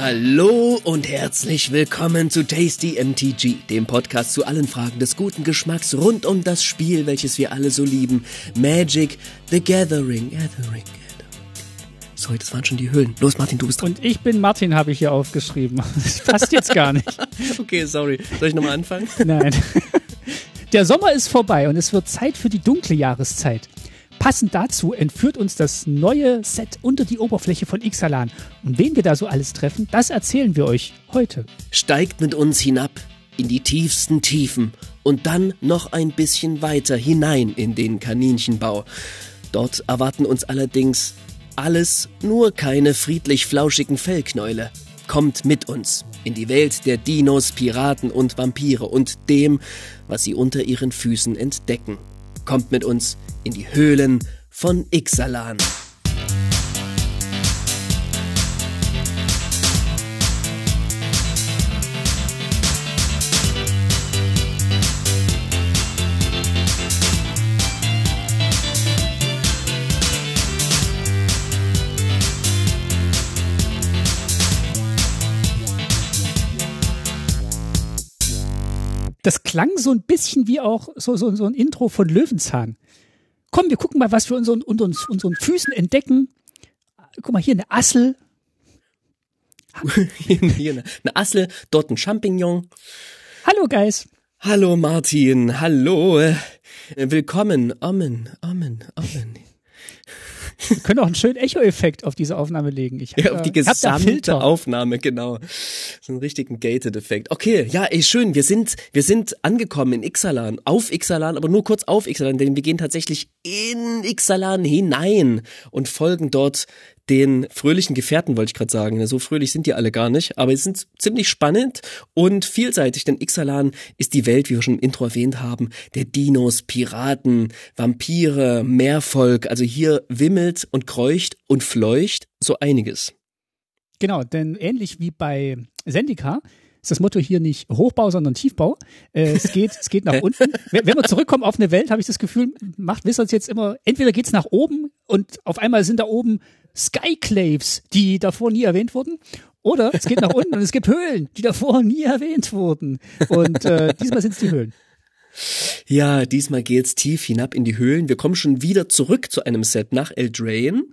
Hallo und herzlich willkommen zu Tasty MTG, dem Podcast zu allen Fragen des guten Geschmacks rund um das Spiel, welches wir alle so lieben. Magic the Gathering. Gathering. Sorry, das waren schon die Höhlen. Los, Martin, du bist dran. Und ich bin Martin, habe ich hier aufgeschrieben. Das passt jetzt gar nicht. okay, sorry. Soll ich nochmal anfangen? Nein. Der Sommer ist vorbei und es wird Zeit für die dunkle Jahreszeit. Passend dazu entführt uns das neue Set unter die Oberfläche von Ixalan. Und wen wir da so alles treffen, das erzählen wir euch heute. Steigt mit uns hinab in die tiefsten Tiefen und dann noch ein bisschen weiter hinein in den Kaninchenbau. Dort erwarten uns allerdings alles, nur keine friedlich-flauschigen Fellknäule. Kommt mit uns in die Welt der Dinos, Piraten und Vampire und dem, was sie unter ihren Füßen entdecken. Kommt mit uns in die Höhlen von Ixalan. Das klang so ein bisschen wie auch so, so, so ein Intro von Löwenzahn. Komm, wir gucken mal, was wir unseren, unter uns, unseren Füßen entdecken. Guck mal, hier eine Assel. hier eine, eine Assel, dort ein Champignon. Hallo, Guys. Hallo, Martin. Hallo. Willkommen. Amen, Amen, Amen. Wir können auch einen schönen Echo-Effekt auf diese Aufnahme legen. Ich hab, ja, auf die gesamte Aufnahme, genau. So einen richtigen Gated-Effekt. Okay, ja, ey, schön. Wir sind, wir sind angekommen in Ixalan, auf Ixalan, aber nur kurz auf Ixalan, denn wir gehen tatsächlich in Ixalan hinein und folgen dort den fröhlichen Gefährten, wollte ich gerade sagen. So fröhlich sind die alle gar nicht, aber sie sind ziemlich spannend und vielseitig, denn Ixalan ist die Welt, wie wir schon im Intro erwähnt haben, der Dinos, Piraten, Vampire, Meervolk. Also hier wimmelt und kreucht und fleucht so einiges. Genau, denn ähnlich wie bei Sendika ist das Motto hier nicht Hochbau, sondern Tiefbau. Äh, es geht, es geht nach unten. Wenn, wenn wir zurückkommen auf eine Welt, habe ich das Gefühl, macht Wizards jetzt immer, entweder geht's nach oben und auf einmal sind da oben Skyclaves, die davor nie erwähnt wurden. Oder es geht nach unten und es gibt Höhlen, die davor nie erwähnt wurden. Und äh, diesmal sind es die Höhlen. Ja, diesmal geht's tief hinab in die Höhlen. Wir kommen schon wieder zurück zu einem Set nach Eldraine,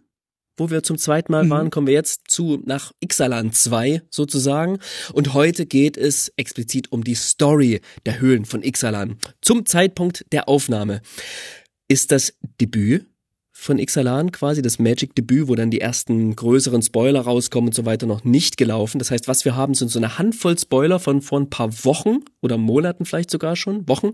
wo wir zum zweiten Mal mhm. waren, kommen wir jetzt zu nach Ixalan 2 sozusagen. Und heute geht es explizit um die Story der Höhlen von Ixalan. Zum Zeitpunkt der Aufnahme ist das Debüt von Ixalan quasi, das Magic-Debüt, wo dann die ersten größeren Spoiler rauskommen und so weiter, noch nicht gelaufen. Das heißt, was wir haben, sind so eine Handvoll Spoiler von vor ein paar Wochen oder Monaten vielleicht sogar schon, Wochen.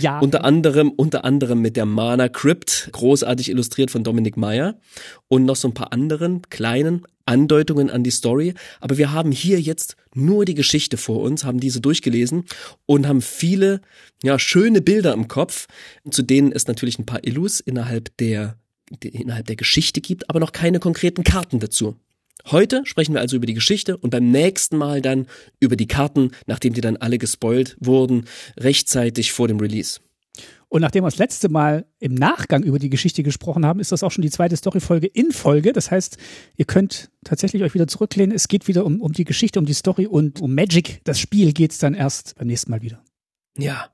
Ja. Unter anderem, unter anderem mit der Mana Crypt, großartig illustriert von Dominik Meyer und noch so ein paar anderen kleinen Andeutungen an die Story. Aber wir haben hier jetzt nur die Geschichte vor uns, haben diese durchgelesen und haben viele, ja, schöne Bilder im Kopf, zu denen es natürlich ein paar Illus innerhalb der innerhalb der Geschichte gibt, aber noch keine konkreten Karten dazu. Heute sprechen wir also über die Geschichte und beim nächsten Mal dann über die Karten, nachdem die dann alle gespoilt wurden, rechtzeitig vor dem Release. Und nachdem wir das letzte Mal im Nachgang über die Geschichte gesprochen haben, ist das auch schon die zweite Storyfolge in Folge. Das heißt, ihr könnt tatsächlich euch wieder zurücklehnen. Es geht wieder um, um die Geschichte, um die Story und um Magic. Das Spiel geht's dann erst beim nächsten Mal wieder. Ja,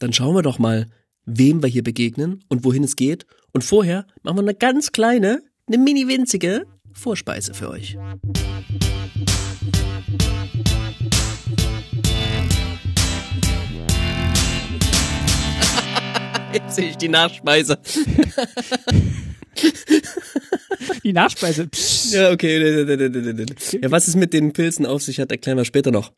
dann schauen wir doch mal, wem wir hier begegnen und wohin es geht. Und vorher machen wir eine ganz kleine, eine mini winzige Vorspeise für euch. Jetzt sehe ich die Nachspeise. Die Nachspeise. Psst. Ja, okay. Ja, was es mit den Pilzen auf sich hat, erklären wir später noch.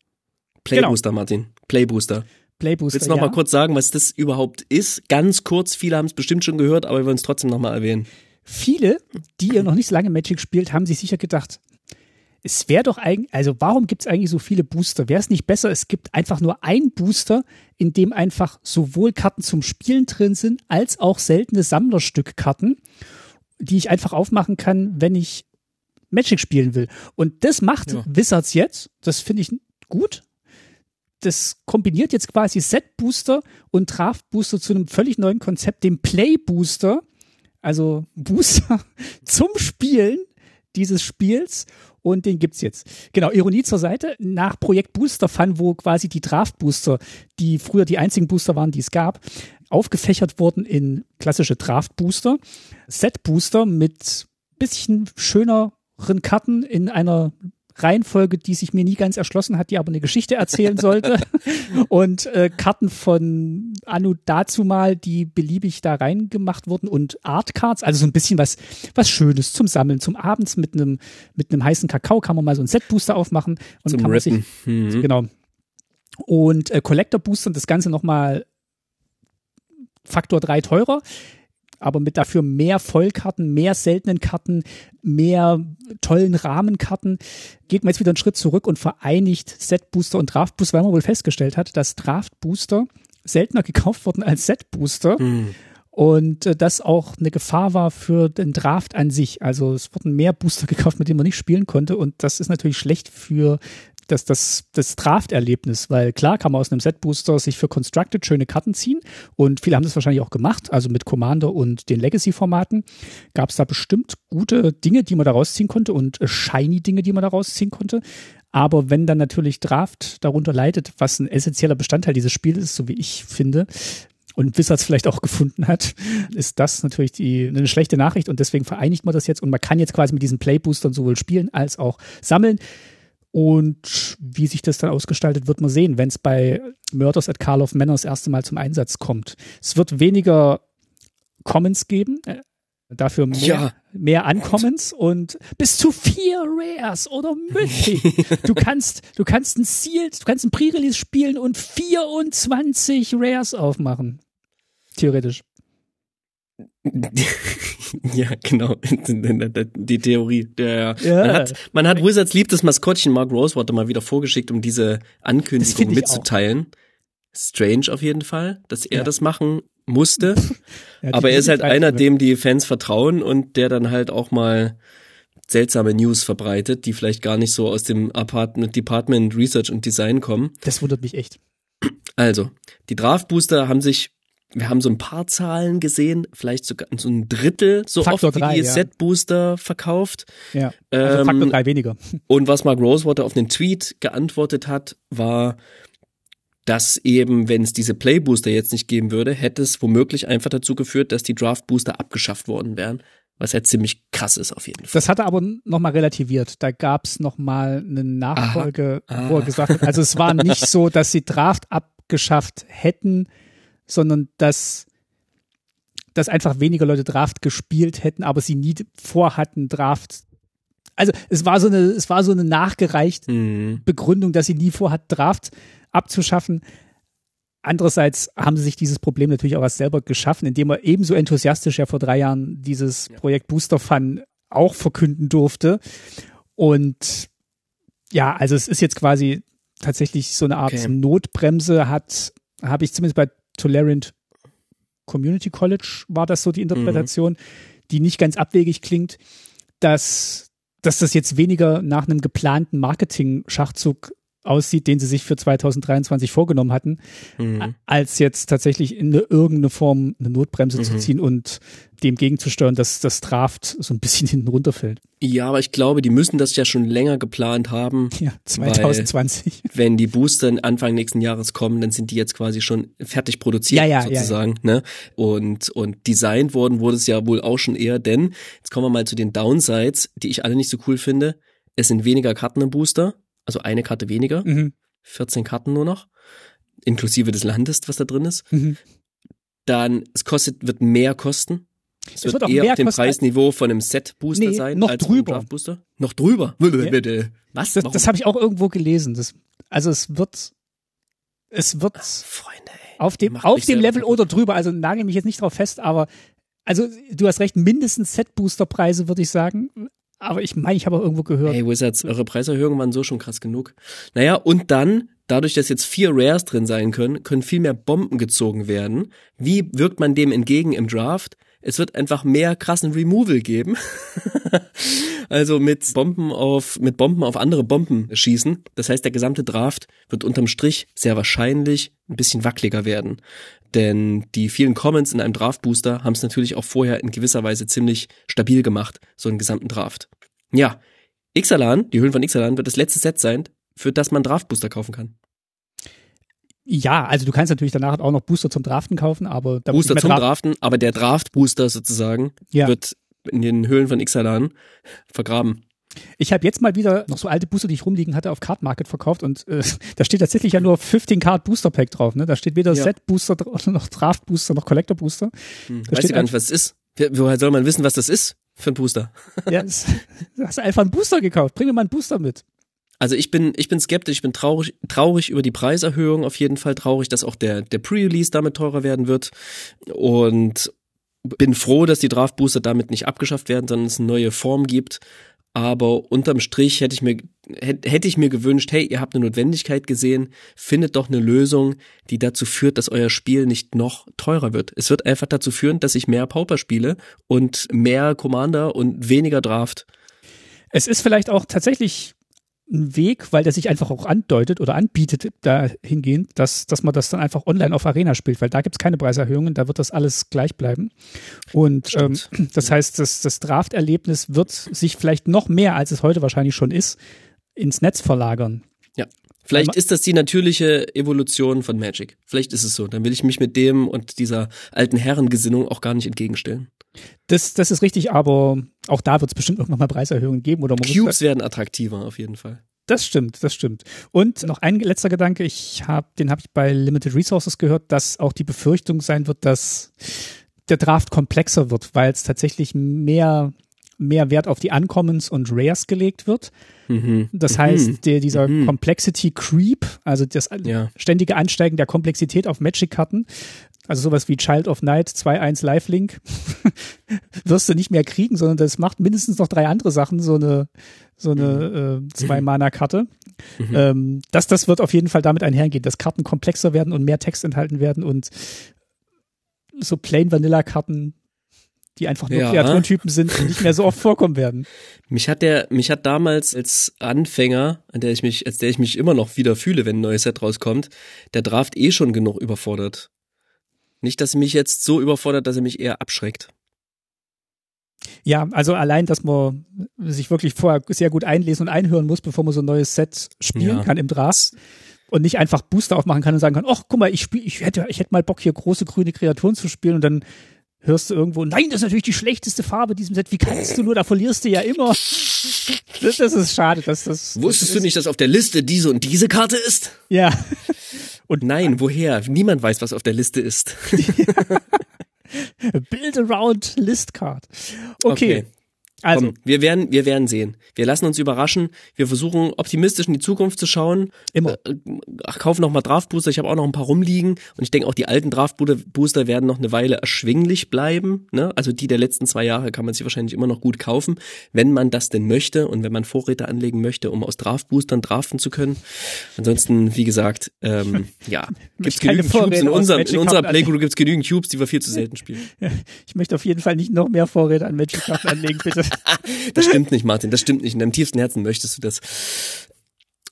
Playbooster, genau. Martin. Playbooster. Playbooster. Willst du noch ja. mal kurz sagen, was das überhaupt ist? Ganz kurz, viele haben es bestimmt schon gehört, aber wir wollen es trotzdem noch mal erwähnen. Viele, die ihr noch nicht so lange Magic spielt, haben sich sicher gedacht, es wäre doch eigentlich, also warum gibt es eigentlich so viele Booster? Wäre es nicht besser, es gibt einfach nur ein Booster, in dem einfach sowohl Karten zum Spielen drin sind, als auch seltene Sammlerstückkarten, die ich einfach aufmachen kann, wenn ich Magic spielen will. Und das macht ja. Wizards jetzt. Das finde ich gut das kombiniert jetzt quasi Set Booster und Draft Booster zu einem völlig neuen Konzept, dem Play Booster, also Booster zum Spielen, dieses Spiels und den gibt's jetzt. Genau, Ironie zur Seite. Nach Projekt Booster Fun, wo quasi die Draft Booster, die früher die einzigen Booster waren, die es gab, aufgefächert wurden in klassische Draft Booster, Set Booster mit bisschen schöneren Karten in einer Reihenfolge, die sich mir nie ganz erschlossen hat, die aber eine Geschichte erzählen sollte. und äh, Karten von Anu dazu mal, die beliebig da reingemacht wurden und Artcards, also so ein bisschen was, was Schönes zum Sammeln, zum Abends mit einem, mit einem heißen Kakao kann man mal so ein Set-Booster aufmachen und Zum kann man sich. Mhm. genau. Und äh, Collector Booster das Ganze nochmal Faktor 3 teurer, aber mit dafür mehr Vollkarten, mehr seltenen Karten, mehr tollen Rahmenkarten. Geht man jetzt wieder einen Schritt zurück und vereinigt Set Booster und Draft Booster, weil man wohl festgestellt hat, dass Draft Booster seltener gekauft wurden als Set Booster. Mhm. Und äh, das auch eine Gefahr war für den Draft an sich. Also es wurden mehr Booster gekauft, mit denen man nicht spielen konnte. Und das ist natürlich schlecht für das, das, das Draft-Erlebnis, weil klar kann man aus einem Set-Booster sich für Constructed schöne Karten ziehen und viele haben das wahrscheinlich auch gemacht, also mit Commander und den Legacy-Formaten gab es da bestimmt gute Dinge, die man da rausziehen konnte und äh, shiny Dinge, die man da rausziehen konnte. Aber wenn dann natürlich Draft darunter leidet, was ein essentieller Bestandteil dieses Spiels ist, so wie ich finde, und Wizards vielleicht auch gefunden hat, ist das natürlich die, eine schlechte Nachricht und deswegen vereinigt man das jetzt und man kann jetzt quasi mit diesen Playboostern sowohl spielen als auch sammeln. Und wie sich das dann ausgestaltet, wird man sehen, wenn es bei Murders at Carl of Manor das erste Mal zum Einsatz kommt. Es wird weniger Commons geben, äh, dafür mehr, Ja. mehr Uncommons und bis zu vier Rares oder Mythic. du kannst, du kannst ein Sealed, du kannst ein Pre-Release spielen und 24 Rares aufmachen. Theoretisch. ja, genau. Die Theorie. Der, Ja. Man hat, man hat Wizards liebtes Maskottchen Mark Rosewater mal wieder vorgeschickt, um diese Ankündigung mitzuteilen. Strange auf jeden Fall, dass er Ja. das machen musste. Ja, Aber er ist halt einer, dem die Fans vertrauen und der dann halt auch mal seltsame News verbreitet, die vielleicht gar nicht so aus dem Apartment, Department Research und Design kommen. Das wundert mich echt. Also, die Draft Booster haben sich, wir haben so ein paar Zahlen gesehen, vielleicht sogar so ein Drittel so Faktor oft wie die ja. Booster verkauft. Ja. Also Ähm, Faktor drei weniger. Und was Mark Rosewater auf den Tweet geantwortet hat, war, dass eben, wenn es diese Play Booster jetzt nicht geben würde, hätte es womöglich einfach dazu geführt, dass die Draft Booster abgeschafft worden wären. Was ja ziemlich krass ist auf jeden Fall. Das hat er aber nochmal relativiert. Da gab's noch mal eine Nachfolge, Aha. wo er gesagt hat, also es war nicht so, dass sie Draft abgeschafft hätten, sondern dass, dass einfach weniger Leute Draft gespielt hätten, aber sie nie vorhatten, Draft. Also es war so eine, es war so eine nachgereichte Hm. Begründung, dass sie nie vorhat, Draft abzuschaffen. Andererseits haben sie sich dieses Problem natürlich auch erst selber geschaffen, indem er ebenso enthusiastisch ja vor drei Jahren dieses Projekt Booster Fun auch verkünden durfte. Und ja, also es ist jetzt quasi tatsächlich so eine Art Okay. Notbremse, hat, habe ich zumindest bei Tolerant Community College war das so die Interpretation, die nicht ganz abwegig klingt, dass, dass das jetzt weniger nach einem geplanten Marketing-Schachzug aussieht, den sie sich für 2023 vorgenommen hatten, Hm. als jetzt tatsächlich in eine, irgendeine Form eine Notbremse zu Mhm. ziehen und dem gegenzusteuern, dass das Draft so ein bisschen hinten runterfällt. Ja, aber ich glaube, die müssen das ja schon länger geplant haben. Ja, 2020. Wenn die Booster Anfang nächsten Jahres kommen, dann sind die jetzt quasi schon fertig produziert, Ja, ja, ja, sozusagen. Ne? Und, und designt worden wurde es ja wohl auch schon eher, denn, jetzt kommen wir mal zu den Downsides, die ich alle nicht so cool finde. Es sind weniger Karten im Booster, also eine Karte weniger, Mhm. 14 Karten nur noch, inklusive des Landes, was da drin ist. Mhm. Dann, es kostet, wird mehr kosten. Es, wird, wird auch eher mehr auf dem Preisniveau von einem Set-Booster Nee, sein. noch als drüber. Booster. Noch drüber. Bitte. Was? Das, Warum? das habe ich auch irgendwo gelesen. Das, also es wird, es wird Freunde, ey. auf dem, Macht auf dem Level kaputt. oder drüber. Also nagel mich jetzt nicht drauf fest, aber also du hast recht, mindestens Set-Booster-Preise, würde ich sagen. Aber ich meine, ich habe auch irgendwo gehört. Hey Wizards, eure Preiserhöhungen waren so schon krass genug. Naja, und dann, dadurch, dass jetzt vier Rares drin sein können, können viel mehr Bomben gezogen werden. Wie wirkt man dem entgegen im Draft? Es wird einfach mehr krassen Removal geben. also mit Bomben auf, mit Bomben auf andere Bomben schießen. Das heißt, der gesamte Draft wird unterm Strich sehr wahrscheinlich ein bisschen wackeliger werden. Denn die vielen Comments in einem Draft Booster haben es natürlich auch vorher in gewisser Weise ziemlich stabil gemacht, so einen gesamten Draft. Ja, Ixalan, die Höhlen von Ixalan, wird das letzte Set sein, für das man Draftbooster kaufen kann. Ja, also du kannst natürlich danach auch noch Booster zum Draften kaufen, aber da Booster zum Draft Draften, aber der Draft-Booster sozusagen ja. wird in den Höhlen von Ixalan vergraben. Ich habe jetzt mal wieder noch so alte Booster, die ich rumliegen hatte, auf Card Market verkauft und äh, da steht tatsächlich ja nur 15 Card Booster Pack drauf. Ne? Da steht weder ja. Set Booster noch Draft Booster noch Collector Booster. Hm. Da Weiß ich gar nicht, was es ist. Woher soll man wissen, was das ist für ein Booster? ja, das, du hast einfach einen Booster gekauft. Bring mir mal einen Booster mit. Also ich bin, ich bin skeptisch, ich bin traurig, traurig über die Preiserhöhung, auf jeden Fall traurig, dass auch der, der Pre-Release damit teurer werden wird. Und bin froh, dass die Draft Booster damit nicht abgeschafft werden, sondern es eine neue Form gibt. Aber unterm Strich hätte ich mir, hätte ich mir gewünscht, hey, ihr habt eine Notwendigkeit gesehen, findet doch eine Lösung, die dazu führt, dass euer Spiel nicht noch teurer wird. Es wird einfach dazu führen, dass ich mehr Pauper spiele und mehr Commander und weniger Draft. Es ist vielleicht auch tatsächlich ein Weg, weil der sich einfach auch andeutet oder anbietet dahingehend, dass, dass man das dann einfach online auf Arena spielt, weil da gibt's keine Preiserhöhungen, da wird das alles gleich bleiben. Und ähm, das heißt, das, das Draft-Erlebnis wird sich vielleicht noch mehr, als es heute wahrscheinlich schon ist, ins Netz verlagern. Vielleicht ist das die natürliche Evolution von Magic. Vielleicht ist es so. Dann will ich mich mit dem und dieser alten Herrengesinnung auch gar nicht entgegenstellen. Das, das ist richtig, aber auch da wird es bestimmt irgendwann mal Preiserhöhungen geben. Oder Cubes werden attraktiver auf jeden Fall. Das stimmt, das stimmt. Und noch ein letzter Gedanke, ich habe, den habe ich bei Limited Resources gehört, dass auch die Befürchtung sein wird, dass der Draft komplexer wird, weil es tatsächlich mehr mehr Wert auf die Uncommons und Rares gelegt wird. Mhm. Das heißt, mhm. der, dieser mhm. Complexity Creep, also das ja. ständige Ansteigen der Komplexität auf Magic-Karten, also sowas wie Child of Night 2.1 Lifelink wirst du nicht mehr kriegen, sondern das macht mindestens noch drei andere Sachen, so eine, so eine mhm. äh, Zwei-Mana-Karte. Mhm. Ähm, das, das wird auf jeden Fall damit einhergehen, dass Karten komplexer werden und mehr Text enthalten werden und so Plain Vanilla-Karten die einfach nur ja. Kreaturentypen sind und nicht mehr so oft vorkommen werden. Mich hat der, mich hat damals als Anfänger, an der ich mich, als der ich mich immer noch wieder fühle, wenn ein neues Set rauskommt, der Draft eh schon genug überfordert. Nicht, dass er mich jetzt so überfordert, dass er mich eher abschreckt. Ja, also allein, dass man sich wirklich vorher sehr gut einlesen und einhören muss, bevor man so ein neues Set spielen ja. kann im Draft und nicht einfach Booster aufmachen kann und sagen kann, ach, guck mal, ich spiel, ich hätte, ich hätte mal Bock hier große grüne Kreaturen zu spielen und dann hörst du irgendwo, nein, das ist natürlich die schlechteste Farbe in diesem Set. Wie kannst du nur? Da verlierst du ja immer. Das, das ist schade. Dass das, Wusstest das du nicht, dass auf der Liste diese und diese Karte ist? Ja. Und nein, woher? Niemand weiß, was auf der Liste ist. Build around List Card. Okay. okay. Also, Komm, wir werden, wir werden sehen. Wir lassen uns überraschen. Wir versuchen optimistisch in die Zukunft zu schauen. Immer. Äh, ach, kaufen noch mal Draftbooster. Ich habe auch noch ein paar rumliegen und ich denke auch die alten Draftbooster werden noch eine Weile erschwinglich bleiben. Ne? Also die der letzten zwei Jahre kann man sich wahrscheinlich immer noch gut kaufen, wenn man das denn möchte und wenn man Vorräte anlegen möchte, um aus Draftboostern draften zu können. Ansonsten, wie gesagt, ähm, ja, gibt's genügend Cubes in, unserem, in unserer Playgroup gibt's genügend Cubes, die wir viel zu selten spielen. Ich möchte auf jeden Fall nicht noch mehr Vorräte an Magic Karten anlegen, bitte. das stimmt nicht, Martin, das stimmt nicht. In deinem tiefsten Herzen möchtest du das.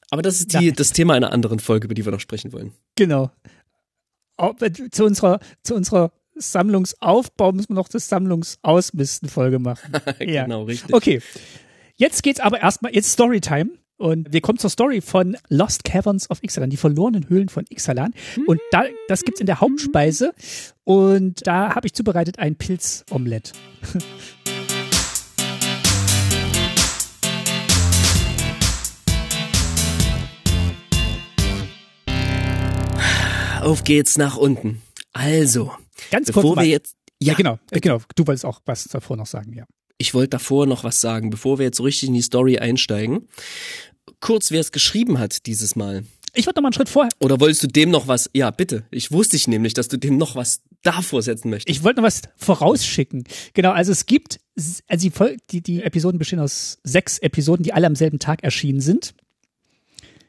Aber das ist die, das Thema einer anderen Folge, über die wir noch sprechen wollen. Genau. Zu unserer, zu unserer Sammlungsaufbau müssen wir noch das Sammlungsausmisten-Folge machen. genau, ja. richtig. Okay. Jetzt geht's aber erstmal, jetzt Storytime. Und wir kommen zur Story von Lost Caverns of Ixalan, die verlorenen Höhlen von Ixalan. Und da, das gibt's in der Hauptspeise. Und da habe ich zubereitet ein Pilzomelett. auf geht's nach unten. Also, ganz kurz bevor wir jetzt ja, ja genau, äh, genau, du wolltest auch was davor noch sagen, ja. Ich wollte davor noch was sagen, bevor wir jetzt so richtig in die Story einsteigen. Kurz, wer es geschrieben hat dieses Mal. Ich wollte noch mal einen Schritt vorher. Oder wolltest du dem noch was? Ja, bitte. Ich wusste ich nämlich, dass du dem noch was davor setzen möchtest. Ich wollte noch was vorausschicken. Genau, also es gibt, also die, die, die Episoden bestehen aus sechs Episoden, die alle am selben Tag erschienen sind.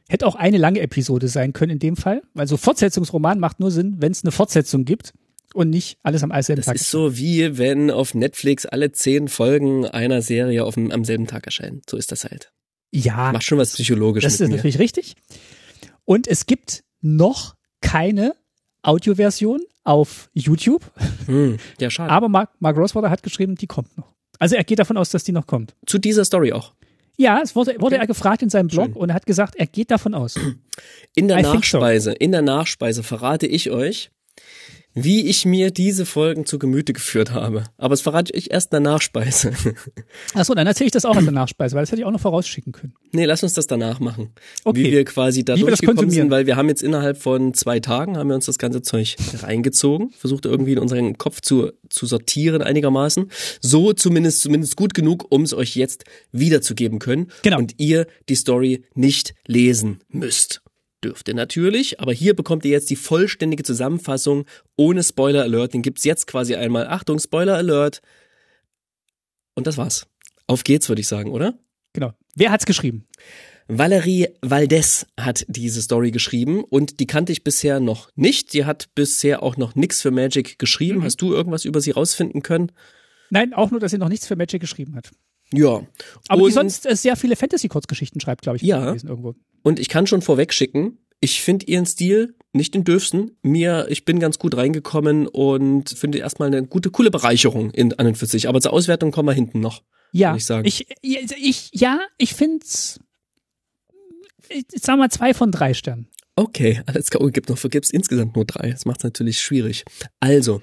Hätte auch eine lange Episode sein können in dem Fall, weil so Fortsetzungsroman macht nur Sinn, wenn es eine Fortsetzung gibt und nicht alles am selben das Tag. Das ist so wie wenn auf Netflix alle zehn Folgen einer Serie auf dem, am selben Tag erscheinen. So ist das halt. Ja. Macht schon was psychologisch. Das ist mir. natürlich richtig. Und es gibt noch keine Audioversion auf YouTube. Hm, ja, schade. Aber Mark, Mark Rosewater hat geschrieben, die kommt noch. Also er geht davon aus, dass die noch kommt. Zu dieser Story auch. Ja, es wurde, wurde Okay. er gefragt in seinem Blog Schön. und er hat gesagt, er geht davon aus. In der I think so. Nachspeise, in der Nachspeise verrate ich euch, wie ich mir diese Folgen zu Gemüte geführt habe. Aber das verrate ich erst in der Nachspeise. Achso, dann erzähle ich das auch als der Nachspeise, weil das hätte ich auch noch vorausschicken können. nee, lass uns das danach machen. Okay. Wie wir quasi da durchgekommen sind, weil wir haben jetzt innerhalb von zwei Tagen haben wir uns das ganze Zeug reingezogen, versucht irgendwie in unseren Kopf zu, zu sortieren einigermaßen. So zumindest, zumindest gut genug, um es euch jetzt wiederzugeben können. Genau. Und ihr die Story nicht lesen müsst. Dürft ihr natürlich, aber hier bekommt ihr jetzt die vollständige Zusammenfassung ohne Spoiler Alert. Den gibt's jetzt quasi einmal. Achtung, Spoiler Alert. Und das war's. Auf geht's, würde ich sagen, oder? Genau. Wer hat's geschrieben? Valerie Valdez hat diese Story geschrieben und die kannte ich bisher noch nicht. Die hat bisher auch noch nix für Magic geschrieben. Mhm. Hast du irgendwas über sie rausfinden können? Nein, auch nur, dass sie noch nichts für Magic geschrieben hat. Ja. Aber und, die sonst äh, sehr viele Fantasy-Kurzgeschichten schreibt, glaube ich. Ja. Irgendwo. und ich kann schon vorweg schicken, ich finde ihren Stil nicht den dürfsten. Mir, ich bin ganz gut reingekommen und finde erstmal eine gute, coole Bereicherung in an und für sich. Aber zur Auswertung kommen wir hinten noch. Ja, ich sagen. ich, ich, ja, ich find's, ich sag mal zwei von drei Sternen. Okay, alles klar. Oh, gibt noch, gibt's insgesamt nur drei. Das macht es natürlich schwierig. Also,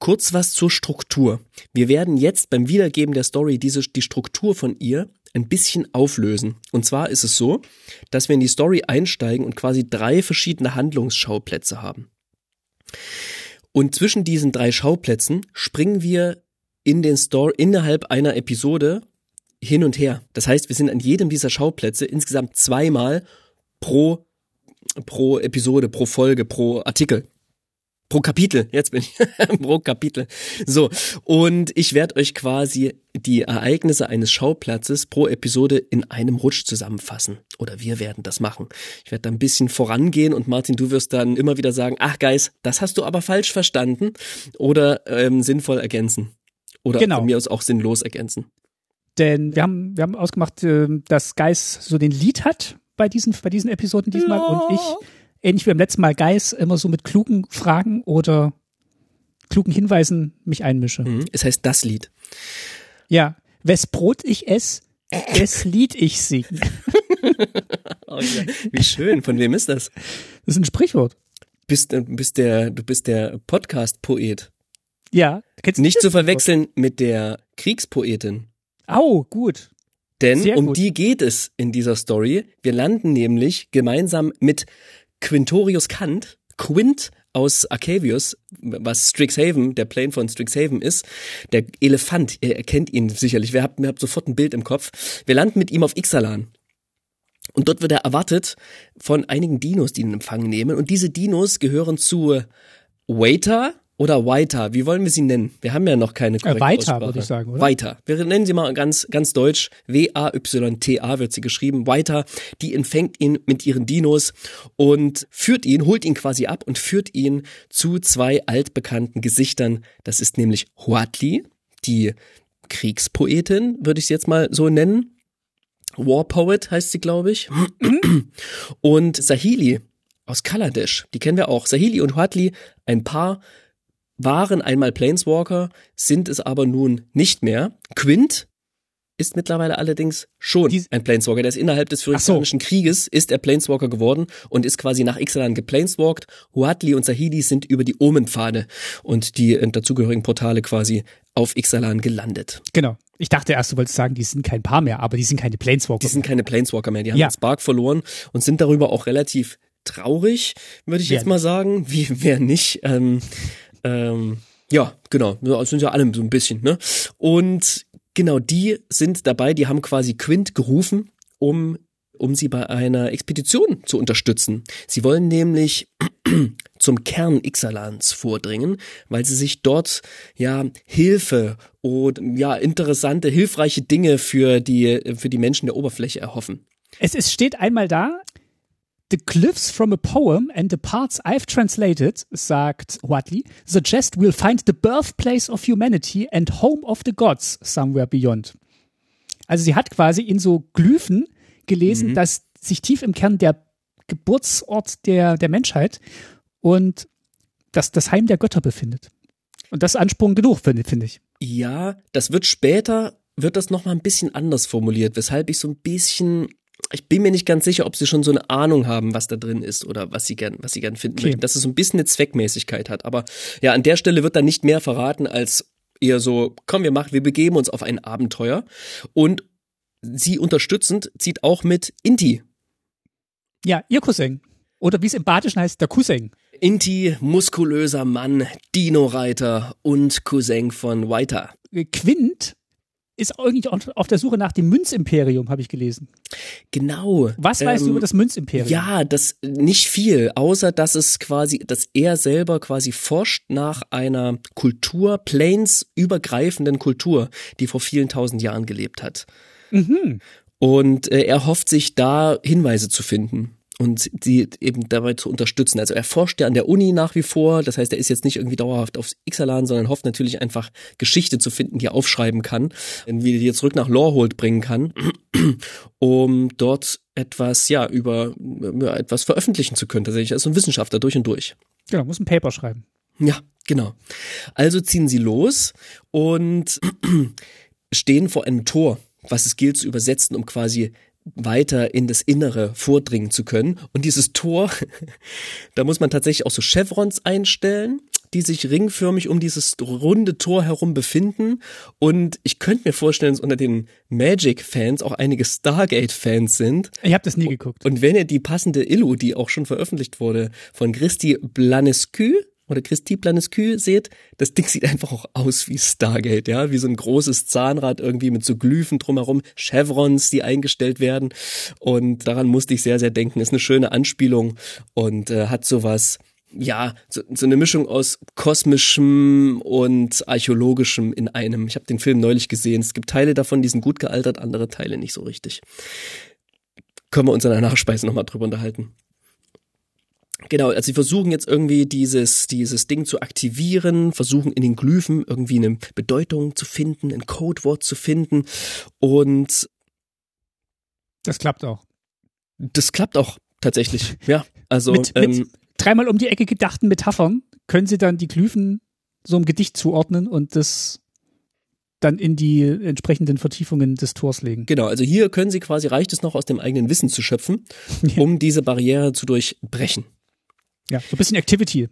kurz was zur Struktur. Wir werden jetzt beim Wiedergeben der Story diese, die Struktur von ihr ein bisschen auflösen. Und zwar ist es so, dass wir in die Story einsteigen und quasi drei verschiedene Handlungsschauplätze haben. Und zwischen diesen drei Schauplätzen springen wir in den Story innerhalb einer Episode hin und her. Das heißt, wir sind an jedem dieser Schauplätze insgesamt zweimal pro pro Episode, pro Folge, pro Artikel. Pro Kapitel, jetzt bin ich pro Kapitel. So, und ich werde euch quasi die Ereignisse eines Schauplatzes pro Episode in einem Rutsch zusammenfassen. Oder wir werden das machen. Ich werde da ein bisschen vorangehen und Martin, du wirst dann immer wieder sagen, ach Geis, das hast du aber falsch verstanden oder ähm, sinnvoll ergänzen. Oder Genau. von mir aus auch sinnlos ergänzen. Denn wir haben, wir haben ausgemacht, ähm, dass Geis so den Lied hat bei diesen, bei diesen Episoden diesmal Ja. und ich, ähnlich wie beim letzten Mal Geis, immer so mit klugen Fragen oder klugen Hinweisen mich einmische. Mhm. Es heißt das Lied. Ja, wes Brot ich ess, des Lied ich sing. Oh, ja. Wie schön. Von wem ist das? Das ist ein Sprichwort. bist, äh, bist der, du bist der Podcast-Poet. Ja, kennst du Nicht zu verwechseln mit der Kriegspoetin. Au, gut. Denn Sehr um gut. die geht es in dieser Story. Wir landen nämlich gemeinsam mit Quintorius Kant, Quint aus Arcavius, was Strixhaven, der Plane von Strixhaven ist, der Elefant, ihr erkennt ihn sicherlich, wir habt, ihr habt sofort ein Bild im Kopf. Wir landen mit ihm auf Ixalan. Und dort wird er erwartet von einigen Dinos, die ihn in Empfang nehmen. Und diese Dinos gehören zu Waiter oder Waiter. Wie wollen wir sie nennen? Wir haben ja noch keine korrekte Weiter, Aussprache. würde ich sagen, oder? Weiter. Wir nennen sie mal ganz, ganz deutsch. W-A-Y-T-A wird sie geschrieben. Weiter. Die empfängt ihn mit ihren Dinos und führt ihn, holt ihn quasi ab und führt ihn zu zwei altbekannten Gesichtern. Das ist nämlich Huatli, die Kriegspoetin, würde ich sie jetzt mal so nennen. War Poet heißt sie, glaube ich. Und Sahili aus Kaladesh, die kennen wir auch. Sahili und Huatli, ein Paar, waren einmal Planeswalker, sind es aber nun nicht mehr. Quint ist mittlerweile allerdings schon Die- ein Planeswalker. Der ist innerhalb des Ach so. Phyrexianischen Krieges ist er Planeswalker geworden und ist quasi nach Ixalan geplaneswalkt. Huatli und Sahili sind über die Omenpfade und die äh, dazugehörigen Portale quasi auf Ixalan gelandet. Genau. Ich dachte erst, du wolltest sagen, die sind kein Paar mehr, aber die sind keine Planeswalker. Die sind keine Planeswalker mehr, die haben Ja. den Spark verloren und sind darüber auch relativ traurig, würde ich Wer jetzt mal sagen. Wie, wer nicht? Ähm, ähm, ja, genau. Sind ja alle so ein bisschen, ne? Und genau, die sind dabei, die haben quasi Quint gerufen, um um sie bei einer Expedition zu unterstützen. Sie wollen nämlich zum Kern Ixalans vordringen, weil sie sich dort ja Hilfe und ja interessante, hilfreiche Dinge für die für die Menschen der Oberfläche erhoffen. Es, es steht einmal da, The cliffs from a poem and the parts I've translated, sagt Watley, suggest we'll find the birthplace of humanity and home of the gods somewhere beyond. Also sie hat quasi in so Glyphen gelesen, dass sich tief im Kern der Geburtsort der, der Menschheit und das, das Heim der Götter befindet. Und das ist Ansprung genug, finde finde ich. Ja, das wird später, wird das nochmal ein bisschen anders formuliert, weshalb ich so ein bisschen ich bin mir nicht ganz sicher, ob sie schon so eine Ahnung haben, was da drin ist oder was sie gern, was sie gern finden okay. möchten, dass es so ein bisschen eine Zweckmäßigkeit hat. Aber ja, an der Stelle wird dann nicht mehr verraten als eher so, komm, wir machen, wir begeben uns auf ein Abenteuer. Und sie unterstützend zieht auch mit Inti. Ja, ihr Cousin. Oder wie es im Badischen heißt, der Cousin. Inti, muskulöser Mann, Dino-Reiter und Cousin von Whiter. Quint ist irgendwie auf der Suche nach dem Münzimperium, habe ich gelesen. Genau. Was weißt ähm, du über das Münzimperium? Ja, das nicht viel, außer dass es quasi, dass er selber quasi forscht nach einer Kultur, Plains übergreifenden Kultur, die vor vielen tausend Jahren gelebt hat. Mhm. Und äh, er hofft sich da Hinweise zu finden und sie eben dabei zu unterstützen. Also er forscht ja an der Uni nach wie vor, das heißt, er ist jetzt nicht irgendwie dauerhaft aufs Ixalan, sondern hofft natürlich einfach Geschichte zu finden, die er aufschreiben kann, wie er die zurück nach Lorehold bringen kann, um dort etwas, ja, über ja, etwas veröffentlichen zu können. Tatsächlich, er ist ein Wissenschaftler durch und durch. Genau, muss ein Paper schreiben. Ja, genau. Also ziehen sie los und stehen vor einem Tor, was es gilt zu übersetzen, um quasi weiter in das Innere vordringen zu können. Und dieses Tor, da muss man tatsächlich auch so Chevrons einstellen, die sich ringförmig um dieses runde Tor herum befinden. Und ich könnte mir vorstellen, dass unter den Magic-Fans auch einige Stargate-Fans sind. Ich habe das nie geguckt. Und wenn ihr die passende Illu, die auch schon veröffentlicht wurde, von Christi Blanescu, oder Christi Planescu seht, das Ding sieht einfach auch aus wie Stargate, ja, wie so ein großes Zahnrad irgendwie mit so Glyphen drumherum, Chevrons, die eingestellt werden und daran musste ich sehr, sehr denken. Ist eine schöne Anspielung und äh, hat sowas, ja, so, so eine Mischung aus kosmischem und archäologischem in einem. Ich habe den Film neulich gesehen. Es gibt Teile davon, die sind gut gealtert, andere Teile nicht so richtig. Können wir uns in der Nachspeise nochmal drüber unterhalten. Genau, also sie versuchen jetzt irgendwie dieses, dieses Ding zu aktivieren, versuchen in den Glyphen irgendwie eine Bedeutung zu finden, ein Codewort zu finden und das klappt auch. Das klappt auch tatsächlich, ja. Also mit, ähm, mit dreimal um die Ecke gedachten Metaphern können sie dann die Glyphen so im Gedicht zuordnen und das dann in die entsprechenden Vertiefungen des Tors legen. Genau, also hier können sie quasi, reicht es noch aus dem eigenen Wissen zu schöpfen, um diese Barriere zu durchbrechen. Ja, so ein bisschen Activity.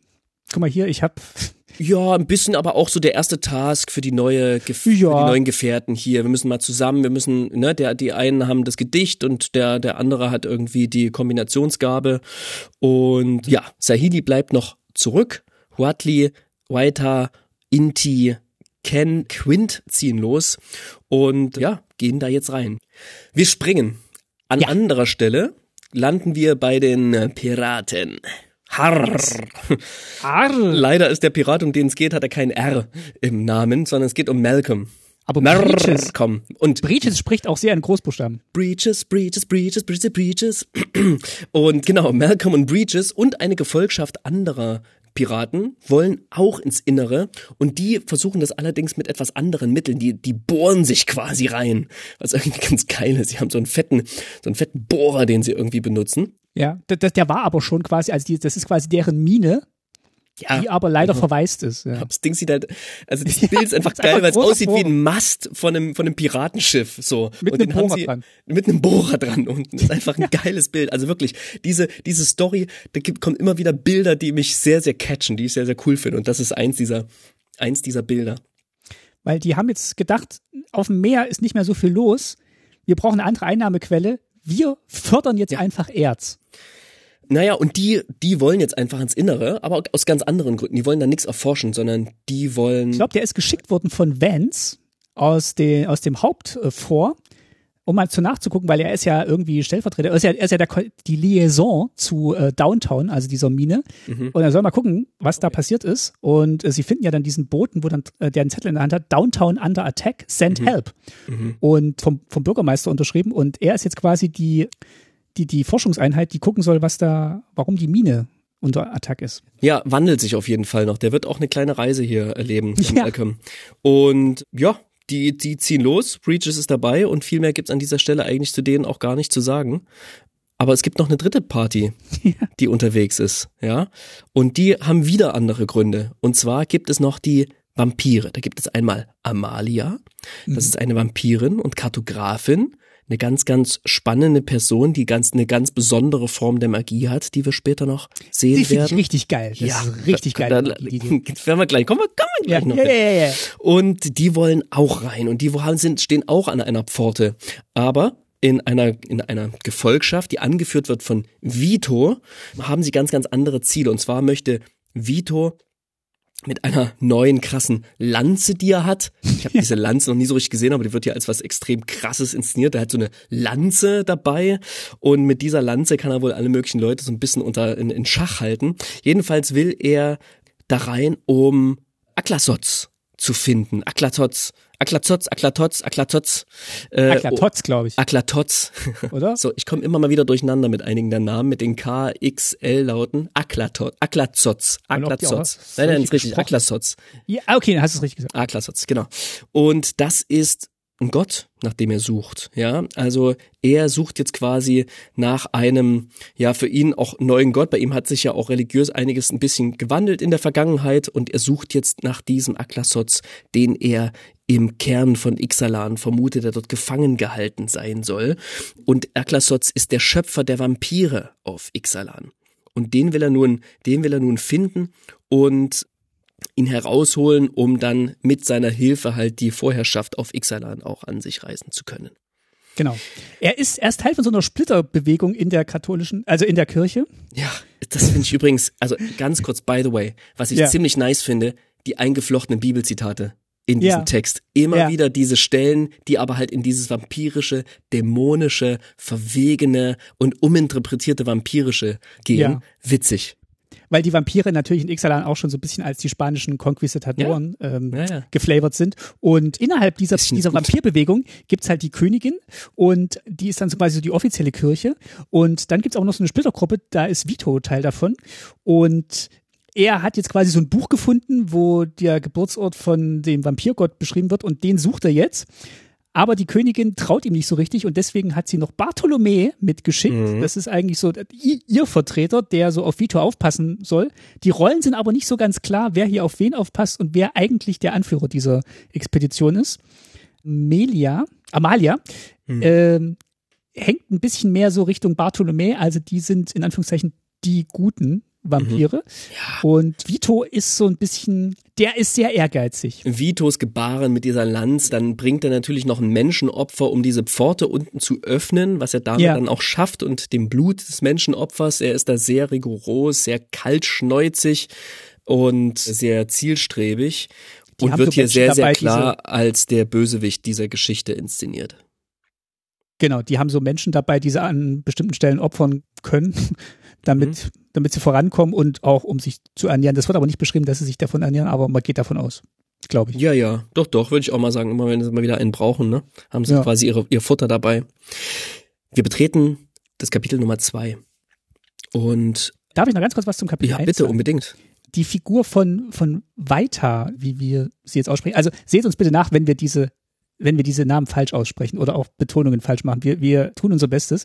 Guck mal hier, ich hab ja, ein bisschen, aber auch so der erste Task für die neue Gef ja. für die neuen Gefährten hier. Wir müssen mal zusammen, wir müssen, ne, der die einen haben das Gedicht und der der andere hat irgendwie die Kombinationsgabe und ja, Sahidi bleibt noch zurück. Huatli, Waita, Inti, Ken, Quint ziehen los und ja, gehen da jetzt rein. Wir springen. An ja. anderer Stelle landen wir bei den Piraten. Harr. Harr. Leider ist der Pirat, um den es geht, hat er kein R im Namen, sondern es geht um Malcolm. Aber Breaches, komm. Und Breaches spricht auch sehr in Großbuchstaben. Breaches, Breaches, Breaches, Breaches, Breaches. Und genau, Malcolm und Breaches und eine Gefolgschaft anderer Piraten wollen auch ins Innere und die versuchen das allerdings mit etwas anderen Mitteln. Die, die bohren sich quasi rein, was irgendwie ganz geil ist. Sie haben so einen fetten, so einen fetten Bohrer, den sie irgendwie benutzen. Ja, der, der war aber schon quasi, also die, das ist quasi deren Mine, ja. die aber leider verwaist ist. Ja. Das Ding sieht halt, also das Bild ist einfach geil, weil es aussieht Bohrer. wie ein Mast von einem, von einem Piratenschiff, so. Mit und einem Bohrer sie, dran. Mit einem Bohrer dran unten. Das ist einfach ein geiles Bild. Also wirklich, diese, diese Story, da gibt, kommen immer wieder Bilder, die mich sehr, sehr catchen, die ich sehr, sehr cool finde. Und das ist eins dieser, eins dieser Bilder. Weil die haben jetzt gedacht, auf dem Meer ist nicht mehr so viel los. Wir brauchen eine andere Einnahmequelle wir fördern jetzt ja. einfach Erz. Naja, und die, die wollen jetzt einfach ins Innere, aber aus ganz anderen Gründen. Die wollen da nichts erforschen, sondern die wollen. Ich glaube, der ist geschickt worden von Vance aus, den, aus dem Hauptfor um mal zu nachzugucken, weil er ist ja irgendwie Stellvertreter, er ist ja, er ist ja der, die Liaison zu äh, Downtown, also dieser Mine. Mhm. Und er soll mal gucken, was da passiert ist. Und äh, sie finden ja dann diesen Boten, wo dann äh, der einen Zettel in der Hand hat, Downtown under attack, send mhm. help. Mhm. Und vom, vom Bürgermeister unterschrieben. Und er ist jetzt quasi die, die, die Forschungseinheit, die gucken soll, was da, warum die Mine unter Attack ist. Ja, wandelt sich auf jeden Fall noch. Der wird auch eine kleine Reise hier erleben, ja. Malcolm. Und ja, die, die ziehen los, Breaches ist dabei und viel mehr gibt's an dieser Stelle eigentlich zu denen auch gar nicht zu sagen. Aber es gibt noch eine dritte Party, ja. die unterwegs ist, ja. Und die haben wieder andere Gründe. Und zwar gibt es noch die Vampire. Da gibt es einmal Amalia, das Mhm. ist eine Vampirin und Kartografin, eine ganz, ganz spannende Person, die ganz, eine ganz besondere Form der Magie hat, die wir später noch sehen Die werden. richtig geil. Das ja, ist richtig da, geil. Da, die Idee. werden wir gleich, kommen wir, kommen wir Ja, gleich noch ja, ja, ja, ja. Und die wollen auch rein und die sind, stehen auch an einer Pforte. Aber in einer, in einer Gefolgschaft, die angeführt wird von Vito, haben sie ganz, ganz andere Ziele. Und zwar möchte Vito mit einer neuen krassen Lanze, die er hat. Ich habe diese Lanze noch nie so richtig gesehen, aber die wird ja als was extrem krasses inszeniert. Er hat so eine Lanze dabei und mit dieser Lanze kann er wohl alle möglichen Leute so ein bisschen unter in, in Schach halten. Jedenfalls will er da rein, um Aklasots zu finden. Aklatots, Aklatots, Aklatots, Aklatots. Äh, Aklatotz, glaube ich, Aklatots. oder? So, ich komme immer mal wieder durcheinander mit einigen der Namen, mit den K, X, L lauten. Aklatot, Aklazots, Und ob die auch Aklazots. Nein, nein, ist richtig, Aklazots. Ja, okay, dann hast du es richtig gesagt. Aklasots, genau. Und das ist Gott, nach dem er sucht, ja. Also er sucht jetzt quasi nach einem, ja, für ihn auch neuen Gott. Bei ihm hat sich ja auch religiös einiges ein bisschen gewandelt in der Vergangenheit und er sucht jetzt nach diesem Aklasots, den er im Kern von Ixalan vermutet, der dort gefangen gehalten sein soll. Und Aklasots ist der Schöpfer der Vampire auf Ixalan. Und den will er nun, den will er nun finden und ihn herausholen, um dann mit seiner Hilfe halt die Vorherrschaft auf Ixalan auch an sich reißen zu können. Genau. Er ist erst Teil von so einer Splitterbewegung in der katholischen, also in der Kirche. Ja, das finde ich übrigens, also ganz kurz, by the way, was ich Ja. ziemlich nice finde, die eingeflochtenen Bibelzitate in diesem Ja. Text. Immer Ja. wieder diese Stellen, die aber halt in dieses vampirische, dämonische, verwegene und uminterpretierte vampirische gehen. Witzig. Weil die Vampire natürlich in Ixalan auch schon so ein bisschen als die spanischen Konquistadadoren ähm, Ja, ja. geflavored sind. Und innerhalb dieser, dieser gut. Vampirbewegung gibt's halt die Königin und die ist dann so quasi so die offizielle Kirche. Und dann gibt's auch noch so eine Splittergruppe, da ist Vito Teil davon. Und er hat jetzt quasi so ein Buch gefunden, wo der Geburtsort von dem Vampirgott beschrieben wird und den sucht er jetzt. Aber die Königin traut ihm nicht so richtig und deswegen hat sie noch Bartholomä mitgeschickt. Mhm. Das ist eigentlich so ihr ihr Vertreter, der so auf Vito aufpassen soll. Die Rollen sind aber nicht so ganz klar, wer hier auf wen aufpasst und wer eigentlich der Anführer dieser Expedition ist. Melia, Amalia, Mhm. ähm, hängt ein bisschen mehr so Richtung Bartholomä, also die sind in Anführungszeichen die guten Vampire. Und Vito ist so ein bisschen, der ist sehr ehrgeizig. Vitos Gebaren mit dieser Lanz, dann bringt er natürlich noch ein Menschenopfer, um diese Pforte unten zu öffnen, was er damit Ja. dann auch schafft und dem Blut des Menschenopfers, er ist da sehr rigoros, sehr kaltschneuzig und sehr zielstrebig Die und wird hier sehr, sehr klar als der Bösewicht dieser Geschichte inszeniert. Genau, die haben so Menschen dabei, die sie an bestimmten Stellen opfern können, damit, Mhm. damit sie vorankommen und auch um sich zu ernähren. Das wird aber nicht beschrieben, dass sie sich davon ernähren, aber man geht davon aus, glaube ich. Ja, ja, doch, doch, würde ich auch mal sagen, immer wenn sie mal wieder einen brauchen, ne, haben sie Ja. quasi ihre, ihr Futter dabei. Wir betreten das Kapitel Nummer zwei. Und Darf ich noch ganz kurz was zum Kapitel ja, 1 bitte, sagen? unbedingt. Die Figur von, von Weita, wie wir sie jetzt aussprechen, also seht uns bitte nach, wenn wir diese wenn wir diese Namen falsch aussprechen oder auch Betonungen falsch machen. Wir, wir tun unser Bestes.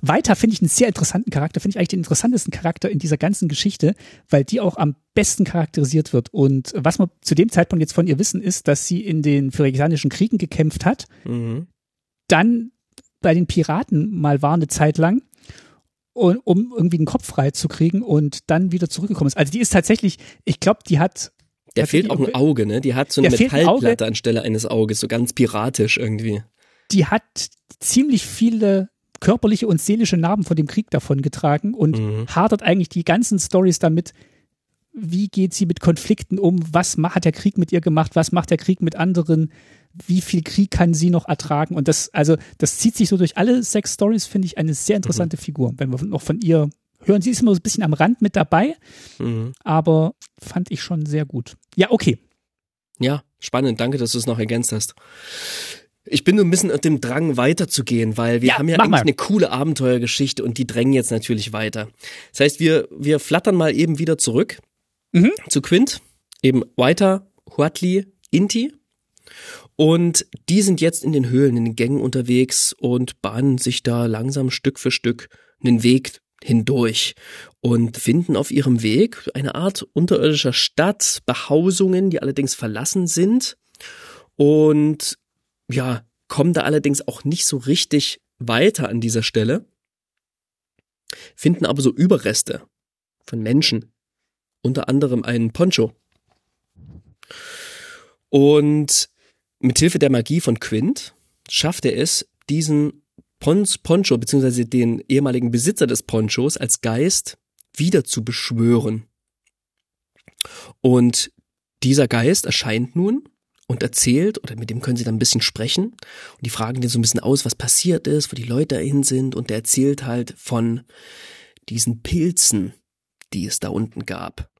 Weiter finde ich einen sehr interessanten Charakter, finde ich eigentlich den interessantesten Charakter in dieser ganzen Geschichte, weil die auch am besten charakterisiert wird. Und was wir zu dem Zeitpunkt jetzt von ihr wissen, ist, dass sie in den phyrexianischen Kriegen gekämpft hat, Mhm. dann bei den Piraten mal war eine Zeit lang, um irgendwie den Kopf frei zu kriegen und dann wieder zurückgekommen ist. Also die ist tatsächlich, ich glaube, die hat Der Hat fehlt auch ein irgendwie- Auge, ne? Die hat so eine fehlt ein Metallplatte anstelle eines Auges, so ganz piratisch irgendwie. die hat ziemlich viele körperliche und seelische Narben von dem Krieg davon getragen und Mhm. hadert eigentlich die ganzen Stories damit, wie geht sie mit Konflikten um, was hat der Krieg mit ihr gemacht, was macht der Krieg mit anderen, wie viel Krieg kann sie noch ertragen und das, also das zieht sich so durch alle sechs Stories, finde ich eine sehr interessante Figur, wenn wir noch von ihr hören. Sie ist immer so ein bisschen am Rand mit dabei, Mhm. aber fand ich schon sehr gut. Ja, okay. Ja, spannend. Danke, dass du es noch ergänzt hast. Ich bin nur ein bisschen auf dem Drang weiterzugehen, weil wir Ja, haben ja eigentlich mal. eine coole Abenteuergeschichte und die drängen jetzt natürlich weiter. Das heißt, wir, wir flattern mal eben wieder zurück Mhm. zu Quint, eben weiter, Huatli, Inti. Und die sind jetzt in den Höhlen, in den Gängen unterwegs und bahnen sich da langsam Stück für Stück einen Weg hindurch und finden auf ihrem Weg eine Art unterirdischer Stadt, Behausungen, die allerdings verlassen sind und ja, kommen da allerdings auch nicht so richtig weiter an dieser Stelle, finden aber so Überreste von Menschen, unter anderem einen Poncho. Und mit Hilfe der Magie von Quint schafft er es, diesen Pons Poncho beziehungsweise den ehemaligen Besitzer des Ponchos als Geist wieder zu beschwören. Und dieser Geist erscheint nun und erzählt, oder mit dem können sie dann ein bisschen sprechen. Und die fragen den so ein bisschen aus, was passiert ist, wo die Leute dahin sind. Und der erzählt halt von diesen Pilzen, die es da unten gab.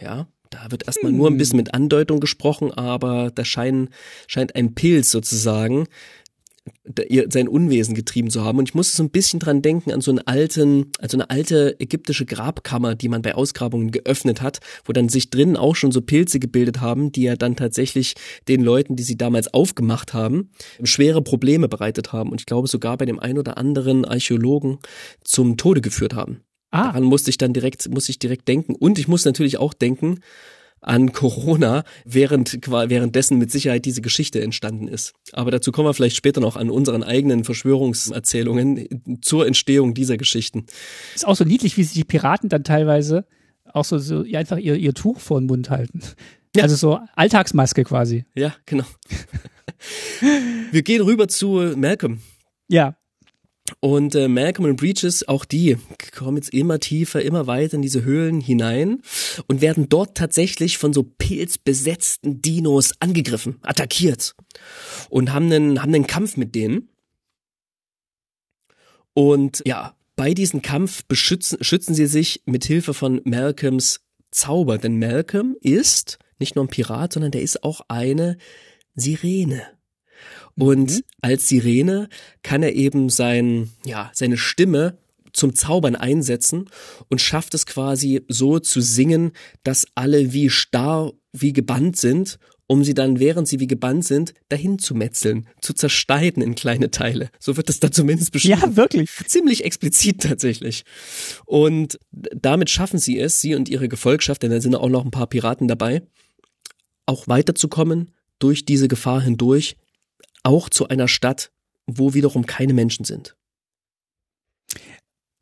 Ja, da wird erstmal hm. nur ein bisschen mit Andeutung gesprochen, aber da scheint, scheint ein Pilz sozusagen sein Unwesen getrieben zu haben. Und ich musste so ein bisschen dran denken an so einen alten, also eine alte ägyptische Grabkammer, die man bei Ausgrabungen geöffnet hat, wo dann sich drinnen auch schon so Pilze gebildet haben, die ja dann tatsächlich den Leuten, die sie damals aufgemacht haben, schwere Probleme bereitet haben. Und ich glaube sogar bei dem ein oder anderen Archäologen zum Tode geführt haben. Ah. Daran musste ich dann direkt, musste ich direkt denken. Und ich muss natürlich auch denken, an Corona, während währenddessen mit Sicherheit diese Geschichte entstanden ist. Aber dazu kommen wir vielleicht später noch an unseren eigenen Verschwörungserzählungen zur Entstehung dieser Geschichten. Ist auch so niedlich, wie sich die Piraten dann teilweise auch so, so einfach ihr, ihr Tuch vor den Mund halten. Ja. Also so Alltagsmaske quasi. Ja, genau. wir gehen rüber zu Malcolm. Ja. Und äh, Malcolm und Breaches, auch die kommen jetzt immer tiefer, immer weiter in diese Höhlen hinein und werden dort tatsächlich von so pilzbesetzten Dinos angegriffen, attackiert und haben einen, haben einen Kampf mit denen. Und ja, bei diesem Kampf beschützen, schützen sie sich mit Hilfe von Malcolms Zauber, denn Malcolm ist nicht nur ein Pirat, sondern der ist auch eine Sirene. Und mhm. als Sirene kann er eben sein, ja, seine Stimme zum Zaubern einsetzen und schafft es quasi so zu singen, dass alle wie starr, wie gebannt sind, um sie dann, während sie wie gebannt sind, dahin zu metzeln, zu zerschneiden in kleine Teile. So wird es da zumindest beschrieben. Ja, wirklich. Ziemlich explizit tatsächlich. Und damit schaffen sie es, sie und ihre Gefolgschaft, denn da sind auch noch ein paar Piraten dabei, auch weiterzukommen durch diese Gefahr hindurch auch zu einer Stadt, wo wiederum keine Menschen sind.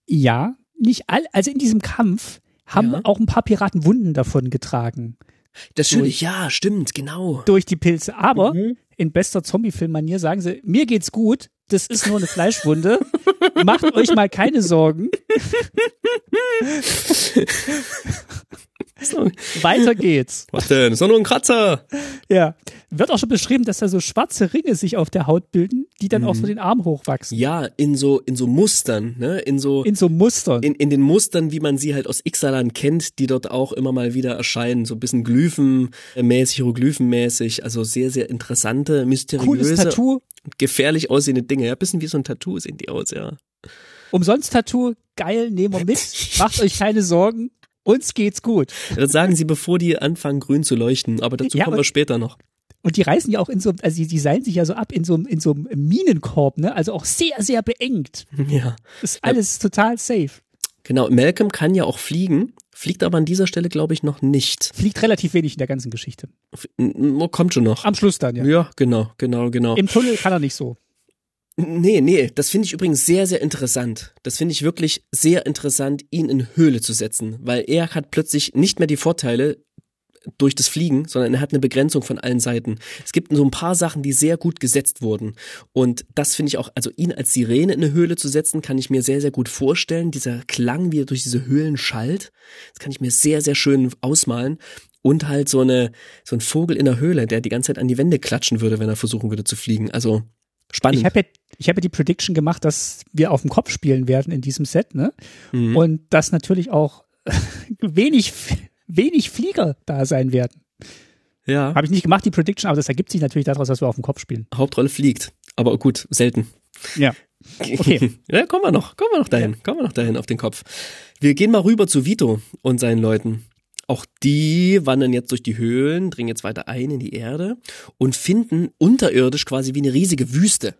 Ja, nicht all, also in diesem Kampf haben ja. auch ein paar Piraten Wunden davon getragen. Das stimmt, ja, stimmt, genau. Durch die Pilze. Aber mhm. in bester Zombie-Film-Manier sagen sie, mir geht's gut, das ist nur eine Fleischwunde. Macht euch mal keine Sorgen. Weiter geht's. Was denn? Ist doch nur ein Kratzer. Ja. Wird auch schon beschrieben, dass da so schwarze Ringe sich auf der Haut bilden, die dann mhm. auch so den Arm hochwachsen. Ja, in so, in so Mustern, ne? In so. In so Mustern. In, in den Mustern, wie man sie halt aus Ixalan kennt, die dort auch immer mal wieder erscheinen. So ein bisschen Glyphenmäßig, Hieroglyphenmäßig. Also sehr, sehr interessante, mysteriöse. Cooles Tattoo. Gefährlich aussehende Dinge. Ja, bisschen wie so ein Tattoo sehen die aus, ja. Umsonst Tattoo, geil, nehmen wir mit. Macht euch keine Sorgen. Uns geht's gut. Das sagen sie, bevor die anfangen, grün zu leuchten. Aber dazu ja, kommen wir später noch. Und die reißen ja auch in so, also die, die seilen sich ja so ab in so, in so einem Minenkorb, ne? Also auch sehr, sehr beengt. Ja. ist alles ja. total safe. Genau, Malcolm kann ja auch fliegen, fliegt aber an dieser Stelle, glaube ich, noch nicht. Fliegt relativ wenig in der ganzen Geschichte. Kommt schon noch. Am Schluss dann, ja. Ja, genau, genau, genau. Im Tunnel kann er nicht so. Nee, nee, das finde ich übrigens sehr, sehr interessant. Das finde ich wirklich sehr interessant, ihn in Höhle zu setzen, weil er hat plötzlich nicht mehr die Vorteile durch das Fliegen, sondern er hat eine Begrenzung von allen Seiten. Es gibt so ein paar Sachen, die sehr gut gesetzt wurden. Und das finde ich auch, also ihn als Sirene in eine Höhle zu setzen, kann ich mir sehr, sehr gut vorstellen. Dieser Klang, wie er durch diese Höhlen schallt, das kann ich mir sehr, sehr schön ausmalen. Und halt so eine, so ein Vogel in der Höhle, der die ganze Zeit an die Wände klatschen würde, wenn er versuchen würde zu fliegen. Also Spannend. Ich habe ja, ich hab ja die Prediction gemacht, dass wir auf dem Kopf spielen werden in diesem Set, ne? Mhm. Und dass natürlich auch wenig, wenig Flieger da sein werden. Ja. Habe ich nicht gemacht, die Prediction, aber das ergibt sich natürlich daraus, dass wir auf dem Kopf spielen. Hauptrolle fliegt, aber gut, selten. Ja. Okay. ja, kommen wir noch, kommen wir noch dahin, ja. kommen wir noch dahin auf den Kopf. Wir gehen mal rüber zu Vito und seinen Leuten. Auch die wandern jetzt durch die Höhlen, dringen jetzt weiter ein in die Erde und finden unterirdisch quasi wie eine riesige Wüste.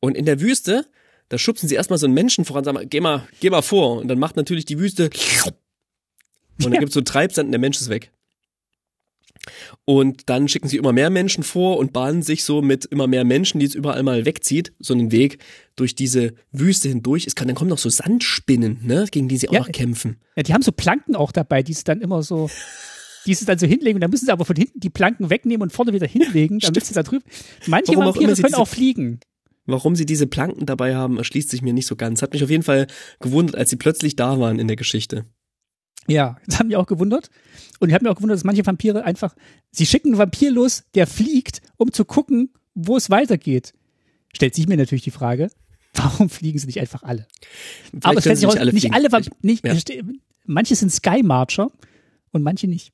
Und in der Wüste, Da schubsen sie erstmal so einen Menschen voran, sagen, geh mal, geh mal vor. Und dann macht natürlich die Wüste und dann Ja. gibt's so Treibsand und der Mensch ist weg. Und dann schicken sie immer mehr Menschen vor und bahnen sich so mit immer mehr Menschen, die es überall mal wegzieht, so einen Weg durch diese Wüste hindurch. Es kann, dann kommen noch so Sandspinnen, ne, gegen die sie auch Ja. noch kämpfen. Ja, die haben so Planken auch dabei, die es dann immer so, die es dann so hinlegen und dann müssen sie aber von hinten die Planken wegnehmen und vorne wieder hinlegen, damit sie da drüben. Manche Warum auch Vampire sie können auch fliegen. Warum sie diese Planken dabei haben, erschließt sich mir nicht so ganz. Hat mich auf jeden Fall gewundert, als sie plötzlich da waren in der Geschichte. Ja, das haben mich auch gewundert. Und ich habe mir auch gewundert, dass manche Vampire einfach, sie schicken einen Vampir los, der fliegt, um zu gucken, wo es weitergeht. Stellt sich mir natürlich die Frage, warum fliegen sie nicht einfach alle? Vielleicht Aber es stellt sich raus, nicht fliegen. alle, Vamp- nicht, Ja. manche sind Sky Marcher und manche nicht.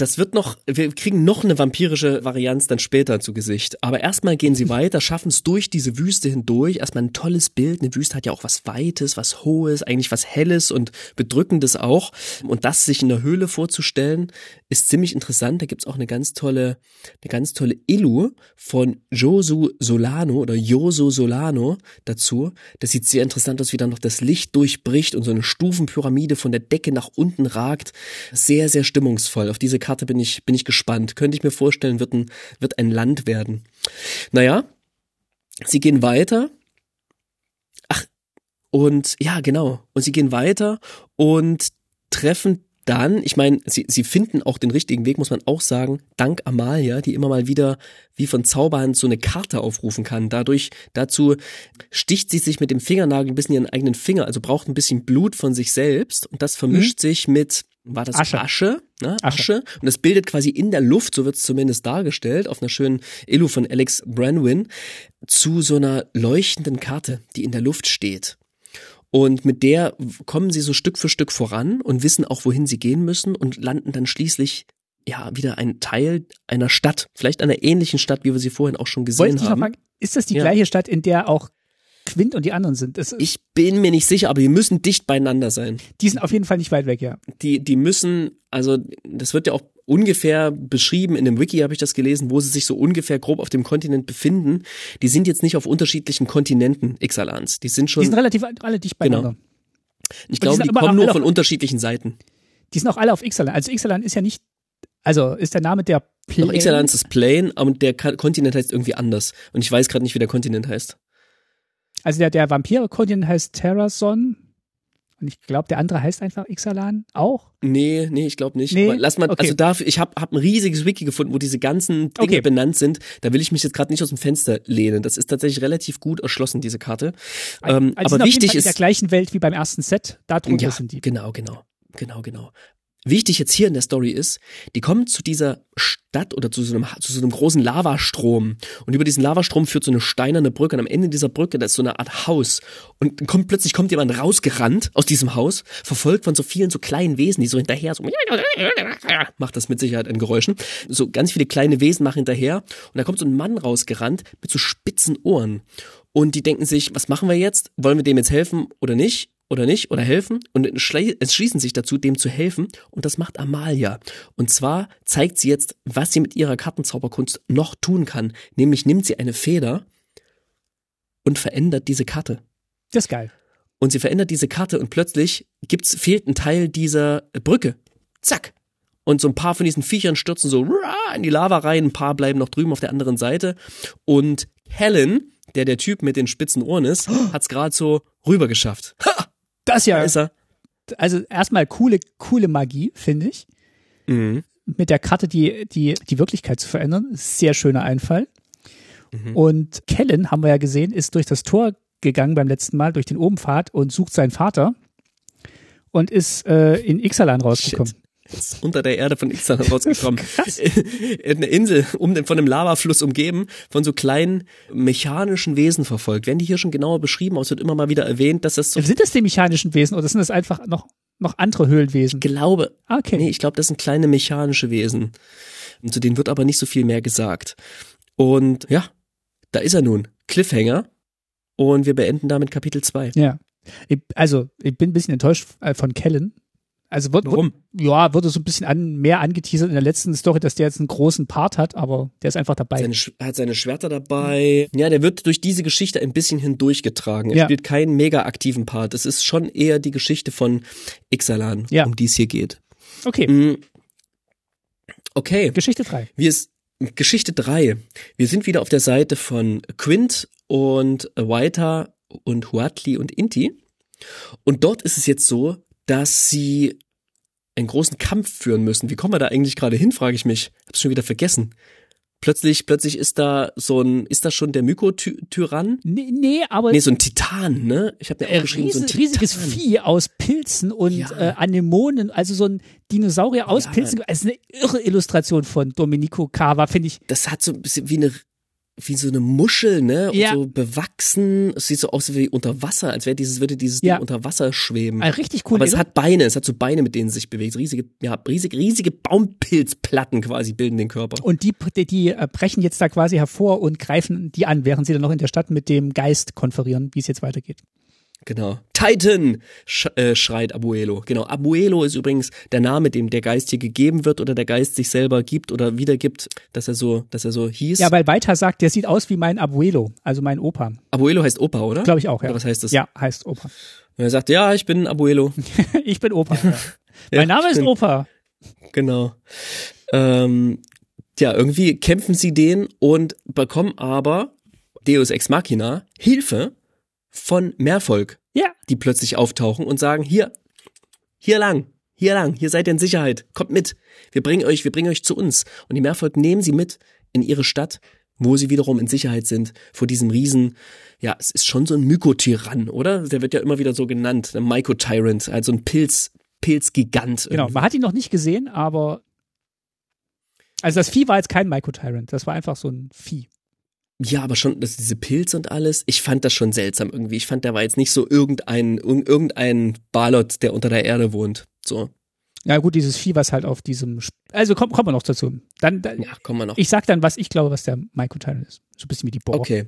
Das wird noch, wir kriegen noch eine vampirische Varianz dann später zu Gesicht. Aber erstmal gehen sie weiter, schaffen es durch diese Wüste hindurch. Erstmal ein tolles Bild. Eine Wüste hat ja auch was Weites, was Hohes, eigentlich was Helles und Bedrückendes auch. Und das sich in der Höhle vorzustellen, ist ziemlich interessant. Da gibt's auch eine ganz tolle, eine ganz tolle Illu von Josu Solano oder Joso Solano dazu. Das sieht sehr interessant aus, wie dann noch das Licht durchbricht und so eine Stufenpyramide von der Decke nach unten ragt. Sehr, sehr stimmungsvoll. Auf diese bin ich, bin ich gespannt. Könnte ich mir vorstellen, wird ein, wird ein Land werden. Naja, sie gehen weiter. Ach, und ja, genau. Und sie gehen weiter und treffen dann, ich meine, sie, sie finden auch den richtigen Weg, muss man auch sagen, dank Amalia, die immer mal wieder wie von Zauberhand so eine Karte aufrufen kann. Dadurch, dazu sticht sie sich mit dem Fingernagel ein bisschen ihren eigenen Finger, also braucht ein bisschen Blut von sich selbst und das vermischt sich mit, war das Asche. Asche? ne? Asche. Asche. Und das bildet quasi in der Luft, so wird es zumindest dargestellt, auf einer schönen Illu von Alex Branwin, zu so einer leuchtenden Karte, die in der Luft steht. Und mit der kommen sie so Stück für Stück voran und wissen auch, wohin sie gehen müssen und landen dann schließlich ja wieder ein Teil einer Stadt, vielleicht einer ähnlichen Stadt, wie wir sie vorhin auch schon gesehen haben. fragen, ist das die Ja. gleiche Stadt, in der auch Quint und die anderen sind? Das, Ich bin mir nicht sicher, aber die müssen dicht beieinander sein. die sind auf jeden Fall nicht weit weg, ja. Die, die müssen, also das wird ja auch ungefähr beschrieben, in dem Wiki habe ich das gelesen, wo sie sich so ungefähr grob auf dem Kontinent befinden. Die sind jetzt nicht auf unterschiedlichen Kontinenten Ixalans. Die sind schon, Die sind relativ alle dicht beieinander. ich die glaube, die aber kommen nur von auf- unterschiedlichen Seiten. Die sind auch alle auf Ixalan. Also Ixalan ist ja nicht, also ist der Name der Doch Plane. Ixalans ist Plane, aber der Kontinent heißt irgendwie anders. Und ich weiß gerade nicht, wie der Kontinent heißt. Also der, der Vampire-Kontinent heißt Terrason. Und ich glaube, der andere heißt einfach Ixalan auch. Nee, nee, ich glaube nicht. Nee? Aber lass mal, Okay. also dafür, ich habe hab ein riesiges Wiki gefunden, wo diese ganzen Dinge Okay. benannt sind. Da will ich mich jetzt gerade nicht aus dem Fenster lehnen. Das ist tatsächlich relativ gut erschlossen, diese Karte. Ähm, Also die aber sind auf jeden wichtig Fall in der ist, gleichen Welt wie beim ersten Set. Darunter ja, sind die. genau, genau, genau, genau. Wichtig jetzt hier in der Story ist, die kommen zu dieser Stadt oder zu so einem, zu so einem großen Lavastrom. Und über diesen Lavastrom führt so eine steinerne Brücke. Und am Ende dieser Brücke, da ist so eine Art Haus. Und kommt, plötzlich kommt jemand rausgerannt aus diesem Haus, verfolgt von so vielen so kleinen Wesen, die so hinterher so, macht das mit Sicherheit in Geräuschen. So ganz viele kleine Wesen machen hinterher. Und da kommt so ein Mann rausgerannt mit so spitzen Ohren. Und die denken sich, was machen wir jetzt? Wollen wir dem jetzt helfen oder nicht? Oder nicht? Oder helfen? Und entschließen sich dazu, dem zu helfen. Und das macht Amalia. Und zwar zeigt sie jetzt, was sie mit ihrer Kartenzauberkunst noch tun kann. Nämlich nimmt sie eine Feder und verändert diese Karte. Das ist geil. Und sie verändert diese Karte und plötzlich gibt's, fehlt ein Teil dieser Brücke. Zack. Und so ein paar von diesen Viechern stürzen so in die Lava rein, ein paar bleiben noch drüben auf der anderen Seite. Und Helen, der der Typ mit den spitzen Ohren ist, hat's gerade so rüber geschafft. Ha, Das da ja, ist er. also erstmal coole, coole Magie, finde ich. Mhm. Mit der Karte die, die, die Wirklichkeit zu verändern. Sehr schöner Einfall. Mhm. Und Kellen, haben wir ja gesehen, ist durch das Tor gegangen beim letzten Mal, durch den Obenpfad und sucht seinen Vater und ist äh, in Ixalan rausgekommen. Ist unter der Erde von Ixalan rausgekommen. Eine Insel um den, von einem Lavafluss umgeben, von so kleinen mechanischen Wesen verfolgt. Werden die hier schon genauer beschrieben, aber es wird immer mal wieder erwähnt, dass das so Sind das die mechanischen Wesen oder sind das einfach noch, noch andere Höhlenwesen? glaube, Ah, Okay. Nee, ich glaube, das sind kleine mechanische Wesen. Und zu denen wird aber nicht so viel mehr gesagt. Und ja, da ist er nun. Cliffhanger. Und wir beenden damit Kapitel 2. Ja. Ich, also, ich bin ein bisschen enttäuscht äh, von Kellen. Also wird, Warum? Wird, ja, wurde so ein bisschen an, mehr angeteasert in der letzten Story, dass der jetzt einen großen Part hat, aber der ist einfach dabei. Seine, hat seine Schwerter dabei. Ja, der wird durch diese Geschichte ein bisschen hindurchgetragen. Er Ja. spielt keinen mega aktiven Part. Es ist schon eher die Geschichte von Ixalan, Ja. um die es hier geht. Okay, Mm. Okay, Geschichte 3. wir ist Geschichte drei. Wir sind wieder auf der Seite von Quint und Waita und Huatli und Inti. Und dort ist es jetzt so, dass sie einen großen Kampf führen müssen. Wie kommen wir da eigentlich gerade hin, frage ich mich. Hab's schon wieder vergessen. Plötzlich, plötzlich ist da so ein, ist da schon der Myko-Tyrann? Nee, nee, aber Nee, so ein Titan, ne? Ich habe mir äh, aufgeschrieben, so ein Titan. riesiges Vieh aus Pilzen und Ja. äh, Anemonen, also so ein Dinosaurier aus Ja. Pilzen. Es ist eine irre Illustration von Domenico Cava, finde ich. Das hat so ein bisschen wie eine, wie so eine Muschel, ne? Und Ja. so bewachsen. Es sieht so aus wie unter Wasser, als wäre dieses, würde dieses Ja. Ding unter Wasser schweben. Äh, richtig cool. Aber es hat Beine, es hat so Beine, mit denen es sich bewegt. Riesige, ja, riesige, riesige Baumpilzplatten quasi bilden den Körper. und die, die, die äh, brechen jetzt da quasi hervor und greifen die an, während sie dann noch in der Stadt mit dem Geist konferieren, wie es jetzt weitergeht. Genau. Titan, sch äh, schreit Abuelo. Genau. Abuelo ist übrigens der Name, dem der Geist hier gegeben wird oder der Geist sich selber gibt oder wiedergibt, dass er so, dass er so hieß. Ja, weil Weiter sagt, der sieht aus wie mein Abuelo, also mein Opa. Abuelo heißt Opa, oder? Glaube ich auch, ja. Oder was heißt das? Ja, heißt Opa. Und er sagt, ja, ich bin Abuelo. ich bin Opa. Ja. Ja, mein Name ist stimmt. Opa. Genau. Ähm, ja, irgendwie kämpfen sie den und bekommen aber Deus Ex Machina Hilfe von Mehrvolk, Ja, die plötzlich auftauchen und sagen, hier, hier lang, hier lang, hier seid ihr in Sicherheit, kommt mit, wir bringen euch, wir bringen euch zu uns. Und die Mehrvolk nehmen sie mit in ihre Stadt, wo sie wiederum in Sicherheit sind vor diesem Riesen, ja, es ist schon so ein Mykotyrann, oder? Der wird ja immer wieder so genannt, ein Myko-Tyrant, also ein Pilz, Pilzgigant. genau. Man hat ihn noch nicht gesehen, aber also das Vieh war jetzt kein Myco-Tyrant, das war einfach so ein Vieh. Ja, aber schon, dass diese Pilze und alles, ich fand das schon seltsam irgendwie. Ich fand, der war jetzt nicht so irgendein, irg- irgendein Balot, der unter der Erde wohnt. So. Ja gut, dieses Vieh, was halt auf diesem, Sp- also kommen kommen wir noch dazu. Dann, dann Ja, kommen wir noch. ich sag dann, was ich glaube, was der Myco-Tyrant ist. So ein bisschen wie die Bohr. Okay.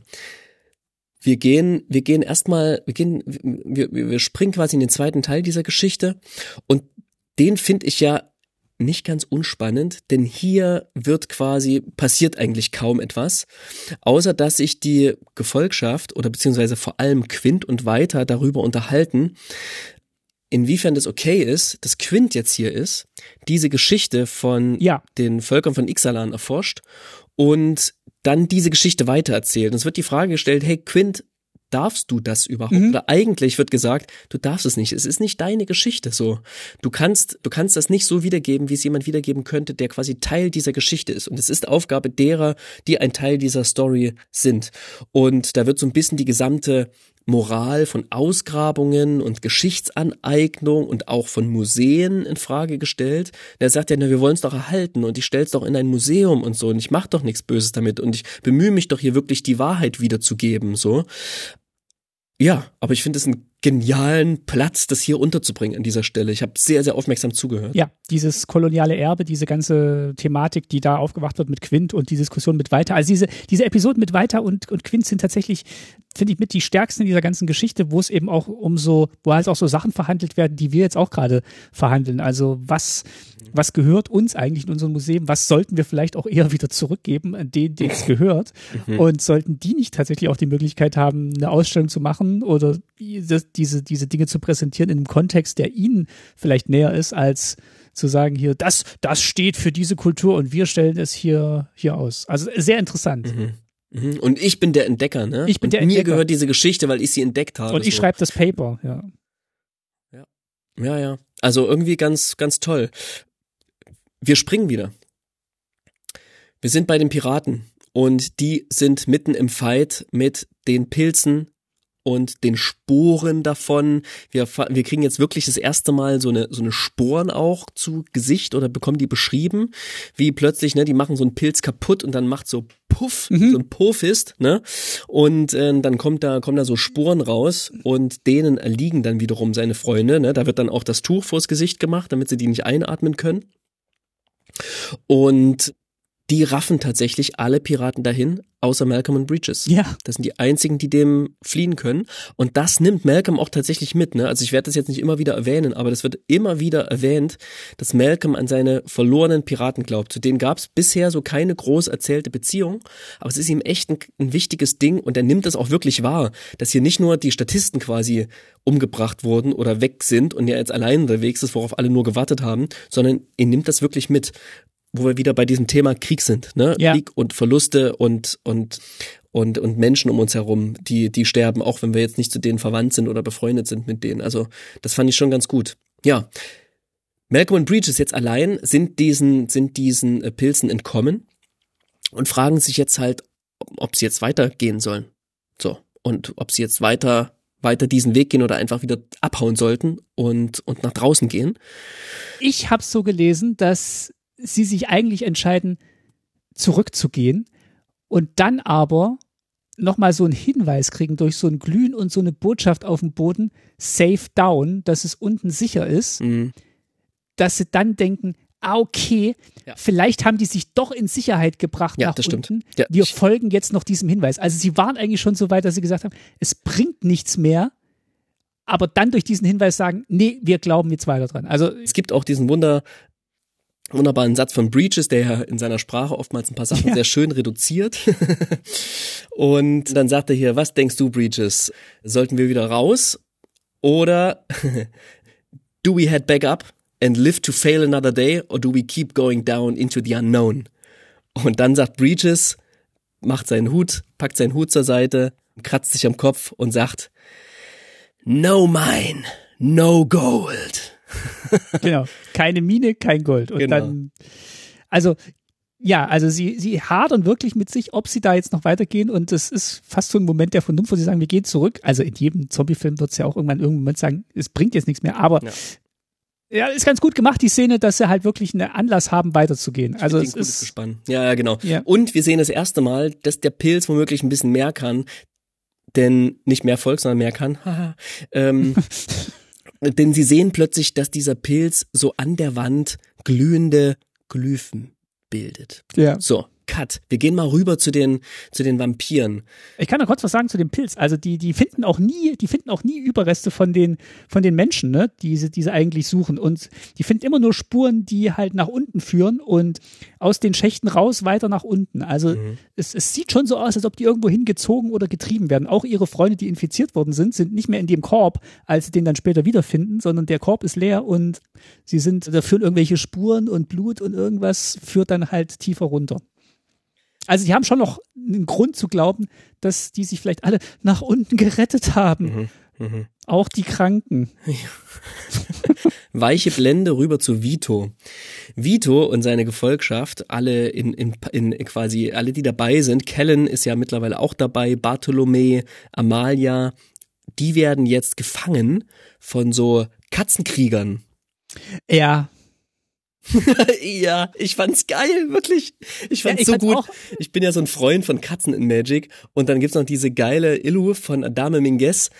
Wir gehen, wir gehen erstmal, wir gehen, wir wir springen quasi in den zweiten Teil dieser Geschichte und den finde ich ja nicht ganz unspannend, denn hier wird quasi, passiert eigentlich kaum etwas, außer dass sich die Gefolgschaft oder beziehungsweise vor allem Quint und Weiter darüber unterhalten, inwiefern das okay ist, dass Quint jetzt hier ist, diese Geschichte von Ja, den Völkern von Ixalan erforscht und dann diese Geschichte weitererzählt. Und es wird die Frage gestellt, hey Quint, darfst du das überhaupt? Mhm. Oder eigentlich wird gesagt, du darfst es nicht. Es ist nicht deine Geschichte so. Du kannst, du kannst das nicht so wiedergeben, wie es jemand wiedergeben könnte, der quasi Teil dieser Geschichte ist. Und es ist Aufgabe derer, die ein Teil dieser Story sind. Und da wird so ein bisschen die gesamte Moral von Ausgrabungen und Geschichtsaneignung und auch von Museen in Frage gestellt. Der sagt ja, na, wir wollen es doch erhalten und ich stell's doch in ein Museum und so und ich mach doch nichts Böses damit und ich bemühe mich doch hier wirklich die Wahrheit wiederzugeben, so. Ja, aber ich finde es einen genialen Platz, das hier unterzubringen an dieser Stelle. Ich habe sehr, sehr aufmerksam zugehört. ja, dieses koloniale Erbe, diese ganze Thematik, die da aufgewacht wird mit Quint und die Diskussion mit Weiter. Also diese, diese Episoden mit Weiter und, und Quint sind tatsächlich, finde ich, mit die stärksten in dieser ganzen Geschichte, wo es eben auch um so, wo halt auch so Sachen verhandelt werden, die wir jetzt auch gerade verhandeln. Also was, was gehört uns eigentlich in unserem Museum? Was sollten wir vielleicht auch eher wieder zurückgeben an den, denen es gehört? Und sollten die nicht tatsächlich auch die Möglichkeit haben, eine Ausstellung zu machen oder diese, diese, diese Dinge zu präsentieren in einem Kontext, der ihnen vielleicht näher ist, als zu sagen hier, das, das steht für diese Kultur und wir stellen es hier, hier aus. Also sehr interessant. Mhm. Und ich bin der Entdecker, ne? Ich bin und der Mir Entdecker. gehört diese Geschichte, weil ich sie entdeckt habe. Und ich so. schreibe das Paper, ja. Ja, ja. Also irgendwie ganz, ganz toll. Wir springen wieder. Wir sind bei den Piraten und die sind mitten im Fight mit den Pilzen und den Sporen davon. Wir, wir kriegen jetzt wirklich das erste Mal so eine, so eine Sporen auch zu Gesicht oder bekommen die beschrieben, wie plötzlich, ne, die machen so einen Pilz kaputt und dann macht so Puff, Mhm. so ein Puff ist, ne? Und äh, dann kommt da, kommen da so Sporen raus und denen erliegen dann wiederum seine Freunde, ne? Da wird dann auch das Tuch vors Gesicht gemacht, damit sie die nicht einatmen können. Und die raffen tatsächlich alle Piraten dahin, außer Malcolm und Breaches. Ja. Das sind die einzigen, die dem fliehen können. Und das nimmt Malcolm auch tatsächlich mit. Ne? Also ich werde das jetzt nicht immer wieder erwähnen, aber das wird immer wieder erwähnt, dass Malcolm an seine verlorenen Piraten glaubt. Zu denen gab es bisher so keine groß erzählte Beziehung, aber es ist ihm echt ein, ein wichtiges Ding und er nimmt das auch wirklich wahr, dass hier nicht nur die Statisten quasi umgebracht wurden oder weg sind und er jetzt allein unterwegs ist, worauf alle nur gewartet haben, sondern er nimmt das wirklich mit wo wir wieder bei diesem Thema Krieg sind, ne? Ja. Krieg und Verluste und und und und Menschen um uns herum, die die sterben, auch wenn wir jetzt nicht zu denen verwandt sind oder befreundet sind mit denen. Also das fand ich schon ganz gut. Ja, Malcolm und Breaches jetzt allein sind diesen sind diesen äh, Pilzen entkommen und fragen sich jetzt halt, ob sie jetzt weitergehen sollen. So und ob sie jetzt weiter weiter diesen Weg gehen oder einfach wieder abhauen sollten und und nach draußen gehen. Ich habe so gelesen, dass sie sich eigentlich entscheiden, zurückzugehen und dann aber nochmal so einen Hinweis kriegen durch so ein Glühen und so eine Botschaft auf dem Boden, safe down, dass es unten sicher ist, Mhm. dass sie dann denken, ah, okay, Ja. vielleicht haben die sich doch in Sicherheit gebracht Ja, nach das stimmt. unten. Ja, Wir folgen jetzt noch diesem Hinweis. Also sie waren eigentlich schon so weit, dass sie gesagt haben, es bringt nichts mehr, aber dann durch diesen Hinweis sagen, nee, wir glauben jetzt weiter dran. Also Es gibt auch diesen Wunder, wunderbaren Satz von Breaches, der ja in seiner Sprache oftmals ein paar Sachen Ja. sehr schön reduziert. Und dann sagt er hier, was denkst du, Breaches? Sollten wir wieder raus? Oder do we head back up and live to fail another day? Or do we keep going down into the unknown? Und dann sagt Breaches, macht seinen Hut, packt seinen Hut zur Seite, kratzt sich am Kopf und sagt, no mine, no gold. genau, keine Mine, kein Gold. Und Genau. dann, also ja, also sie, sie hadern wirklich mit sich, ob sie da jetzt noch weitergehen und das ist fast so ein Moment der Vernunft, wo sie sagen, wir gehen zurück. Also in jedem Zombie-Film wird es ja auch irgendwann irgendein Moment sagen, es bringt jetzt nichts mehr, aber Ja. ja. ist ganz gut gemacht, die Szene, dass sie halt wirklich einen Anlass haben, weiterzugehen. Also Den es ist, Gespann. Ja, ja, genau. Ja. Und wir sehen das erste Mal, dass der Pilz womöglich ein bisschen mehr kann, denn nicht mehr Volk, sondern mehr kann. Haha. ähm, denn sie sehen plötzlich, dass dieser Pilz so an der Wand glühende Glyphen bildet. ja. So, Cut. Wir gehen mal rüber zu den zu den Vampiren. Ich kann noch kurz was sagen zu dem Pilz. Also die, die finden auch nie, die finden auch nie Überreste von den, von den Menschen, ne, die sie, die sie eigentlich suchen. Und die finden immer nur Spuren, die halt nach unten führen und aus den Schächten raus weiter nach unten. Also es, es sieht schon so aus, als ob die irgendwo hingezogen oder getrieben werden. Auch ihre Freunde, die infiziert worden sind, sind nicht mehr in dem Korb, als sie den dann später wiederfinden, sondern der Korb ist leer und sie sind, da führen irgendwelche Spuren und Blut und irgendwas führt dann halt tiefer runter. Also die haben schon noch einen Grund zu glauben, dass die sich vielleicht alle nach unten gerettet haben. Mhm. Auch die Kranken. Weiche Blende rüber zu Vito. Vito und seine Gefolgschaft, alle in, in, in quasi, alle, die dabei sind, Kellen ist ja mittlerweile auch dabei, Bartolome, Amalia, die werden jetzt gefangen von so Katzenkriegern. Ja, ja, ich fand's geil, wirklich. Ich fand's Ja, ich so fand's gut. auch. Ich bin ja so ein Freund von Katzen in Magic und dann gibt's noch diese geile Illu von Adame Minguez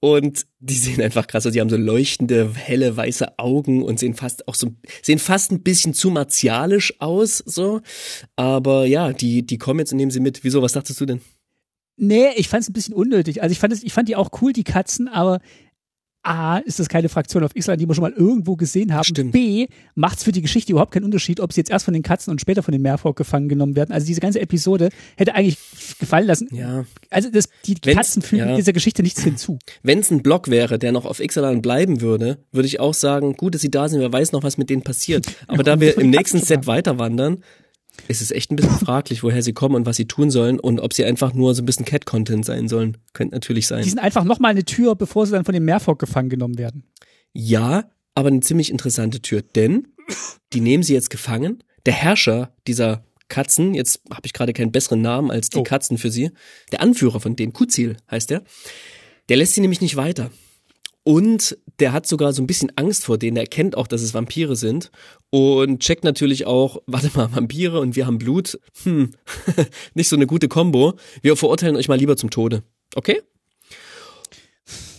und die sehen einfach krass aus. Die haben so leuchtende, helle, weiße Augen und sehen fast auch so, sehen fast ein bisschen zu martialisch aus, so. Aber ja, die, die kommen jetzt und nehmen sie mit. Wieso, was dachtest du denn? nee, ich fand es ein bisschen unnötig. Also ich fand es, ich fand die auch cool, die Katzen, aber A, ist das keine Fraktion auf Island, die wir schon mal irgendwo gesehen haben. Stimmt. B, macht es für die Geschichte überhaupt keinen Unterschied, ob sie jetzt erst von den Katzen und später von den Meerfolk gefangen genommen werden. Also diese ganze Episode hätte eigentlich gefallen lassen. Ja. Also das, die Wenn's- Katzen fügen ja. dieser Geschichte nichts hinzu. Wenn es ein Block wäre, der noch auf Ixalan bleiben würde, würde ich auch sagen, gut, dass sie da sind, wer weiß noch, was mit denen passiert. Aber da wir im nächsten Set weiter wandern, ist es echt ein bisschen fraglich, woher sie kommen und was sie tun sollen und ob sie einfach nur so ein bisschen Cat-Content sein sollen. Könnte natürlich sein. Die sind einfach nochmal eine Tür, bevor sie dann von dem Meerfolk gefangen genommen werden. Ja, aber eine ziemlich interessante Tür, denn die nehmen sie jetzt gefangen. Der Herrscher dieser Katzen, jetzt habe ich gerade keinen besseren Namen als die Oh. Katzen für sie, der Anführer von denen, Kuzil heißt er, der lässt sie nämlich nicht weiter. Und der hat sogar so ein bisschen Angst vor denen. Er erkennt auch, dass es Vampire sind und checkt natürlich auch, warte mal, Vampire und wir haben Blut. Hm, nicht so eine gute Kombo. Wir verurteilen euch mal lieber zum Tode. Okay?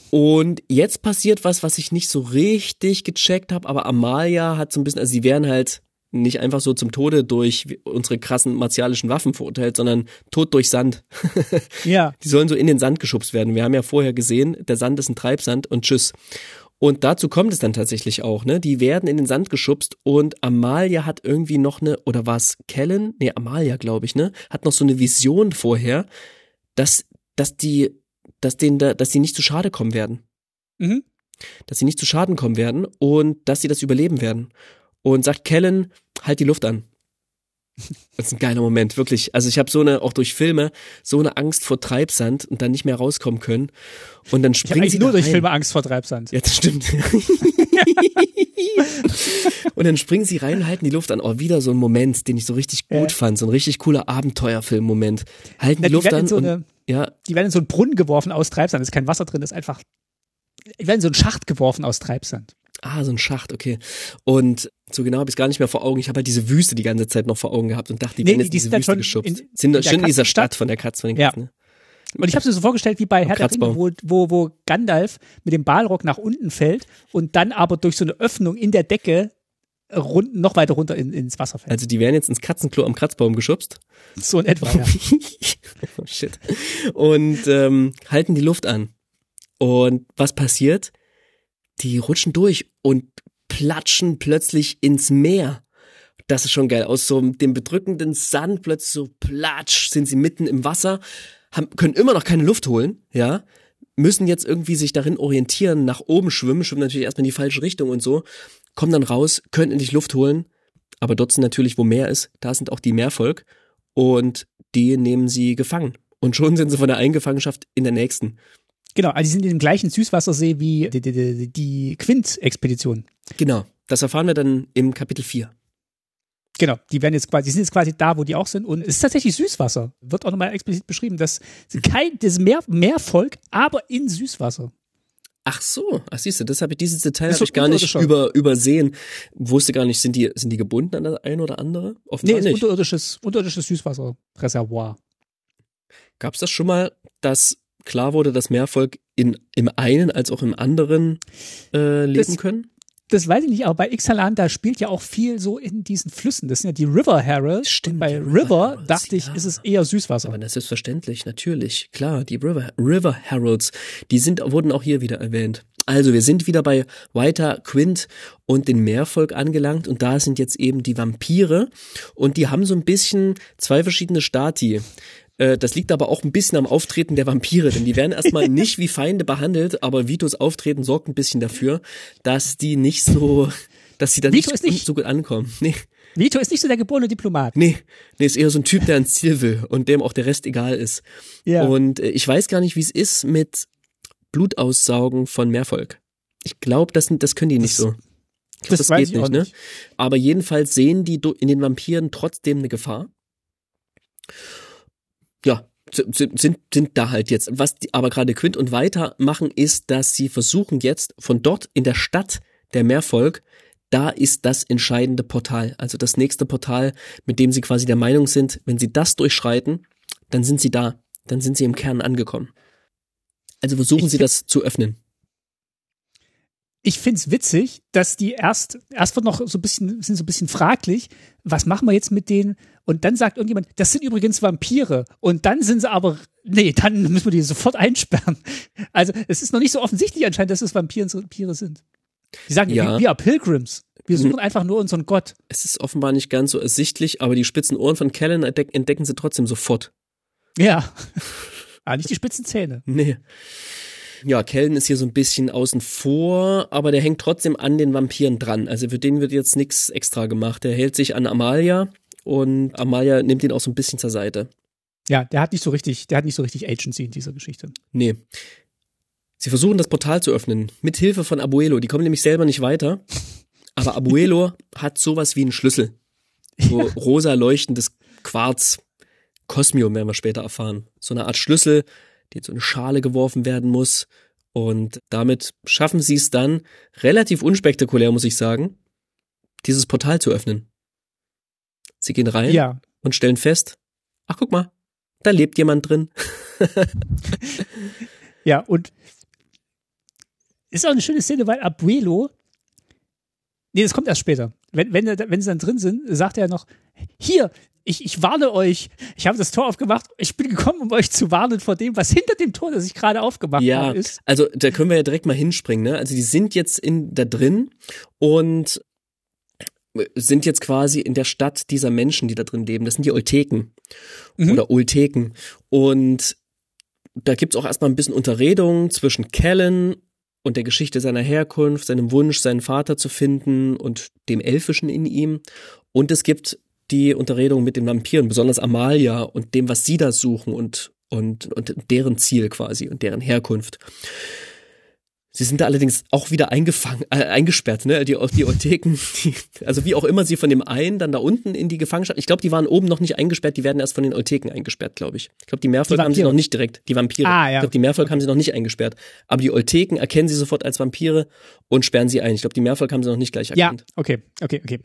Und jetzt passiert was, was ich nicht so richtig gecheckt habe, aber Amalia hat so ein bisschen, also sie wären halt nicht einfach so zum Tode durch unsere krassen martialischen Waffen verurteilt, sondern Tod durch Sand. Ja. Die sollen so in den Sand geschubst werden. Wir haben ja vorher gesehen, der Sand ist ein Treibsand und tschüss. Und dazu kommt es dann tatsächlich auch, ne? Die werden in den Sand geschubst und Amalia hat irgendwie noch eine, oder war es Kellen? Nee, Amalia, glaube ich, ne? Hat noch so eine Vision vorher, dass, dass die, dass denen da, dass die nicht zu Schade kommen werden. Mhm. Dass sie nicht zu Schaden kommen werden und dass sie das überleben werden. Und sagt Kellen, halt die Luft an. Das ist ein geiler Moment, wirklich. Also ich habe so eine, auch durch Filme, so eine Angst vor Treibsand und dann nicht mehr rauskommen können. Und dann Ich springen eigentlich sie nur durch rein. Filme Angst vor Treibsand. Ja, das stimmt. und dann springen sie rein, halten die Luft an. Oh, wieder so ein Moment, den ich so richtig gut Ja. fand. So ein richtig cooler Abenteuerfilm-Moment. Halten Na, die die Luft an so und, eine, ja, die werden in so einen Brunnen geworfen aus Treibsand. Ist kein Wasser drin, ist einfach. Die werden in so einen Schacht geworfen aus Treibsand. Ah, so ein Schacht, okay. Und so genau habe ich es gar nicht mehr vor Augen. Ich habe halt diese Wüste die ganze Zeit noch vor Augen gehabt und dachte, die Nee, werden jetzt die in diese dann Wüste geschubst. in- sind in schön in dieser. Stadt von der Katze. Von den Ja. Katzen, ne? Und ich habe mir so vorgestellt, wie bei Herr der Ringe, wo, wo, wo Gandalf mit dem Balrog nach unten fällt und dann aber durch so eine Öffnung in der Decke rund, noch weiter runter in, ins Wasser fällt. Also die werden jetzt ins Katzenklo am Kratzbaum geschubst. So in etwa, ja. oh, shit. Und ähm, halten die Luft an. Und was passiert? Die rutschen durch und platschen plötzlich ins Meer. Das ist schon geil. Aus so dem bedrückenden Sand plötzlich so platsch sind sie mitten im Wasser, haben, können immer noch keine Luft holen, ja, müssen jetzt irgendwie sich darin orientieren, nach oben schwimmen, schwimmen natürlich erstmal in die falsche Richtung und so, kommen dann raus, können endlich Luft holen, aber dort sind natürlich, wo Meer ist, da sind auch die Meervolk und die nehmen sie gefangen. Und schon sind sie von der einen Gefangenschaft in der nächsten. Genau, also die sind in dem gleichen Süßwassersee wie die, die, die, Quint-Expedition. Genau. Das erfahren wir dann im Kapitel 4. Genau, die werden jetzt quasi, die sind jetzt quasi da, wo die auch sind. Und es ist tatsächlich Süßwasser. Wird auch nochmal explizit beschrieben, dass kein, das Meer, Meervolk, aber in Süßwasser. Ach so, ach siehst du, das habe ich, dieses Detail habe ich gar nicht über, übersehen. Wusste gar nicht, sind die, sind die gebunden an das eine oder andere? Nee, Offenbar ist nicht. unterirdisches, unterirdisches Süßwasserreservoir. Gab es das schon mal, dass klar wurde, dass Meervolk in, im einen als auch im anderen äh, leben Das- können? Das weiß ich nicht, aber bei Ixalan, da spielt ja auch viel so in diesen Flüssen. Das sind ja die River Heralds. Stimmt, bei River River Heralds, dachte ich, ja. ist es eher Süßwasser. Aber das ist selbstverständlich, natürlich, klar, die River, River Heralds, die sind, wurden auch hier wieder erwähnt. Also, wir sind wieder bei Whiter Quint und den Meervolk angelangt und da sind jetzt eben die Vampire und die haben so ein bisschen zwei verschiedene Stati. Äh, Das liegt aber auch ein bisschen am Auftreten der Vampire, denn die werden erstmal nicht wie Feinde behandelt, aber Vitos Auftreten sorgt ein bisschen dafür, dass die nicht so, dass sie da Vito nicht, nicht- so gut ankommen. Nee. Vito ist nicht so der geborene Diplomat. Nee, nee, ist eher so ein Typ, der ans Ziel will und dem auch der Rest egal ist. Ja. Und äh, ich weiß gar nicht, wie es ist mit Blutaussaugen von Meervolk. Ich glaube, das, das können die nicht Das- so. Ich glaub, das ich auch ne? nicht. Aber jedenfalls sehen die in den Vampiren trotzdem eine Gefahr. Ja, sind, sind, sind da halt jetzt. Was die, aber gerade Quint und weiter machen, ist, dass sie versuchen jetzt von dort in der Stadt der Meervolk, da ist das entscheidende Portal. Also das nächste Portal, mit dem sie quasi der Meinung sind, wenn sie das durchschreiten, dann sind sie da. Dann sind sie im Kern angekommen. Also versuchen Ich sie das zu öffnen. Ich find's witzig, dass die erst, erst wird noch so ein bisschen, sind so ein bisschen fraglich, was machen wir jetzt mit denen? Und dann sagt irgendjemand, das sind übrigens Vampire. Und dann sind sie aber, nee, dann müssen wir die sofort einsperren. Also es ist noch nicht so offensichtlich anscheinend, dass es Vampire, Vampire sind. Die sagen, Ja. ja. wir are Pilgrims. Wir suchen einfach nur unseren Gott. Es ist offenbar nicht ganz so ersichtlich, aber die spitzen Ohren von Kellen entdeck entdecken sie trotzdem sofort. Ja. Aber nicht die spitzen Zähne. Nee. Ja, Kellen ist hier so ein bisschen außen vor, aber der hängt trotzdem an den Vampiren dran. Also für den wird jetzt nichts extra gemacht. Der hält sich an Amalia und Amalia nimmt ihn auch so ein bisschen zur Seite. Ja, der hat nicht so richtig, der hat nicht so richtig Agency in dieser Geschichte. Nee. Sie versuchen das Portal zu öffnen, mit Hilfe von Abuelo. Die kommen nämlich selber nicht weiter. Aber Abuelo hat sowas wie einen Schlüssel. So rosa leuchtendes Quarz. Cosmium werden wir später erfahren. So eine Art Schlüssel, die in so eine Schale geworfen werden muss. Und damit schaffen sie es dann, relativ unspektakulär, muss ich sagen, dieses Portal zu öffnen. Sie gehen rein Ja. und stellen fest, ach guck mal, da lebt jemand drin. Ja, und ist auch eine schöne Szene, weil Abuelo, nee, das kommt erst später. Wenn, wenn, wenn sie dann drin sind, sagt er noch, hier, ich, ich warne euch, ich habe das Tor aufgemacht, ich bin gekommen, um euch zu warnen vor dem, was hinter dem Tor, das ich gerade aufgemacht ja, habe, ist. Also da können wir ja direkt mal hinspringen, ne? Also die sind jetzt in da drin und sind jetzt quasi in der Stadt dieser Menschen, die da drin leben. Das sind die Olteken mhm. oder Olteken. Und da gibt's auch erstmal ein bisschen Unterredung zwischen Kellen und der Geschichte seiner Herkunft, seinem Wunsch, seinen Vater zu finden und dem Elfischen in ihm. Und es gibt die Unterredung mit den Vampiren, besonders Amalia und dem, was sie da suchen und, und, und deren Ziel quasi und deren Herkunft. Sie sind da allerdings auch wieder eingefangen, äh, eingesperrt, ne? Die, die Ortheken, die, also wie auch immer sie von dem einen dann da unten in die Gefangenschaft. Ich glaube, die waren oben noch nicht eingesperrt, die werden erst von den Oltheken eingesperrt, glaube ich. Ich glaube, die Meervolk haben sie noch nicht direkt, die Vampire. Ah, ja. Ich glaube, die Meervolk haben sie noch nicht eingesperrt. Aber die Oltheken erkennen sie sofort als Vampire und sperren sie ein. Ich glaube, die Meervolk haben sie noch nicht gleich erkannt. Ja, okay, okay, okay.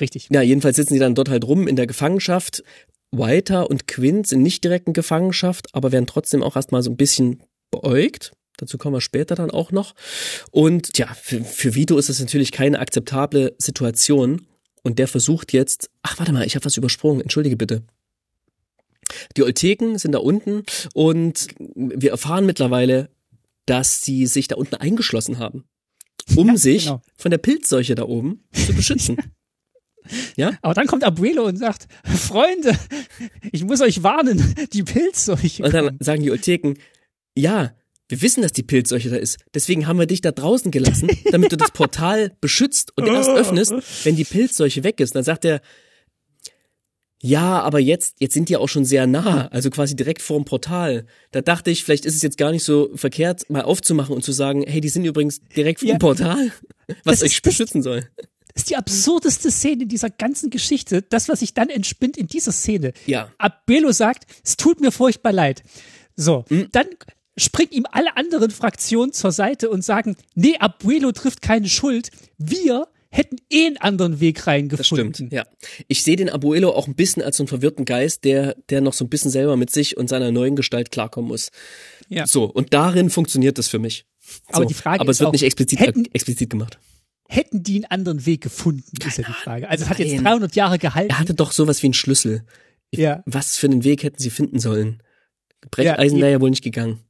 Richtig. Ja, jedenfalls sitzen sie dann dort halt rum in der Gefangenschaft. Whiter und Quint sind nicht direkt in Gefangenschaft, aber werden trotzdem auch erstmal so ein bisschen beäugt. Dazu kommen wir später dann auch noch. Und ja, für, für Vito ist das natürlich keine akzeptable Situation. Und der versucht jetzt, ach warte mal, ich habe was übersprungen, entschuldige bitte. Die Olteken sind da unten und wir erfahren mittlerweile, dass sie sich da unten eingeschlossen haben, um ja, sich genau. von der Pilzseuche da oben zu beschützen. Ja? Aber dann kommt Abuelo und sagt, Freunde, ich muss euch warnen, die Pilzseuche. Und dann sagen die Olteken, ja, wir wissen, dass die Pilzseuche da ist. Deswegen haben wir dich da draußen gelassen, damit du das Portal beschützt und erst öffnest, wenn die Pilzseuche weg ist. dann sagt er, ja, aber jetzt, jetzt sind die auch schon sehr nah, also quasi direkt vorm Portal. Da dachte ich, vielleicht ist es jetzt gar nicht so verkehrt, mal aufzumachen und zu sagen, hey, die sind übrigens direkt vorm ja, Portal, was euch beschützen soll. Das ist die absurdeste Szene in dieser ganzen Geschichte. Das, was sich dann entspinnt in dieser Szene. Ja. Abelo sagt, es tut mir furchtbar leid. So, mhm. dann springen ihm alle anderen Fraktionen zur Seite und sagen, nee, Abuelo trifft keine Schuld. Wir hätten eh einen anderen Weg reingefunden. Das stimmt, ja. Ich sehe den Abuelo auch ein bisschen als so einen verwirrten Geist, der, der noch so ein bisschen selber mit sich und seiner neuen Gestalt klarkommen muss. Ja. So, und darin funktioniert das für mich. So, aber die Frage aber es wird auch, nicht explizit, hätten, explizit gemacht. Hätten die einen anderen Weg gefunden, ist ja die Frage. Also es hat jetzt 300 Jahre gehalten. Er hatte doch sowas wie einen Schlüssel. Ja. Was für einen Weg hätten sie finden sollen? Brecheisen ja, wäre ja wohl nicht gegangen.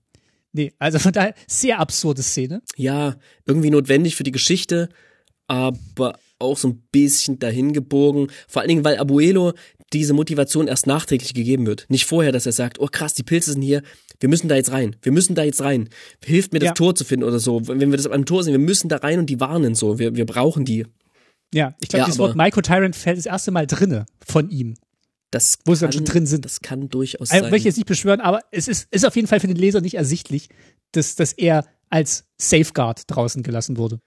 Nee, also von daher sehr absurde Szene. Ja, irgendwie notwendig für die Geschichte, aber auch so ein bisschen dahin gebogen. Vor allen Dingen, weil Abuelo diese Motivation erst nachträglich gegeben wird. Nicht vorher, dass er sagt, oh krass, die Pilze sind hier, wir müssen da jetzt rein, wir müssen da jetzt rein. Hilft mir das ja. Tor zu finden oder so. Wenn wir das am Tor sehen, wir müssen da rein und die warnen so, wir, wir brauchen die. Ja, ich glaube, ja, dieses Wort Micro Tyrant fällt das erste Mal drinne von ihm. Das wo sie dann schon drin sind. Das kann durchaus sein. Ich jetzt nicht beschwören, aber es ist, ist auf jeden Fall für den Leser nicht ersichtlich, dass, dass er als Safeguard draußen gelassen wurde.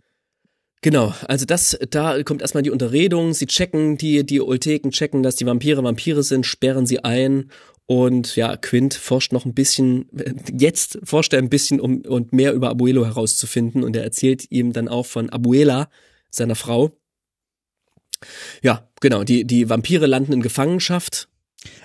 Genau, also das, da kommt erstmal die Unterredung, sie checken, die, die Olteken checken, dass die Vampire Vampire sind, sperren sie ein und ja, Quint forscht noch ein bisschen, jetzt forscht er ein bisschen, um und mehr über Abuelo herauszufinden und er erzählt ihm dann auch von Abuela, seiner Frau, ja, genau. Die, die Vampire landen in Gefangenschaft.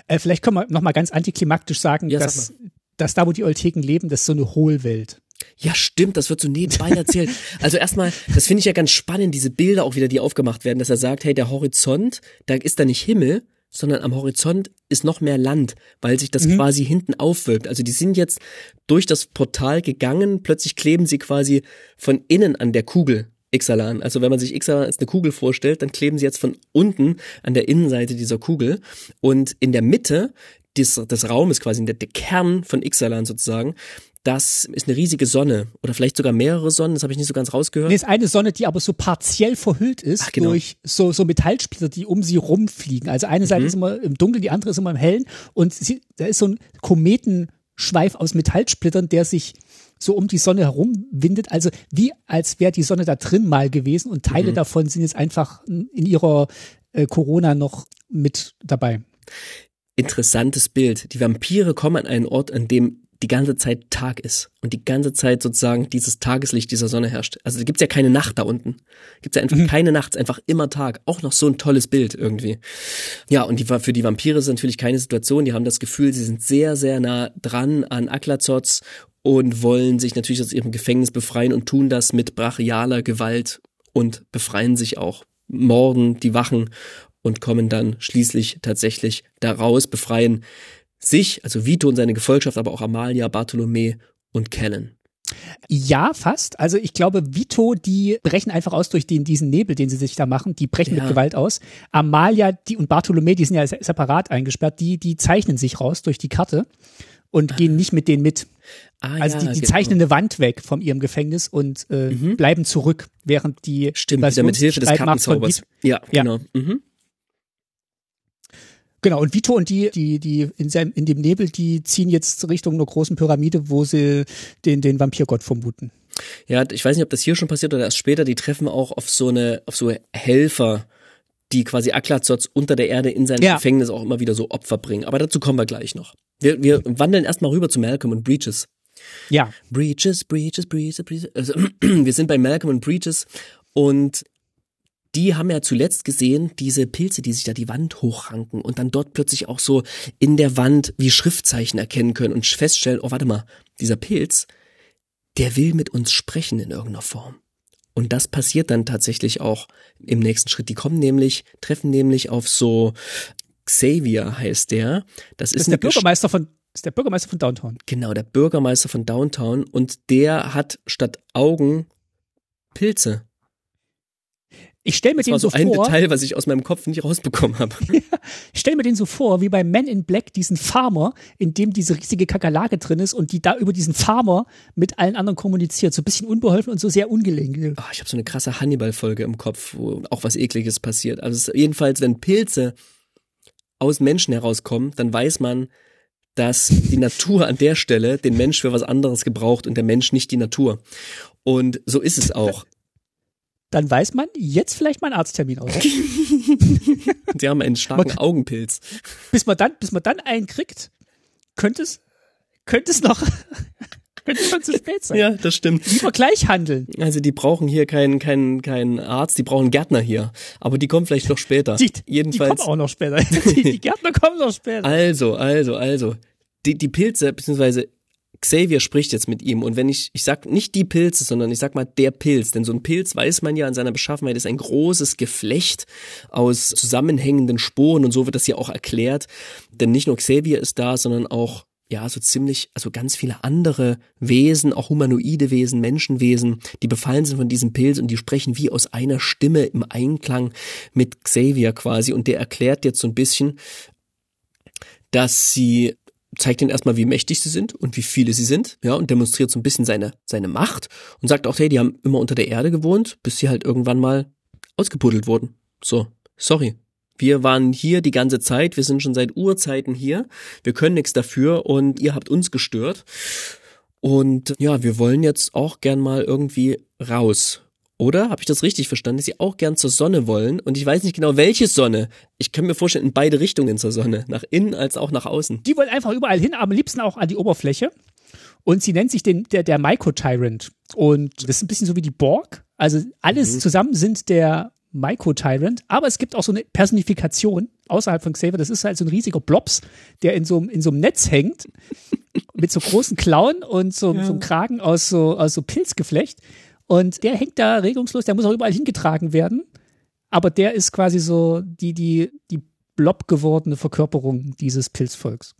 Äh, vielleicht können wir nochmal ganz antiklimaktisch sagen, ja, dass, sag dass da, wo die Olteken leben, das ist so eine Hohlwelt. Ja, stimmt, das wird so nebenbei erzählt. Also erstmal, das finde ich ja ganz spannend, diese Bilder auch wieder, die aufgemacht werden, dass er sagt, hey, der Horizont, da ist da nicht Himmel, sondern am Horizont ist noch mehr Land, weil sich das mhm. quasi hinten aufwölbt. Also die sind jetzt durch das Portal gegangen, plötzlich kleben sie quasi von innen an der Kugel. Ixalan. Also wenn man sich Ixalan als eine Kugel vorstellt, dann kleben sie jetzt von unten an der Innenseite dieser Kugel und in der Mitte des, des Raumes quasi, der, der Kern von Ixalan sozusagen, das ist eine riesige Sonne oder vielleicht sogar mehrere Sonnen, das habe ich nicht so ganz rausgehört. Nee, ist eine Sonne, die aber so partiell verhüllt ist Ach, genau. durch so, so Metallsplitter, die um sie rumfliegen. Also eine Seite mhm. ist immer im Dunkeln, die andere ist immer im Hellen und sie, da ist so ein Kometenschweif aus Metallsplittern, der sich so um die Sonne herum windet. Also wie als wäre die Sonne da drin mal gewesen und Teile mhm. davon sind jetzt einfach in ihrer äh, Corona noch mit dabei. Interessantes Bild. Die Vampire kommen an einen Ort, an dem die ganze Zeit Tag ist und die ganze Zeit sozusagen dieses Tageslicht dieser Sonne herrscht. Also da gibt's ja keine Nacht da unten. Gibt's ja einfach mhm. keine Nacht, einfach immer Tag. Auch noch so ein tolles Bild irgendwie. Ja, und die, für die Vampire ist natürlich keine Situation. Die haben das Gefühl, sie sind sehr, sehr nah dran an Aklazots und wollen sich natürlich aus ihrem Gefängnis befreien und tun das mit brachialer Gewalt und befreien sich auch morden die Wachen und kommen dann schließlich tatsächlich daraus, befreien sich, also Vito und seine Gefolgschaft, aber auch Amalia, Bartolomä und Kellen. Ja, fast. Also ich glaube, Vito, die brechen einfach aus durch den, diesen Nebel, den sie sich da machen. Die brechen ja. mit Gewalt aus. Amalia die und Bartolomä, die sind ja separat eingesperrt, die, die zeichnen sich raus durch die Karte und gehen nicht mit denen mit. Ah, also die, die genau. zeichnen eine Wand weg von ihrem Gefängnis und äh, mhm. bleiben zurück, während die Stimmt, wieder mit Hilfe des Kartenzaubers. Ja, genau. Ja. Mhm. Genau, und Vito und die, die, die in, seinem, in dem Nebel, die ziehen jetzt Richtung einer großen Pyramide, wo sie den, den Vampirgott vermuten. Ja, ich weiß nicht, ob das hier schon passiert oder erst später, die treffen auch auf so eine, auf so Helfer, die quasi Aklazots unter der Erde in sein ja. Gefängnis auch immer wieder so Opfer bringen. Aber dazu kommen wir gleich noch. Wir, wir wandeln erstmal rüber zu Malcolm und Breaches. Ja. Breaches, Breaches, Breaches, Breaches. Also, wir sind bei Malcolm und Breaches und die haben ja zuletzt gesehen, diese Pilze, die sich da die Wand hochranken und dann dort plötzlich auch so in der Wand wie Schriftzeichen erkennen können und feststellen, oh warte mal, dieser Pilz, der will mit uns sprechen in irgendeiner Form. Und das passiert dann tatsächlich auch im nächsten Schritt. Die kommen nämlich, treffen nämlich auf so Xavier heißt der. Das, das ist, ist der Bürgermeister von ist der Bürgermeister von Downtown. Genau, der Bürgermeister von Downtown und der hat statt Augen Pilze. Ich stelle mir das den war so, so ein vor, Detail, was ich aus meinem Kopf nicht rausbekommen habe. ich stelle mir den so vor, wie bei Men in Black, diesen Farmer, in dem diese riesige Kakerlake drin ist und die da über diesen Farmer mit allen anderen kommuniziert. So ein bisschen unbeholfen und so sehr ungelenk. Oh, ich habe so eine krasse Hannibal-Folge im Kopf, wo auch was Ekliges passiert. Also jedenfalls, wenn Pilze aus Menschen herauskommen, dann weiß man, dass die Natur an der Stelle den Mensch für was anderes gebraucht und der Mensch nicht die Natur. Und so ist es auch dann weiß man jetzt vielleicht mal einen Arzttermin aus. Sie haben einen starken man, Augenpilz. Bis man dann, bis man dann einen kriegt, könnte es, könnte es noch, könnte schon zu spät sein. Ja, das stimmt. Lieber gleich handeln. Also die brauchen hier keinen, keinen, keinen Arzt, die brauchen Gärtner hier. Aber die kommen vielleicht noch später. Die, Jedenfalls. Die kommen auch noch später. Die, die Gärtner kommen noch später. Also, also, also. Die, die Pilze, beziehungsweise Xavier spricht jetzt mit ihm und wenn ich, ich sag nicht die Pilze, sondern ich sag mal der Pilz, denn so ein Pilz weiß man ja an seiner Beschaffenheit ist ein großes Geflecht aus zusammenhängenden Sporen und so wird das ja auch erklärt, denn nicht nur Xavier ist da, sondern auch ja, so ziemlich, also ganz viele andere Wesen, auch humanoide Wesen, Menschenwesen, die befallen sind von diesem Pilz und die sprechen wie aus einer Stimme im Einklang mit Xavier quasi und der erklärt jetzt so ein bisschen, dass sie zeigt ihnen erstmal, wie mächtig sie sind und wie viele sie sind, ja, und demonstriert so ein bisschen seine, seine Macht und sagt auch, hey, die haben immer unter der Erde gewohnt, bis sie halt irgendwann mal ausgebuddelt wurden. So, sorry. Wir waren hier die ganze Zeit, wir sind schon seit Urzeiten hier, wir können nichts dafür und ihr habt uns gestört. Und ja, wir wollen jetzt auch gern mal irgendwie raus. Oder habe ich das richtig verstanden, dass sie auch gern zur Sonne wollen? Und ich weiß nicht genau, welche Sonne. Ich kann mir vorstellen, in beide Richtungen zur Sonne. Nach innen als auch nach außen. Die wollen einfach überall hin, aber am liebsten auch an die Oberfläche. Und sie nennt sich den, der, der Micro-Tyrant. Und das ist ein bisschen so wie die Borg. Also alles mhm. zusammen sind der Micro-Tyrant. Aber es gibt auch so eine Personifikation außerhalb von Xavier. Das ist halt so ein riesiger Blops, der in so, in so einem Netz hängt. mit so großen Klauen und so, ja. so einem Kragen aus so, aus so Pilzgeflecht. Und der hängt da regungslos, der muss auch überall hingetragen werden. Aber der ist quasi so die, die, die blob gewordene Verkörperung dieses Pilzvolks.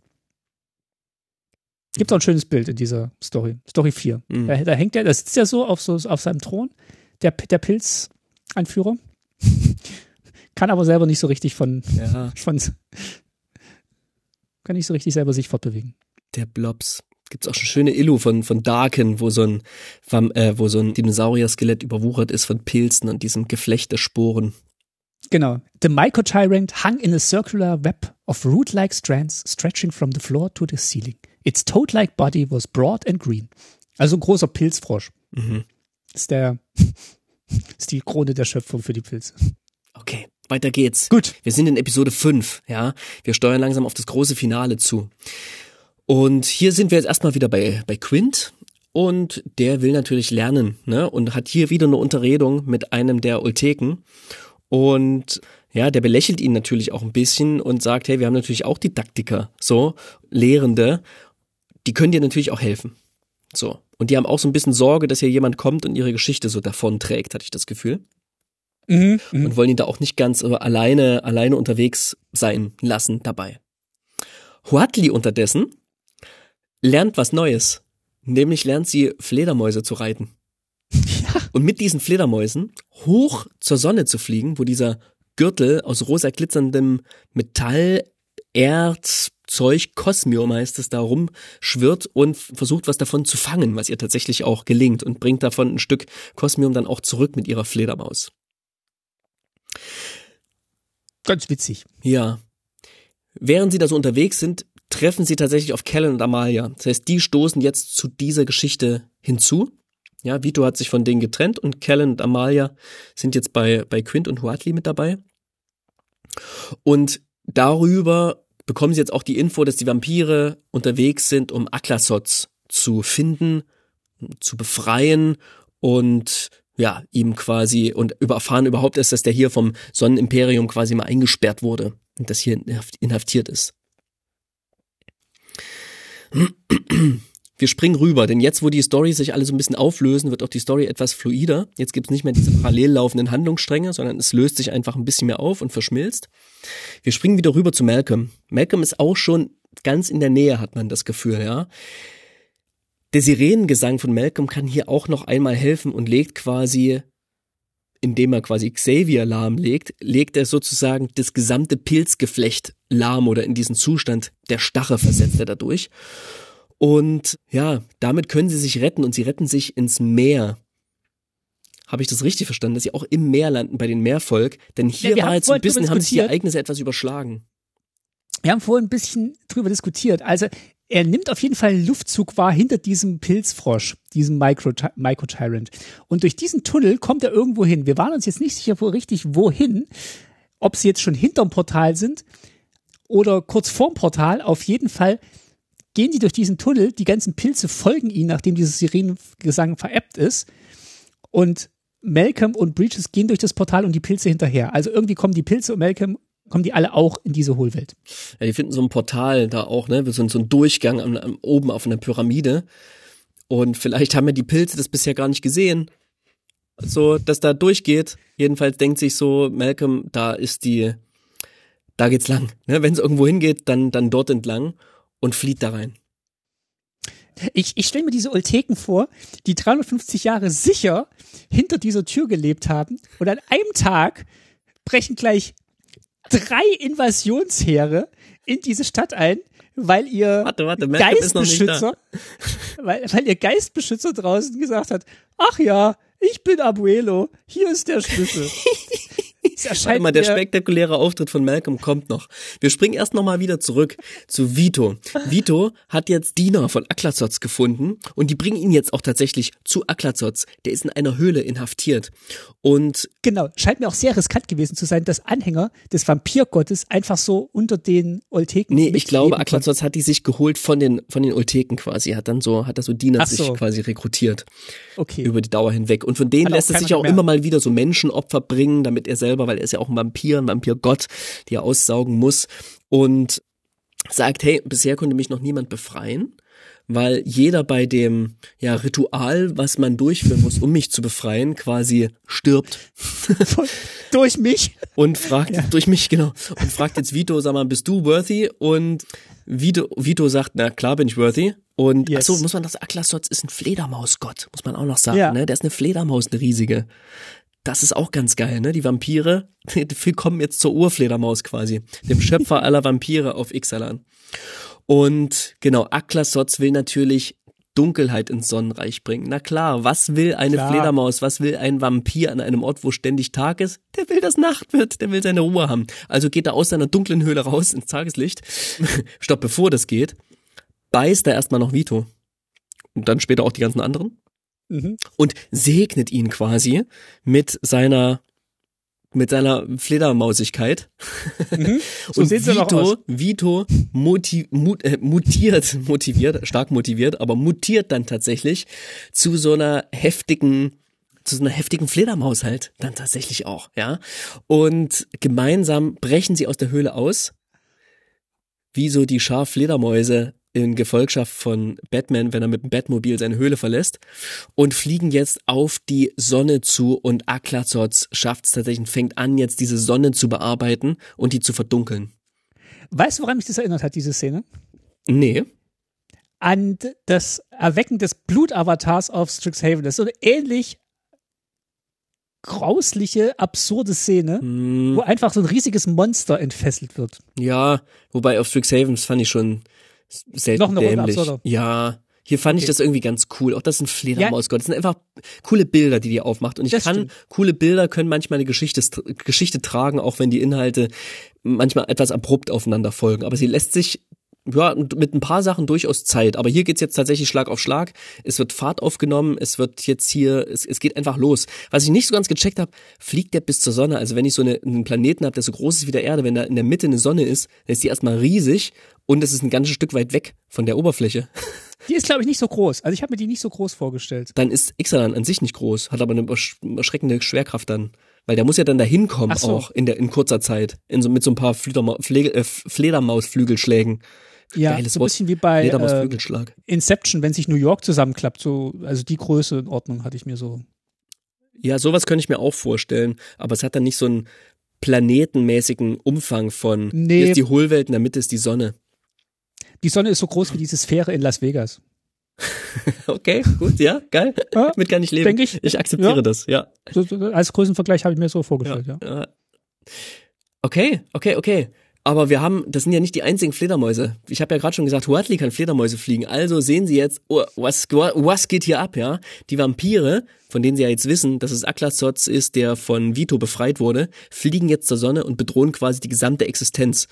Gibt auch ein schönes Bild in dieser Story. Story 4. Mhm. Da, da, hängt er, da sitzt er so auf, so auf seinem Thron, der, der Pilzanführer. kann aber selber nicht so richtig von, ja. von kann nicht so richtig selber sich fortbewegen. Der Blobs gibt's auch schon schöne Illu von, von Darken, wo so ein, äh, wo so ein Dinosaurier-Skelett überwuchert ist von Pilzen und diesem Geflecht der Sporen. Genau. The Microtyrant hung in a circular web of root-like strands stretching from the floor to the ceiling. Its toad-like body was broad and green. Also ein großer Pilzfrosch. Mhm. Ist der, ist die Krone der Schöpfung für die Pilze. Okay, weiter geht's. Gut. Wir sind in Episode 5, ja. Wir steuern langsam auf das große Finale zu. Und hier sind wir jetzt erstmal wieder bei, bei Quint. Und der will natürlich lernen, ne? Und hat hier wieder eine Unterredung mit einem der Ulteken. Und ja, der belächelt ihn natürlich auch ein bisschen und sagt, hey, wir haben natürlich auch Didaktiker, so, Lehrende, die können dir natürlich auch helfen. So. Und die haben auch so ein bisschen Sorge, dass hier jemand kommt und ihre Geschichte so davonträgt, hatte ich das Gefühl. Mhm, mhm, und wollen ihn da auch nicht ganz äh, alleine, alleine unterwegs sein lassen dabei. Huatli unterdessen lernt was Neues. Nämlich lernt sie Fledermäuse zu reiten. Ja. Und mit diesen Fledermäusen hoch zur Sonne zu fliegen, wo dieser Gürtel aus rosa glitzerndem Metall, Erz, Zeug, Kosmium heißt es, da rumschwirrt und versucht, was davon zu fangen, was ihr tatsächlich auch gelingt und bringt davon ein Stück Kosmium dann auch zurück mit ihrer Fledermaus. Ganz witzig. Ja. Während sie da so unterwegs sind, treffen sie tatsächlich auf Kellen und Amalia. Das heißt, die stoßen jetzt zu dieser Geschichte hinzu. Ja, Vito hat sich von denen getrennt und Kellen und Amalia sind jetzt bei, bei Quint und Huatli mit dabei. Und darüber bekommen sie jetzt auch die Info, dass die Vampire unterwegs sind, um Aklasots zu finden, zu befreien und ja, ihm quasi und erfahren überhaupt erst, dass der hier vom Sonnenimperium quasi mal eingesperrt wurde und das hier inhaftiert ist. Wir springen rüber, denn jetzt, wo die Story sich alle so ein bisschen auflösen, wird auch die Story etwas fluider. Jetzt gibt es nicht mehr diese parallel laufenden Handlungsstränge, sondern es löst sich einfach ein bisschen mehr auf und verschmilzt. Wir springen wieder rüber zu Malcolm. Malcolm ist auch schon ganz in der Nähe, hat man das Gefühl, ja. Der Sirenengesang von Malcolm kann hier auch noch einmal helfen und legt quasi indem er quasi Xavier lahmlegt, legt er sozusagen das gesamte Pilzgeflecht lahm oder in diesen Zustand der Stache versetzt er dadurch. Und ja, damit können sie sich retten und sie retten sich ins Meer. Habe ich das richtig verstanden, dass sie auch im Meer landen bei den Meervolk? Denn hier ja, war jetzt ein bisschen, haben sich die Ereignisse etwas überschlagen. Wir haben vorhin ein bisschen drüber diskutiert. Also er nimmt auf jeden Fall einen Luftzug wahr hinter diesem Pilzfrosch, diesem Micro-Tyrant. Und durch diesen Tunnel kommt er irgendwo hin. Wir waren uns jetzt nicht sicher, wo richtig wohin, ob sie jetzt schon hinterm Portal sind oder kurz vorm Portal. Auf jeden Fall gehen die durch diesen Tunnel, die ganzen Pilze folgen ihnen, nachdem dieses Sirenengesang veräppt ist. Und Malcolm und Breaches gehen durch das Portal und die Pilze hinterher. Also irgendwie kommen die Pilze und Malcolm kommen die alle auch in diese Hohlwelt. Ja, die finden so ein Portal da auch, ne? So, so ein Durchgang am, am, oben auf einer Pyramide. Und vielleicht haben ja die Pilze das bisher gar nicht gesehen. So, dass da durchgeht. Jedenfalls denkt sich so, Malcolm, da ist die, da geht's lang. Ne? Wenn es irgendwo hingeht, dann, dann dort entlang und flieht da rein. Ich, ich stelle mir diese Olteken vor, die 350 Jahre sicher hinter dieser Tür gelebt haben und an einem Tag brechen gleich drei Invasionsheere in diese Stadt ein, weil ihr warte, warte, Geistbeschützer, weil, weil ihr Geistbeschützer draußen gesagt hat, ach ja, ich bin Abuelo, hier ist der Schlüssel. Es erscheint mal, der spektakuläre Auftritt von Malcolm kommt noch. Wir springen erst nochmal wieder zurück zu Vito. Vito hat jetzt Diener von Aklazots gefunden und die bringen ihn jetzt auch tatsächlich zu Aklazots. Der ist in einer Höhle inhaftiert. Und genau, scheint mir auch sehr riskant gewesen zu sein, dass Anhänger des Vampirgottes einfach so unter den Olteken. Nee, ich glaube, Aklazots hat die sich geholt von den, von den Olteken quasi. Hat dann so, hat da so Diener so. sich quasi rekrutiert. Okay. Über die Dauer hinweg. Und von denen lässt er sich auch mehr. immer mal wieder so Menschenopfer bringen, damit er selber, weil er ist ja auch ein Vampir, ein Vampirgott, der aussaugen muss. Und sagt, hey, bisher konnte mich noch niemand befreien weil jeder bei dem ja, Ritual, was man durchführen muss, um mich zu befreien, quasi stirbt. durch mich? Und fragt, ja. durch mich, genau. Und fragt jetzt Vito, sag mal, bist du worthy? Und Vito, Vito sagt, na klar bin ich worthy. Und yes. achso, muss man das, Aklasots ist ein Fledermausgott, muss man auch noch sagen, ja. ne? Der ist eine Fledermaus, eine riesige. Das ist auch ganz geil, ne? Die Vampire, die kommen jetzt zur Urfledermaus quasi, dem Schöpfer aller Vampire auf Ixalan. Und genau, Aklasotz will natürlich Dunkelheit ins Sonnenreich bringen. Na klar, was will eine klar. Fledermaus, was will ein Vampir an einem Ort, wo ständig Tag ist? Der will, dass Nacht wird, der will seine Ruhe haben. Also geht er aus seiner dunklen Höhle raus ins Tageslicht. Stopp, bevor das geht, beißt er erstmal noch Vito. Und dann später auch die ganzen anderen. Mhm. Und segnet ihn quasi mit seiner mit seiner Fledermausigkeit. Mhm. So und Vito, Vito motiv, mut, äh, mutiert, motiviert, stark motiviert, aber mutiert dann tatsächlich zu so einer heftigen zu so einer heftigen Fledermaus halt dann tatsächlich auch, ja. Und gemeinsam brechen sie aus der Höhle aus, wie so die Schar Fledermäuse in Gefolgschaft von Batman, wenn er mit dem Batmobil seine Höhle verlässt und fliegen jetzt auf die Sonne zu und Aklazots schafft es tatsächlich und fängt an, jetzt diese Sonne zu bearbeiten und die zu verdunkeln. Weißt du, woran mich das erinnert hat, diese Szene? Nee. An das Erwecken des Blutavatars auf Strixhaven. Das ist so eine ähnlich grausliche, absurde Szene, Hm, wo einfach so ein riesiges Monster entfesselt wird. ja, wobei auf Strixhaven, das fand ich schon selten Noch eine Runde dämlich. absurder. Ja, hier fand ich Okay. das irgendwie ganz cool. Auch das ist ein Fledermausgott. Das sind einfach coole Bilder, die die aufmacht. Und ich Das kann, stimmt. coole Bilder können manchmal eine Geschichte, Geschichte tragen, auch wenn die Inhalte manchmal etwas abrupt aufeinander folgen. Aber sie lässt sich ja, mit ein paar Sachen durchaus Zeit. Aber hier geht's jetzt tatsächlich Schlag auf Schlag. Es wird Fahrt aufgenommen. Es wird jetzt hier, es, es geht einfach los. Was ich nicht so ganz gecheckt habe, fliegt der bis zur Sonne. Also wenn ich so eine, einen Planeten habe, der so groß ist wie der Erde, wenn da in der Mitte eine Sonne ist, dann ist die erstmal riesig und es ist ein ganzes Stück weit weg von der Oberfläche. Die ist, glaube ich, nicht so groß. Also ich habe mir die nicht so groß vorgestellt. Dann ist Ixalan an sich nicht groß, hat aber eine überschreckende Schwerkraft dann. Weil der muss ja dann dahin kommen Ach so. auch in der in kurzer Zeit. In so, mit so ein paar Flederma äh, Fledermausflügelschlägen. Ja, Geiles so ein bisschen wie bei äh. Inception, wenn sich New York zusammenklappt. So, also die Größe in Ordnung hatte ich mir so. Ja, sowas könnte ich mir auch vorstellen, aber es hat dann nicht so einen planetenmäßigen Umfang von Nee. hier ist die Hohlwelt, in der Mitte ist die Sonne. Die Sonne ist so groß wie diese Sphäre in Las Vegas. Okay, gut, ja, geil. Ja, Damit kann ich leben. denk ich. ich akzeptiere Ja. das, ja. So, so, als Größenvergleich habe ich mir so vorgestellt, ja. Ja. Okay, okay, okay. Aber wir haben, das sind ja nicht die einzigen Fledermäuse. Ich habe ja gerade schon gesagt, Huatli kann Fledermäuse fliegen. Also sehen Sie jetzt, oh, was, was geht hier ab, ja? Die Vampire, von denen Sie ja jetzt wissen, dass es Aklazots ist, der von Vito befreit wurde, fliegen jetzt zur Sonne und bedrohen quasi die gesamte Existenz.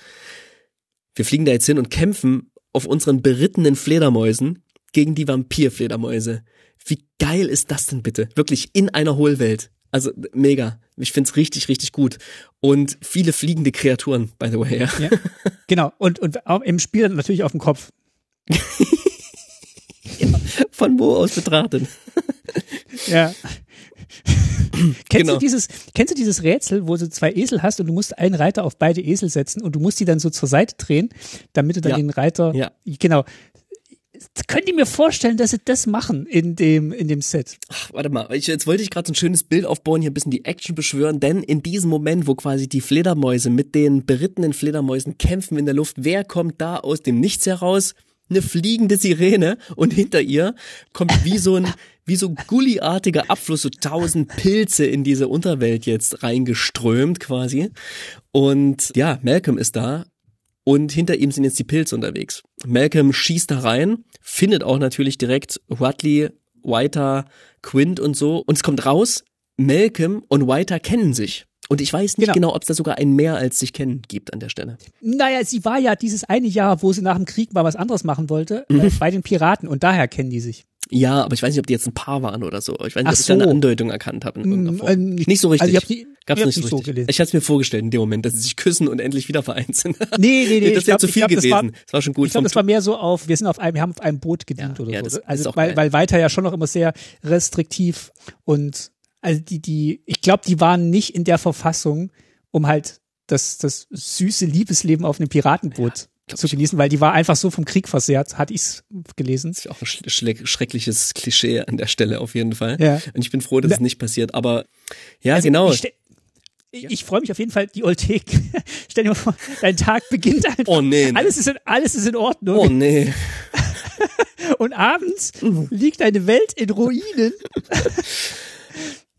Wir fliegen da jetzt hin und kämpfen auf unseren berittenen Fledermäusen gegen die Vampirfledermäuse. Wie geil ist das denn bitte? Wirklich in einer Hohlwelt. Also mega. Ich find's richtig, richtig gut. Und viele fliegende Kreaturen, by the way. Ja. ja. Genau. Und, und auch im Spiel natürlich auf dem Kopf. Von wo aus betrachtet? Ja. kennst, Genau. du dieses, kennst du dieses Rätsel, wo du zwei Esel hast und du musst einen Reiter auf beide Esel setzen und du musst die dann so zur Seite drehen, damit du dann Ja. den Reiter. Ja. Genau. Könnt ihr mir vorstellen, dass sie das machen in dem, in dem Set? Ach, warte mal, ich, jetzt wollte ich gerade so ein schönes Bild aufbauen, hier ein bisschen die Action beschwören, denn in diesem Moment, wo quasi die Fledermäuse mit den berittenen Fledermäusen kämpfen in der Luft, wer kommt da aus dem Nichts heraus? Eine fliegende Sirene und hinter ihr kommt wie so ein, wie so gulliartiger Abfluss, so tausend Pilze in diese Unterwelt jetzt reingeströmt quasi. Und ja, Malcolm ist da und hinter ihm sind jetzt die Pilze unterwegs. Malcolm schießt da rein, findet auch natürlich direkt Watley, Whiter, Quint und so. Und es kommt raus, Malcolm und Whiter kennen sich. Und ich weiß nicht Genau. genau, ob es da sogar ein mehr als sich kennen gibt an der Stelle. Naja, sie war ja dieses eine Jahr, wo sie nach dem Krieg mal was anderes machen wollte, Mhm. äh, bei den Piraten und daher kennen die sich. Ja, aber ich weiß nicht, ob die jetzt ein Paar waren oder so. Ich weiß nicht, Ach ob ich da eine so. Andeutung erkannt habe in irgendeiner Mm, Form. äh, nicht- nicht so richtig. also ich hab die- Gab's ich hab's nicht so nicht so richtig. gelesen. ich hatte es mir vorgestellt in dem Moment, dass sie sich küssen und endlich wieder vereint sind. Nee, nee, nee. das wäre zu viel glaub, das gewesen. war- Das war schon gut. Ich glaube, das war mehr so auf, wir sind auf einem, wir haben auf einem Boot gedient Ja, oder ja, so. das Also weil, geil. weil Walter ja schon noch immer sehr restriktiv und also die, die, ich glaube, die waren nicht in der Verfassung, um halt das, das süße Liebesleben auf einem Piratenboot glaub zu genießen, weil die war einfach so vom Krieg versehrt, hatte ich's gelesen. Das ist auch ein schreckliches Klischee an der Stelle auf jeden Fall. Ja. Und ich bin froh, dass Na- es nicht passiert. Aber ja, Also genau. Ich, ich, ich freue mich auf jeden Fall, die Oltek. Stell dir mal vor, dein Tag beginnt einfach. Oh nee. Alles ist in, alles ist in Ordnung. Oh nee. Und abends Mhm. liegt deine Welt in Ruinen.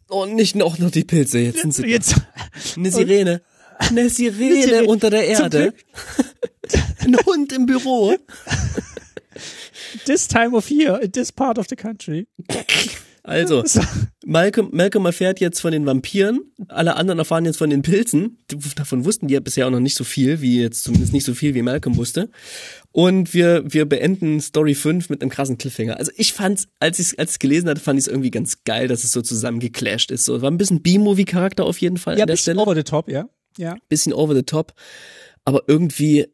Oh, nicht noch noch die Pilze. Jetzt sind sie Jetzt, eine Sirene. Eine Sirene Sirene. unter der Erde. Ein Hund im Büro. this time of year, in this part of the country. Also, So. Malcolm, Malcolm erfährt jetzt von den Vampiren, alle anderen erfahren jetzt von den Pilzen. Davon wussten die ja bisher auch noch nicht so viel, wie jetzt zumindest nicht so viel, wie Malcolm wusste. Und wir, wir beenden Story 5 mit einem krassen Cliffhanger. Also ich fand's, als ich als ich's gelesen hatte, fand ich es irgendwie ganz geil, dass es so zusammen geclasht ist. So, war ein bisschen B-Movie-Charakter auf jeden Fall Ja, an der Stelle. over the top, ja. Ja. bisschen over the top, aber irgendwie,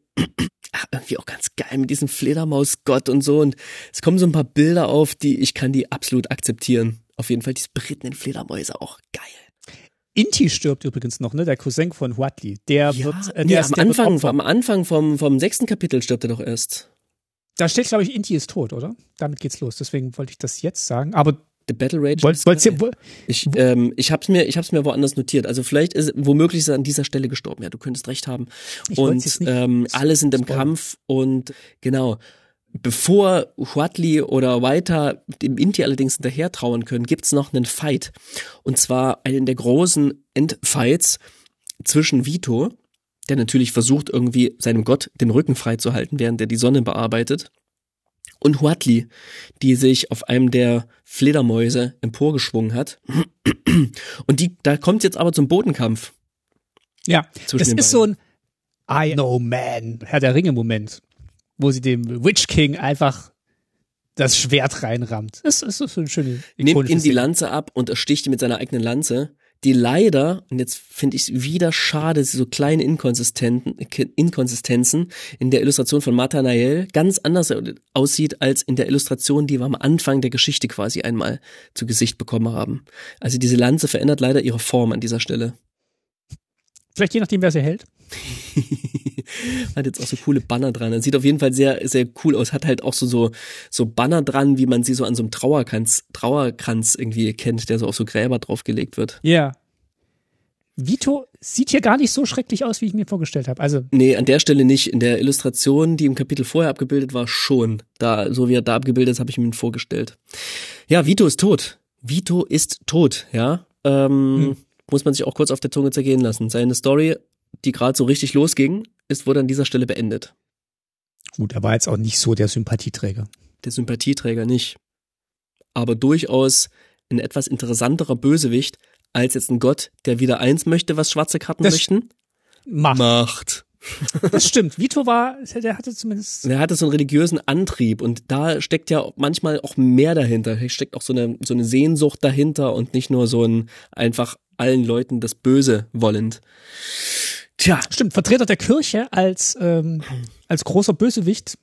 ach, irgendwie auch ganz geil mit diesem Fledermausgott und so. Und es kommen so ein paar Bilder auf, die ich kann die absolut akzeptieren. Auf jeden Fall diese berittenen Fledermäuse auch geil. Inti stirbt übrigens noch, ne? Der Cousin von Huatli. Der wird, äh, der, nee, ist- am der wird Anfang, Opfer. am Anfang vom, vom sechsten Kapitel stirbt er doch erst. Da steht, glaube ich, Inti ist tot, oder? Damit geht's los. Deswegen wollte ich das jetzt sagen. Aber Battle Rage. wollt, wollt ihr, wo, Ich, ähm, ich hab's mir, ich hab's mir woanders notiert. Also vielleicht ist, womöglich ist er an dieser Stelle gestorben. Ja, du könntest recht haben. Ich wollt's und ähm, alle sind im. Kampf und genau. Bevor Huatli oder Waita dem Inti allerdings hinterher trauern können, gibt's noch einen Fight. Und zwar einen der großen Endfights zwischen Vito, der natürlich versucht, irgendwie seinem Gott den Rücken freizuhalten, während er die Sonne bearbeitet, und Huatli, die sich auf einem der Fledermäuse emporgeschwungen hat. Und die, da kommt jetzt aber zum Bodenkampf. ja, das ist so ein I know man, Herr der Ringe Moment, wo sie dem Witch King einfach das Schwert reinrammt. Das ist so eine schöne nimmt ihm die. Lanze ab und ersticht ihn mit seiner eigenen Lanze, die leider, und jetzt finde ich es wieder schade, so kleine Inkonsistenten, Inkonsistenzen in der Illustration von Nathanael ganz anders aussieht als in der Illustration, die wir am Anfang der Geschichte quasi einmal zu Gesicht bekommen haben. Also diese Lanze verändert leider ihre Form an dieser Stelle. Vielleicht je nachdem, wer sie hält. hat jetzt auch so coole Banner dran. Das sieht auf jeden Fall sehr, sehr cool aus. Hat halt auch so, so, so Banner dran, wie man sie so an so einem Trauerkranz, Trauerkranz irgendwie kennt, der so auf so Gräber draufgelegt wird. Ja. Vito sieht hier gar nicht so schrecklich aus, wie ich mir vorgestellt habe. Also, Nee, an der Stelle nicht. In der Illustration, die im Kapitel vorher abgebildet war, schon. Da, so wie er da abgebildet ist, habe ich mir ihn vorgestellt. Ja, Vito ist tot. Vito ist tot, ja. Ähm, Muss man sich auch kurz auf der Zunge zergehen lassen. Seine Story, die gerade so richtig losging, ist wurde an dieser Stelle beendet. gut, er war jetzt auch nicht so der Sympathieträger. der Sympathieträger nicht. Aber durchaus ein etwas interessanterer Bösewicht als jetzt ein Gott, der wieder eins möchte, was schwarze Karten Das- möchten. Macht. Macht. Das stimmt. Vito war, der hatte zumindest. Er hatte so einen religiösen Antrieb und da steckt ja manchmal auch mehr dahinter. Da steckt auch so eine, so eine Sehnsucht dahinter und nicht nur so ein einfach allen Leuten das Böse wollend. Tja, Stimmt, Vertreter der Kirche als, ähm, als großer Bösewicht.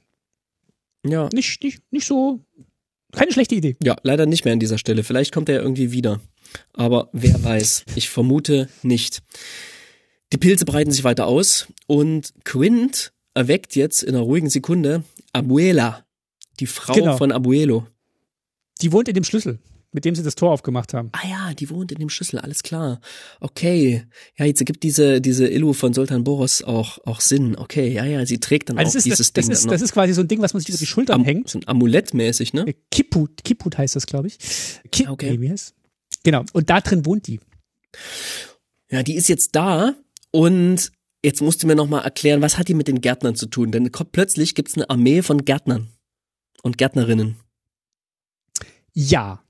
ja. Nicht, nicht, nicht so. Keine schlechte Idee. Ja, leider nicht mehr an dieser Stelle. Vielleicht kommt er ja irgendwie wieder. Aber wer weiß. Ich vermute nicht. Die Pilze breiten sich weiter aus und Quint erweckt jetzt in einer ruhigen Sekunde Abuela, die Frau Genau. von Abuelo. Die wohnt in dem Schlüssel, mit dem sie das Tor aufgemacht haben. Ah ja, die wohnt in dem Schlüssel, alles klar. Okay. Ja, jetzt ergibt diese, diese Illu von Sultan Boros auch, auch Sinn. Okay, ja, ja, sie trägt dann Also auch das ist, dieses das, das, Ding ist, dann noch. das ist quasi so ein Ding, was man sich über die Schultern Am, hängt. so ein Amulettmäßig, ne? Äh, Kipput, Kipput heißt das, glaube ich. Ki Okay. Nee, wie heißt? Genau. Und da drin wohnt die. Ja, die ist jetzt da und jetzt musst du mir noch mal erklären, was hat die mit den Gärtnern zu tun? Denn plötzlich gibt's eine Armee von Gärtnern und Gärtnerinnen. Ja.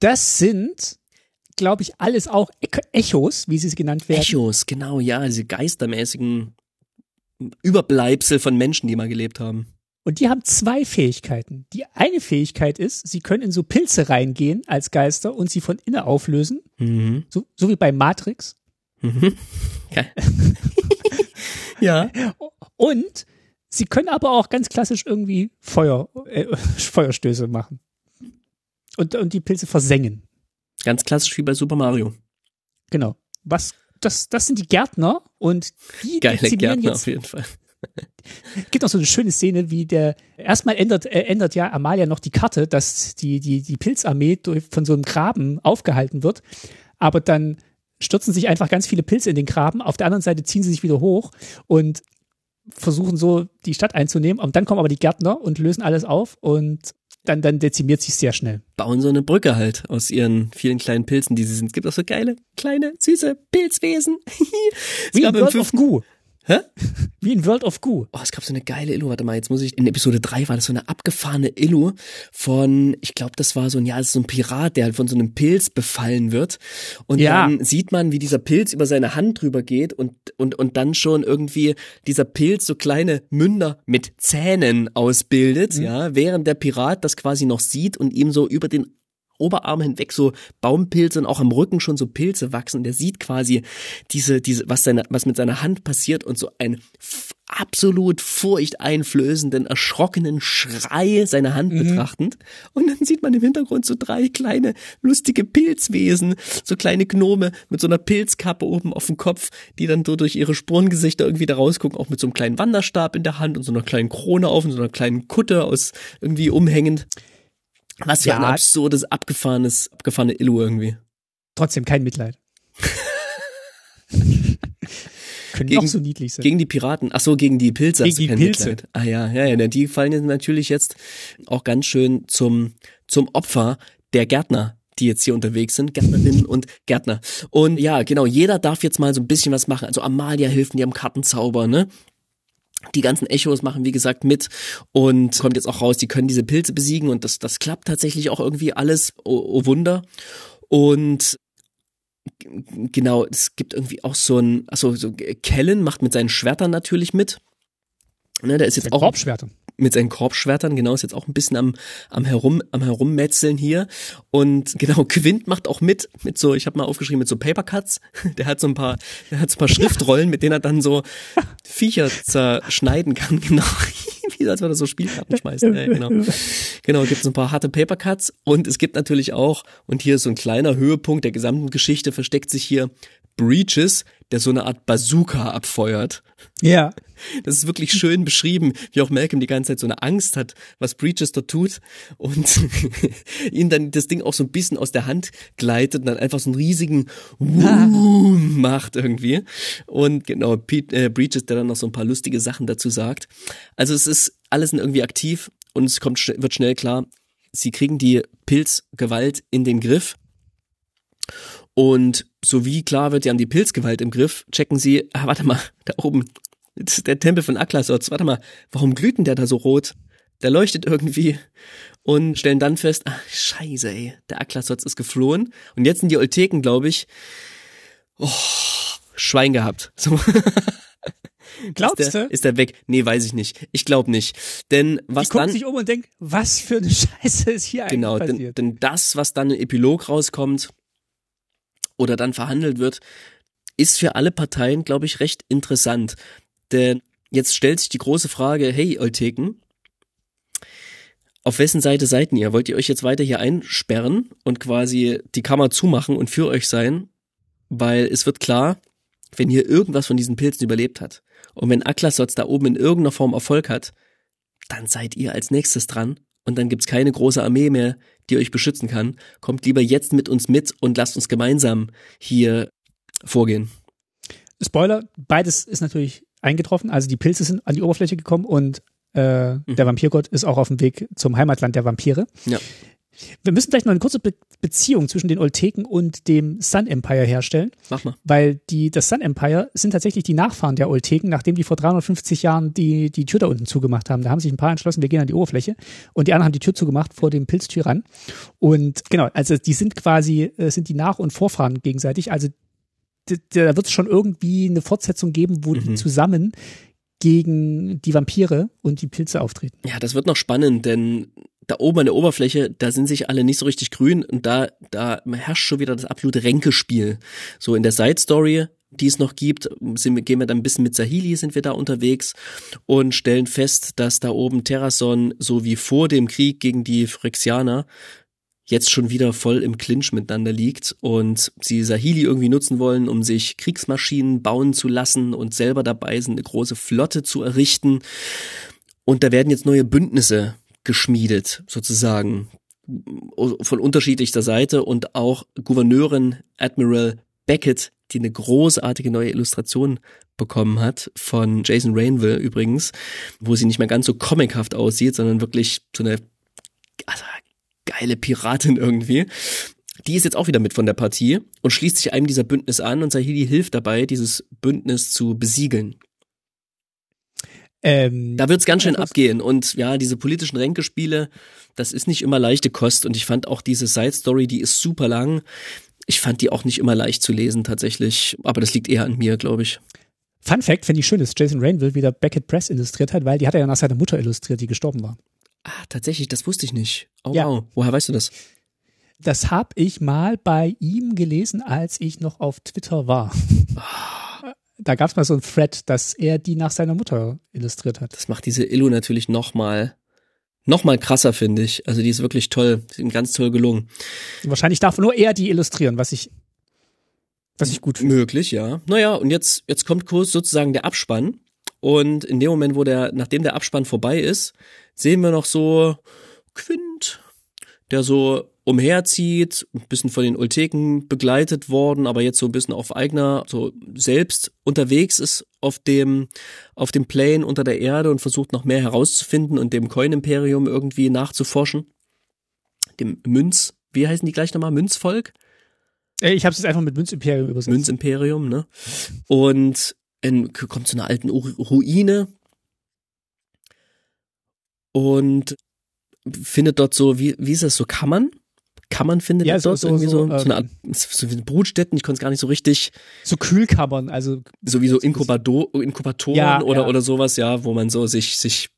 Das sind, glaube ich, alles auch E- Echos, wie sie genannt werden. Echos, genau, ja, diese geistermäßigen Überbleibsel von Menschen, die mal gelebt haben. Und die haben zwei Fähigkeiten. Die eine Fähigkeit ist, sie können in so Pilze reingehen als Geister und sie von innen auflösen, Mhm. so, so wie bei Matrix. Mhm. Geil. ja. Und sie können aber auch ganz klassisch irgendwie Feuer, äh, Feuerstöße machen. Und, und die Pilze versengen. Ganz klassisch wie bei Super Mario. Genau. Was, das, das sind die Gärtner und die Geile Gärtner jetzt auf jeden Fall. gibt auch so eine schöne Szene, wie der erstmal ändert, äh, ändert ja Amalia noch die Karte, dass die, die, die Pilzarmee durch, von so einem Graben aufgehalten wird, aber dann stürzen sich einfach ganz viele Pilze in den Graben, auf der anderen Seite ziehen sie sich wieder hoch und versuchen so die Stadt einzunehmen und dann kommen aber die Gärtner und lösen alles auf und dann, dann dezimiert sich sehr schnell. Bauen so eine Brücke halt aus ihren vielen kleinen Pilzen, die sie sind. Es gibt auch so geile, kleine, süße Pilzwesen. es Wie gab im fünften. Hä? Wie in World of Goo. Oh, es gab so eine geile Illu, warte mal, jetzt muss ich, in Episode 3 war das so eine abgefahrene Illu von, ich glaube, das war so ein, ja, das ist so ein Pirat, der halt von so einem Pilz befallen wird. Und Ja. dann sieht man, wie dieser Pilz über seine Hand drüber geht und, und, und dann schon irgendwie dieser Pilz so kleine Münder mit Zähnen ausbildet, ja, während der Pirat das quasi noch sieht und ihm so über den Oberarm hinweg so Baumpilze und auch am Rücken schon so Pilze wachsen. Der sieht quasi diese, diese, was seine, was mit seiner Hand passiert und so ein absolut furchteinflößenden, erschrockenen Schrei seine Hand mhm. betrachtend. Und dann sieht man im Hintergrund so drei kleine, lustige Pilzwesen, so kleine Gnome mit so einer Pilzkappe oben auf dem Kopf, die dann so durch ihre Spurengesichter irgendwie da rausgucken, auch mit so einem kleinen Wanderstab in der Hand und so einer kleinen Krone auf und so einer kleinen Kutte aus irgendwie umhängend. Was für ja. ein absurdes, abgefahrenes, abgefahrene Illu irgendwie. Trotzdem kein Mitleid. Können gegen, auch so niedlich sein. Gegen die Piraten. Ach so, gegen die Pilze. Gegen die Pilze. Mitleid. Ah ja, ja, ja. Die fallen natürlich jetzt auch ganz schön zum, zum Opfer der Gärtner die jetzt hier unterwegs sind, Gärtnerinnen und Gärtner. Und ja, genau, jeder darf jetzt mal so ein bisschen was machen. Also Amalia hilft mir am Kartenzauber, ne? Die ganzen Echos machen, wie gesagt, mit und kommt jetzt auch raus, die können diese Pilze besiegen und das, das klappt tatsächlich auch irgendwie alles. Oh, oh Wunder. Und genau, es gibt irgendwie auch so ein, also so Kellen macht mit seinen Schwertern natürlich mit. Ne, der ist jetzt auch Korbschwertern. Mit seinen Korbschwertern, genau, ist jetzt auch ein bisschen am, am herum, am herummetzeln hier. Und genau, Quint macht auch mit, mit so, ich habe mal aufgeschrieben, mit so Papercuts. Der hat so ein paar, der hat so ein paar Schriftrollen, mit denen er dann so Viecher zerschneiden kann, genau. Wie als würde er so Spielkarten schmeißen. Ja, genau. Genau, gibt es ein paar harte Papercuts und es gibt natürlich auch, und hier ist so ein kleiner Höhepunkt der gesamten Geschichte, versteckt sich hier Breaches, der so eine Art Bazooka abfeuert. Ja. Das ist wirklich schön beschrieben, wie auch Malcolm die ganze Zeit so eine Angst hat, was Breaches dort tut und ihn dann das Ding auch so ein bisschen aus der Hand gleitet und dann einfach so einen riesigen Woom macht irgendwie. Und genau, Pete, äh, Breaches, der dann noch so ein paar lustige Sachen dazu sagt. Also es ist alles irgendwie aktiv und es kommt, wird schnell klar, sie kriegen die Pilzgewalt in den Griff. Und so wie klar wird, sie haben die Pilzgewalt im Griff, checken sie, ah, warte mal, da oben, der Tempel von Aklasoz, warte mal, warum glüht denn der da so rot? Der leuchtet irgendwie und stellen dann fest, ach scheiße ey, der Aklasoz ist geflohen und jetzt sind die Olteken, glaube ich, oh, Schwein gehabt. So. Glaubst ist der, du? Ist der weg? Nee, weiß ich nicht. Ich glaube nicht. Denn was die dann sich um und denken, was für eine Scheiße ist hier genau, eigentlich denn, passiert? denn das, was dann im Epilog rauskommt oder dann verhandelt wird, ist für alle Parteien, glaube ich, recht interessant. Denn jetzt stellt sich die große Frage, hey Olteken, auf wessen Seite seid ihr? Wollt ihr euch jetzt weiter hier einsperren und quasi die Kammer zumachen und für euch sein? Weil es wird klar, wenn hier irgendwas von diesen Pilzen überlebt hat und wenn Aklasotz da oben in irgendeiner Form Erfolg hat, dann seid ihr als nächstes dran und dann gibt's keine große Armee mehr, die euch beschützen kann. Kommt lieber jetzt mit uns mit und lasst uns gemeinsam hier vorgehen. Spoiler, beides ist natürlich eingetroffen. Also die Pilze sind an die Oberfläche gekommen und äh, mhm. der Vampirgott ist auch auf dem Weg zum Heimatland der Vampire. Ja. Wir müssen vielleicht noch eine kurze Be Beziehung zwischen den Olteken und dem Sun Empire herstellen. Mach mal. Weil die, das Sun Empire sind tatsächlich die Nachfahren der Olteken, nachdem die vor 350 Jahren die, die Tür da unten zugemacht haben. Da haben sich ein paar entschlossen, wir gehen an die Oberfläche. Und die anderen haben die Tür zugemacht vor dem Pilztyrann. Und genau, also die sind quasi, äh, sind die Nach- und Vorfahren gegenseitig. Also da wird es schon irgendwie eine Fortsetzung geben, wo mhm. die zusammen gegen die Vampire und die Pilze auftreten. Ja, das wird noch spannend, denn da oben an der Oberfläche, da sind sich alle nicht so richtig grün und da, da herrscht schon wieder das absolute Ränkespiel. So in der Side Story, die es noch gibt, sind, gehen wir dann ein bisschen mit Sahili, sind wir da unterwegs und stellen fest, dass da oben Terrason so wie vor dem Krieg gegen die Phyrexianer jetzt schon wieder voll im Clinch miteinander liegt und sie Sahili irgendwie nutzen wollen, um sich Kriegsmaschinen bauen zu lassen und selber dabei sind, eine große Flotte zu errichten. Und da werden jetzt neue Bündnisse geschmiedet, sozusagen, von unterschiedlichster Seite und auch Gouverneurin Admiral Beckett, die eine großartige neue Illustration bekommen hat, von Jason Rainville übrigens, wo sie nicht mehr ganz so comichaft aussieht, sondern wirklich so eine also geile Piratin irgendwie. Die ist jetzt auch wieder mit von der Partie und schließt sich einem dieser Bündnis an und Sahili hilft dabei, dieses Bündnis zu besiegeln. Ähm, da wird's ganz schön abgehen und ja, diese politischen Ränkespiele, das ist nicht immer leichte Kost und ich fand auch diese Side Story, die ist super lang. Ich fand die auch nicht immer leicht zu lesen tatsächlich, aber das liegt eher an mir, glaube ich. Fun Fact, finde ich schön, dass Jason Rainville wieder Beckett Press illustriert hat, weil die hat er ja nach seiner Mutter illustriert, die gestorben war. Ah, tatsächlich, das wusste ich nicht. Oh ja. wow, woher weißt du das? Das habe ich mal bei ihm gelesen, als ich noch auf Twitter war. Da gab es mal so ein Thread, dass er die nach seiner Mutter illustriert hat. Das macht diese Illu natürlich noch mal noch mal krasser, finde ich. Also die ist wirklich toll, ist ihm ganz toll gelungen. Wahrscheinlich darf nur er die illustrieren, was ich was ich gut finde. Möglich, ja. Naja, und jetzt jetzt kommt kurz sozusagen der Abspann und in dem Moment, wo der nachdem der Abspann vorbei ist, sehen wir noch so Quint, der so umherzieht, ein bisschen von den Ulteken begleitet worden, aber jetzt so ein bisschen auf eigener, so selbst unterwegs ist auf dem, auf dem Plane unter der Erde und versucht noch mehr herauszufinden und dem Coin-Imperium irgendwie nachzuforschen. Dem Münz, wie heißen die gleich nochmal? Münzvolk? Ich habe es jetzt einfach mit Münzimperium übersetzt. Münzimperium, ne? Und in, kommt zu einer alten Ruine und findet dort so, wie, wie ist das so, Kammern? Kammern findet ja, so, dort so, irgendwie so, so, so eine Art ähm, so wie Brutstätten, ich konnte es gar nicht so richtig. So Kühlkammern, also. Sowieso Inkubado, Inkubatoren ja, oder, ja. oder sowas, ja, wo man so sich, sich,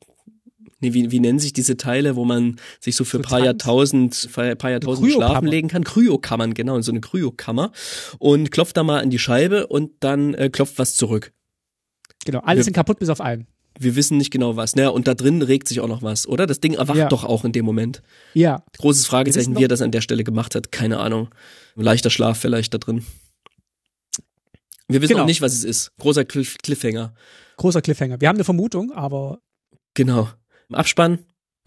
nee, wie, wie nennen sich diese Teile, wo man sich so für ein paar. Jahrtausend, paar Jahrtausend schlafen legen kann? Kryokammern, genau, so eine Kryokammer. Und klopft da mal an die Scheibe und dann äh, klopft was zurück. Genau, alles sind kaputt bis auf einen wir wissen nicht genau was. Naja, und da drin regt sich auch noch was, oder? Das Ding erwacht ja. doch auch in dem Moment. Ja. Großes Fragezeichen, wie er das an der Stelle gemacht hat, keine Ahnung. Leichter Schlaf vielleicht da drin. Wir wissen genau. auch nicht, was es ist. Großer Cliff Cliffhanger. Großer Cliffhanger. Wir haben eine Vermutung, aber. Genau. Abspann,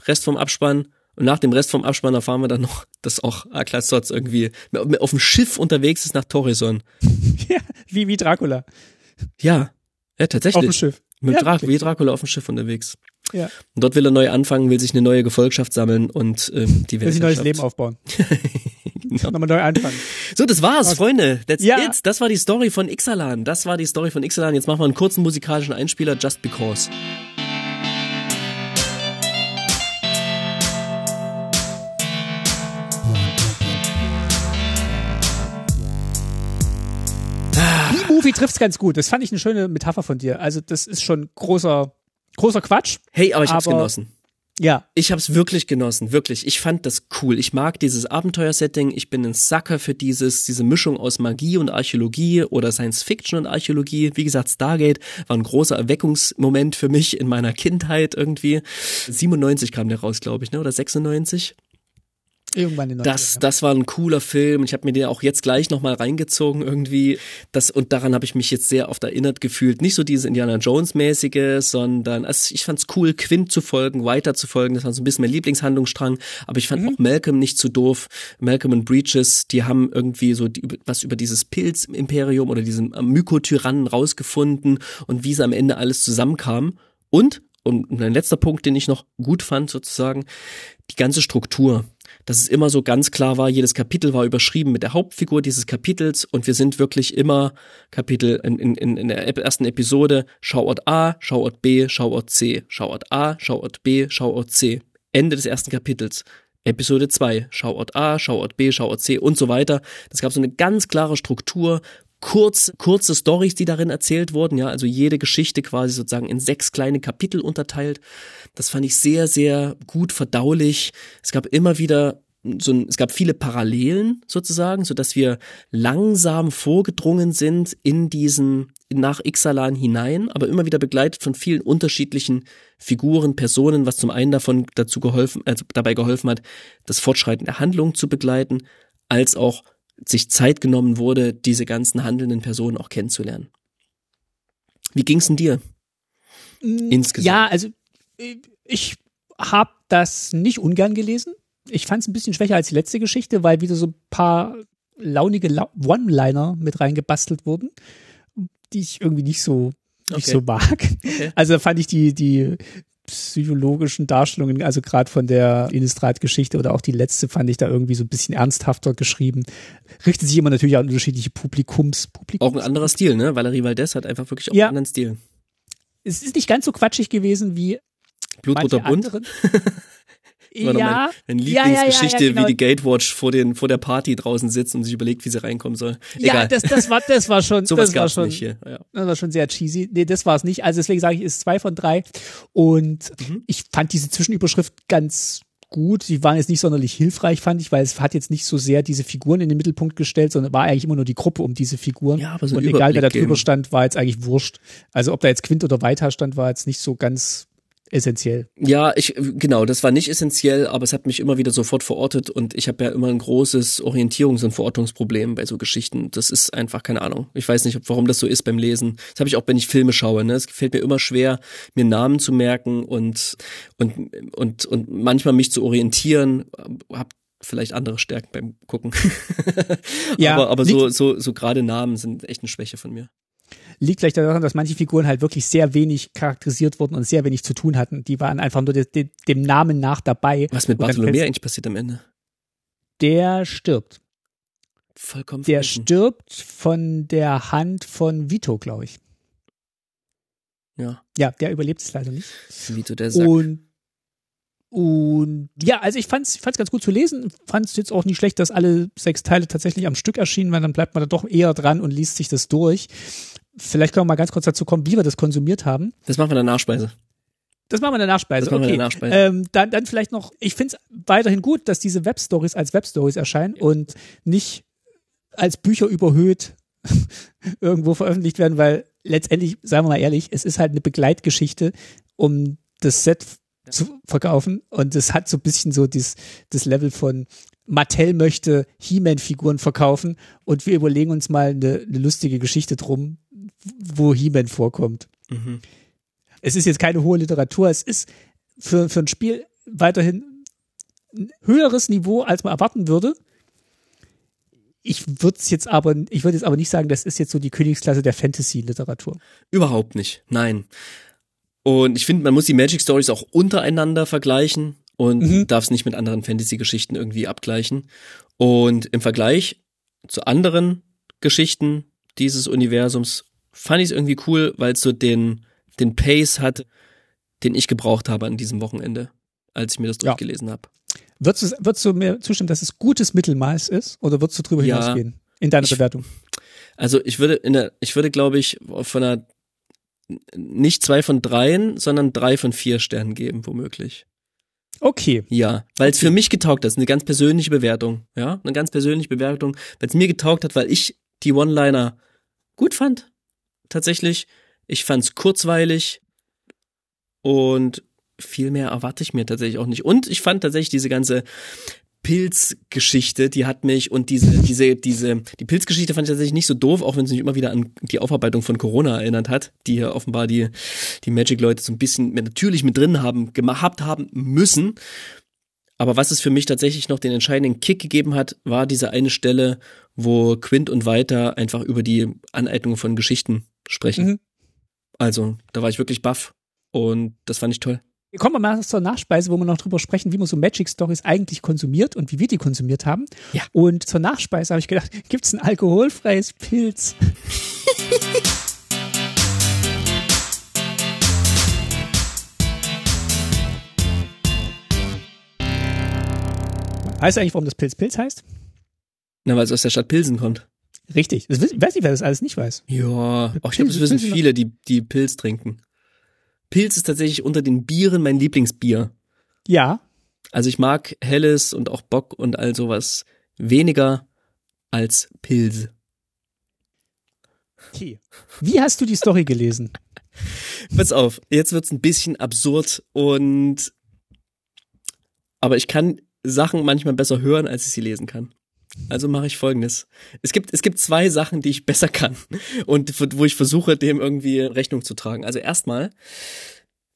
Rest vom Abspann. Und nach dem Rest vom Abspann erfahren wir dann noch, dass auch Aklas Sotz irgendwie auf dem Schiff unterwegs ist nach Torison. ja, wie, wie Dracula. Ja, ja, tatsächlich. Auf dem Schiff. Mit ja, Dra wie Dracula auf dem Schiff unterwegs. Ja. Und dort will er neu anfangen, will sich eine neue Gefolgschaft sammeln und ähm, die Welt. Will sich ein neues Leben aufbauen. genau. Nochmal neu anfangen. So, das war's, Was? Freunde. That's ja. it. Das war die Story von Ixalan. Das war die Story von Ixalan. Jetzt machen wir einen kurzen musikalischen Einspieler, just because. Movie trifft's ganz gut. Das fand ich eine schöne Metapher von dir. Also das ist schon großer, großer Quatsch. Hey, aber ich hab's aber, genossen. Ja. Ich hab's wirklich genossen, wirklich. Ich fand das cool. Ich mag dieses Abenteuersetting. Ich bin ein Sucker für dieses, diese Mischung aus Magie und Archäologie oder Science Fiction und Archäologie. Wie gesagt, Stargate war ein großer Erweckungsmoment für mich in meiner Kindheit irgendwie. 97 kam der raus, glaube ich, ne? Oder 96? Irgendwann in das, das war ein cooler Film. Ich habe mir den auch jetzt gleich nochmal reingezogen irgendwie. Das, und daran habe ich mich jetzt sehr oft erinnert gefühlt. Nicht so dieses Indiana Jones-mäßige, sondern also ich fand's cool, Quint zu folgen, weiter zu folgen. Das war so ein bisschen mein Lieblingshandlungsstrang. Aber ich fand mhm. auch Malcolm nicht zu so doof. Malcolm und Breaches, die haben irgendwie so die, was über dieses Pilz-Imperium oder diesen Mykotyrannen rausgefunden und wie es am Ende alles zusammenkam. Und, und ein letzter Punkt, den ich noch gut fand sozusagen, die ganze Struktur dass es immer so ganz klar war, jedes Kapitel war überschrieben mit der Hauptfigur dieses Kapitels und wir sind wirklich immer Kapitel in, in, in der ersten Episode Schauort A, Schauort B, Schauort C, Schauort A, Schauort B, Schauort C. Ende des ersten Kapitels. Episode 2, Schauort A, Schauort B, Schauort C und so weiter. Das gab so eine ganz klare Struktur, kurz, kurze Stories, die darin erzählt wurden, ja, also jede Geschichte quasi sozusagen in sechs kleine Kapitel unterteilt. Das fand ich sehr, sehr gut verdaulich. Es gab immer wieder so ein, es gab viele Parallelen sozusagen, so dass wir langsam vorgedrungen sind in diesen nach Ixalan hinein, aber immer wieder begleitet von vielen unterschiedlichen Figuren, Personen, was zum einen davon dazu geholfen, also dabei geholfen hat, das Fortschreiten der Handlung zu begleiten, als auch sich Zeit genommen wurde, diese ganzen handelnden Personen auch kennenzulernen. Wie ging's denn dir? Mm, Insgesamt. Ja, also ich habe das nicht ungern gelesen. Ich fand es ein bisschen schwächer als die letzte Geschichte, weil wieder so ein paar launige One-Liner mit reingebastelt wurden, die ich irgendwie nicht so nicht okay. so mag. Okay. Also fand ich die die psychologischen Darstellungen, also gerade von der Innistrad-Geschichte oder auch die letzte, fand ich da irgendwie so ein bisschen ernsthafter geschrieben. Richtet sich immer natürlich an unterschiedliche Publikums. Publikums. Auch ein anderer Stil, ne? Valerie Valdez hat einfach wirklich auch ja. einen anderen Stil. Es ist nicht ganz so quatschig gewesen wie Blutroter Bund. ja, meine, meine Lieblingsgeschichte, ja, ja, genau. wie die Gatewatch vor, den, vor der Party draußen sitzt und sich überlegt, wie sie reinkommen soll. Egal. Ja, das, das, war, das war schon, so das war schon, nicht hier. Ja. das war schon sehr cheesy. Nee, das war es nicht. Also deswegen sage ich, ist zwei von drei. Und mhm. ich fand diese Zwischenüberschrift ganz gut. Die waren jetzt nicht sonderlich hilfreich, fand ich, weil es hat jetzt nicht so sehr diese Figuren in den Mittelpunkt gestellt, sondern war eigentlich immer nur die Gruppe um diese Figuren. Ja, aber so Und egal, wer da drüber stand, war jetzt eigentlich wurscht. Also ob da jetzt Quint oder Weiter stand, war jetzt nicht so ganz essentiell. Ja, ich genau, das war nicht essentiell, aber es hat mich immer wieder sofort verortet und ich habe ja immer ein großes Orientierungs- und Verortungsproblem bei so Geschichten. Das ist einfach keine Ahnung. Ich weiß nicht, warum das so ist beim Lesen. Das habe ich auch, wenn ich Filme schaue. Ne? Es fällt mir immer schwer, mir Namen zu merken und und und und manchmal mich zu orientieren. Hab vielleicht andere Stärken beim Gucken. Ja, aber aber so so so gerade Namen sind echt eine Schwäche von mir. Liegt vielleicht daran, dass manche Figuren halt wirklich sehr wenig charakterisiert wurden und sehr wenig zu tun hatten. Die waren einfach nur de, de, dem Namen nach dabei. Was mit Bartholomew eigentlich passiert am Ende? Der stirbt. Vollkommen Der vergessen. stirbt von der Hand von Vito, glaube ich. Ja, Ja, der überlebt es leider nicht. Vito der Sack. Und, und ja, also ich fand's, ich fand's ganz gut zu lesen. Fand's jetzt auch nicht schlecht, dass alle sechs Teile tatsächlich am Stück erschienen, weil dann bleibt man da doch eher dran und liest sich das durch. Vielleicht können wir mal ganz kurz dazu kommen, wie wir das konsumiert haben. Das machen wir in der Nachspeise. Das machen wir in der Nachspeise. Das machen wir okay. in der Nachspeise. Ähm, dann, dann vielleicht noch, ich finde es weiterhin gut, dass diese Webstories als Webstories erscheinen und nicht als Bücher überhöht irgendwo veröffentlicht werden, weil letztendlich, sagen wir mal ehrlich, es ist halt eine Begleitgeschichte, um das Set zu verkaufen und es hat so ein bisschen so dieses, das Level von Mattel möchte He-Man-Figuren verkaufen und wir überlegen uns mal eine, eine lustige Geschichte drum, wo He-Man vorkommt Mhm. es ist jetzt keine hohe Literatur, es ist für, für ein Spiel weiterhin ein höheres Niveau, als man erwarten würde. Ich würde es jetzt aber, ich würde jetzt aber nicht sagen, das ist jetzt so die Königsklasse der Fantasy-Literatur. Überhaupt nicht. Nein. Und ich finde, man muss die Magic Stories auch untereinander vergleichen und Mhm. darf es nicht mit anderen Fantasy-Geschichten irgendwie abgleichen. Und im Vergleich zu anderen Geschichten dieses Universums fand ich es irgendwie cool, weil es so den, den Pace hat, den ich gebraucht habe an diesem Wochenende, als ich mir das Ja. durchgelesen habe. Würdest du, würdest du mir zustimmen, dass es gutes Mittelmaß ist oder würdest du drüber Ja. hinausgehen in deiner Ich- Bewertung? Also ich würde in der, ich würde glaube ich von einer nicht zwei von dreien, sondern drei von vier Sternen geben, womöglich. Okay. Ja, weil es für mich getaugt hat. Das ist eine ganz persönliche Bewertung. Ja, eine ganz persönliche Bewertung, weil es mir getaugt hat, weil ich die One-Liner gut fand. Tatsächlich. Ich fand's kurzweilig und viel mehr erwarte ich mir tatsächlich auch nicht. Und ich fand tatsächlich diese ganze Pilzgeschichte, die hat mich und diese, diese, diese, die Pilzgeschichte fand ich tatsächlich nicht so doof, auch wenn es mich immer wieder an die Aufarbeitung von Corona erinnert hat, die ja offenbar die, die Magic-Leute so ein bisschen natürlich mit drin haben, gehabt haben müssen. Aber was es für mich tatsächlich noch den entscheidenden Kick gegeben hat, war diese eine Stelle, wo Quint und Weiter einfach über die Aneignung von Geschichten sprechen. Mhm. Also, da war ich wirklich baff und das fand ich toll. Kommen wir mal zur Nachspeise, wo wir noch drüber sprechen, wie man so Magic Stories eigentlich konsumiert und wie wir die konsumiert haben. Ja. Und zur Nachspeise habe ich gedacht, gibt's ein alkoholfreies Pilz? Weißt du eigentlich, warum das Pilz Pilz heißt? Na, weil es aus der Stadt Pilsen kommt. Richtig. Ich weiß nicht, wer das alles nicht weiß. Ja, auch ich glaube, das wissen viele, die, die Pilz trinken. Pilz ist tatsächlich unter den Bieren mein Lieblingsbier. Ja. Also ich mag Helles und auch Bock und all sowas weniger als Pilz. Okay. Wie hast du die Story gelesen? Pass auf, jetzt wird's ein bisschen absurd und aber ich kann Sachen manchmal besser hören, als ich sie lesen kann. Also mache ich folgendes. Es gibt, es gibt zwei Sachen, die ich besser kann und wo ich versuche, dem irgendwie Rechnung zu tragen. Also erstmal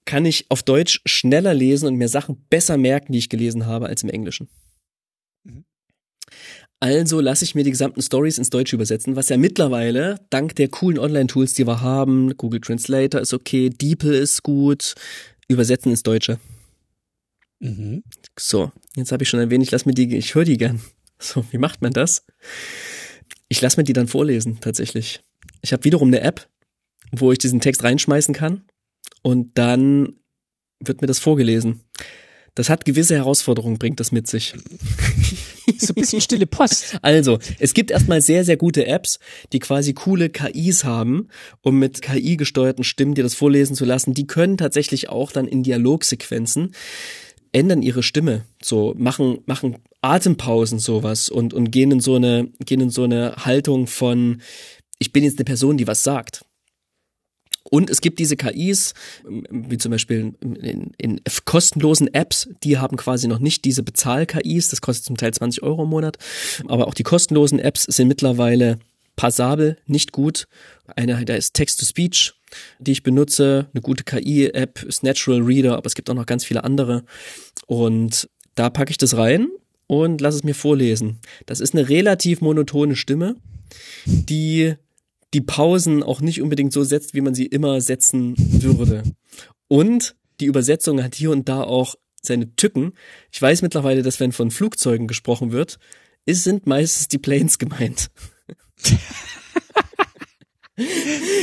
kann ich auf Deutsch schneller lesen und mir Sachen besser merken, die ich gelesen habe, als im Englischen. Mhm. Also lasse ich mir die gesamten Stories ins Deutsche übersetzen, was ja mittlerweile, dank der coolen Online-Tools, die wir haben, Google Translator ist okay, DeepL ist gut, übersetzen ins Deutsche. Mhm. So, jetzt habe ich schon erwähnt, ich lass mir die, ich höre die gern. So, wie macht man das? Ich lasse mir die dann vorlesen, tatsächlich. Ich habe wiederum eine App, wo ich diesen Text reinschmeißen kann und dann wird mir das vorgelesen. Das hat gewisse Herausforderungen, bringt das mit sich. So ein bisschen stille Post. Also, es gibt erstmal sehr, sehr gute Apps, die quasi coole KIs haben, um mit KI gesteuerten Stimmen dir das vorlesen zu lassen. Die können tatsächlich auch dann in Dialogsequenzen ändern ihre Stimme, so machen machen Atempausen sowas und und gehen in so eine gehen in so eine Haltung von ich bin jetzt eine Person, die was sagt. Und es gibt diese KIs, wie zum Beispiel in, in kostenlosen Apps, die haben quasi noch nicht diese Bezahl-KIs, das kostet zum Teil 20 Euro im Monat. Aber auch die kostenlosen Apps sind mittlerweile passabel, nicht gut. Eine, da ist Text-to-Speech, die ich benutze, eine gute KI-App ist Natural Reader, aber es gibt auch noch ganz viele andere. Und da packe ich das rein und lasse es mir vorlesen. Das ist eine relativ monotone Stimme, die die Pausen auch nicht unbedingt so setzt, wie man sie immer setzen würde. Und die Übersetzung hat hier und da auch seine Tücken. Ich weiß mittlerweile, dass wenn von Flugzeugen gesprochen wird, es sind meistens die Planes gemeint.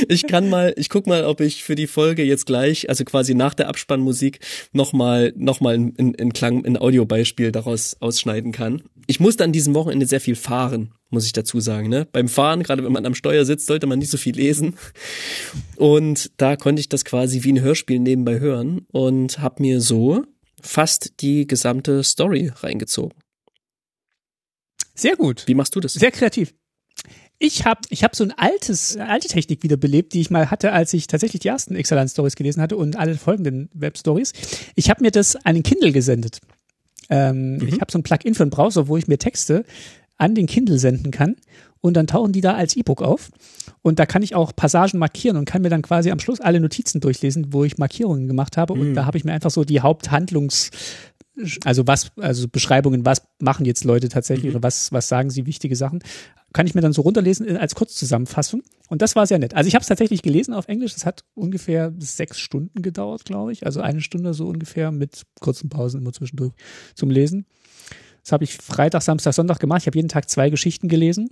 Ich kann mal, ich guck mal, ob ich für die Folge jetzt gleich, also quasi nach der Abspannmusik, nochmal noch mal in, in Klang, ein Audiobeispiel daraus ausschneiden kann. Ich musste an diesem Wochenende sehr viel fahren, muss ich dazu sagen. Ne? Beim Fahren, gerade wenn man am Steuer sitzt, sollte man nicht so viel lesen. Und da konnte ich das quasi wie ein Hörspiel nebenbei hören und habe mir so fast die gesamte Story reingezogen. Sehr gut. Wie machst du das? Sehr kreativ. Ich habe ich hab so ein altes, eine alte Technik wiederbelebt, die ich mal hatte, als ich tatsächlich die ersten Excellent Stories gelesen hatte und alle folgenden Web Stories. Ich habe mir das an den Kindle gesendet. Ähm, mhm. Ich habe so ein Plugin für einen Browser, wo ich mir Texte an den Kindle senden kann und dann tauchen die da als E-Book auf. Und da kann ich auch Passagen markieren und kann mir dann quasi am Schluss alle Notizen durchlesen, wo ich Markierungen gemacht habe. Und mhm. da habe ich mir einfach so die Haupthandlungs- also was, also Beschreibungen, was machen jetzt Leute tatsächlich mhm. oder was, was sagen sie wichtige Sachen, kann ich mir dann so runterlesen als Kurzzusammenfassung. Und das war sehr nett. Also ich habe es tatsächlich gelesen auf Englisch. Das hat ungefähr sechs Stunden gedauert, glaube ich. Also eine Stunde so ungefähr mit kurzen Pausen immer zwischendurch zum Lesen. Das habe ich Freitag, Samstag, Sonntag gemacht. Ich habe jeden Tag zwei Geschichten gelesen.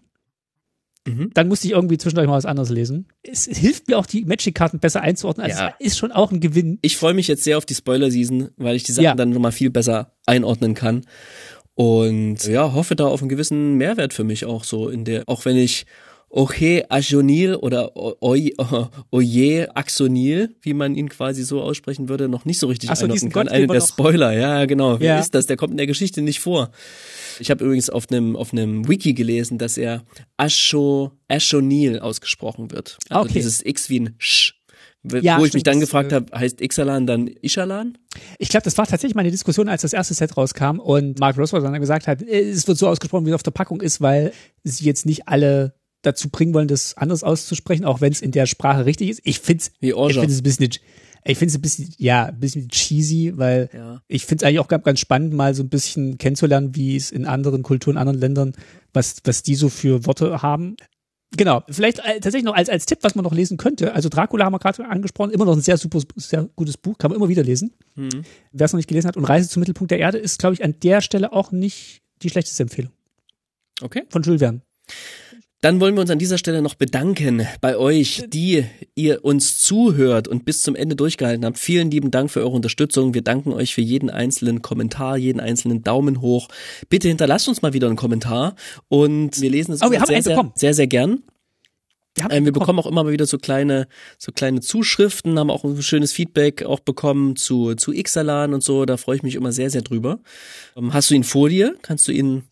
Mhm. Dann musste ich irgendwie zwischendurch mal was anderes lesen. Es hilft mir auch, die Magic-Karten besser einzuordnen. Also ja. es ist schon auch ein Gewinn. Ich freue mich jetzt sehr auf die Spoiler-Season, weil ich die Sachen ja. dann nochmal viel besser einordnen kann. Und ja, hoffe da auf einen gewissen Mehrwert für mich auch so in der, auch wenn ich Oje Ajonil oder Oje Axonil, wie man ihn quasi so aussprechen würde, noch nicht so richtig Ach so, einordnen kann. Eine der Spoiler, ja genau. Wer ja. ist das? Der kommt in der Geschichte nicht vor. Ich habe übrigens auf einem auf einem Wiki gelesen, dass er Asho Ashonil ausgesprochen wird. Also okay. dieses X wie ein Sch. Wo ja, ich stimmt, mich dann gefragt habe, heißt Ixalan dann Ishalan? Ich glaube, das war tatsächlich meine Diskussion, als das erste Set rauskam und Mark Roswell dann gesagt hat, äh, es wird so ausgesprochen, wie es auf der Packung ist, weil sie jetzt nicht alle dazu bringen wollen, das anders auszusprechen, auch wenn es in der Sprache richtig ist. Ich finde es ich find's ein bisschen ich finde es ein bisschen, ja, ein bisschen cheesy, weil ja. ich finde es eigentlich auch ganz, ganz spannend, mal so ein bisschen kennenzulernen, wie es in anderen Kulturen, anderen Ländern, was, was die so für Worte haben. Genau, vielleicht äh, tatsächlich noch als, als Tipp, was man noch lesen könnte. Also Dracula haben wir gerade angesprochen, immer noch ein sehr super, sehr gutes Buch, kann man immer wieder lesen. Mhm. Wer es noch nicht gelesen hat. Und Reise zum Mittelpunkt der Erde ist, glaube ich, an der Stelle auch nicht die schlechteste Empfehlung. Okay. Von Jules Verne. Dann wollen wir uns an dieser Stelle noch bedanken bei euch, die ihr uns zuhört und bis zum Ende durchgehalten habt. Vielen lieben Dank für eure Unterstützung. Wir danken euch für jeden einzelnen Kommentar, jeden einzelnen Daumen hoch. Bitte hinterlasst uns mal wieder einen Kommentar und wir lesen es oh, wir sehr, sehr, sehr, sehr gern. Wir, ähm, wir bekommen auch immer wieder so kleine, so kleine Zuschriften, haben auch ein schönes Feedback auch bekommen zu, zu Ixalan und so. Da freue ich mich immer sehr, sehr drüber. Ähm, hast du ihn vor dir? Kannst du ihn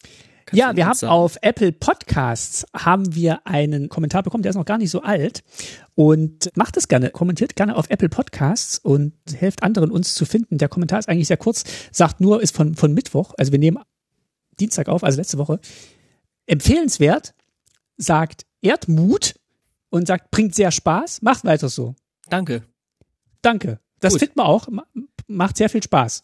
ja, wir haben sagen? auf Apple Podcasts haben wir einen Kommentar bekommen, der ist noch gar nicht so alt und macht es gerne, kommentiert gerne auf Apple Podcasts und helft anderen uns zu finden. Der Kommentar ist eigentlich sehr kurz, sagt nur, ist von, von Mittwoch, also wir nehmen Dienstag auf, also letzte Woche. Empfehlenswert, sagt Erdmut und sagt, bringt sehr Spaß, macht weiter so. Danke. Danke. Das findet man auch, macht sehr viel Spaß.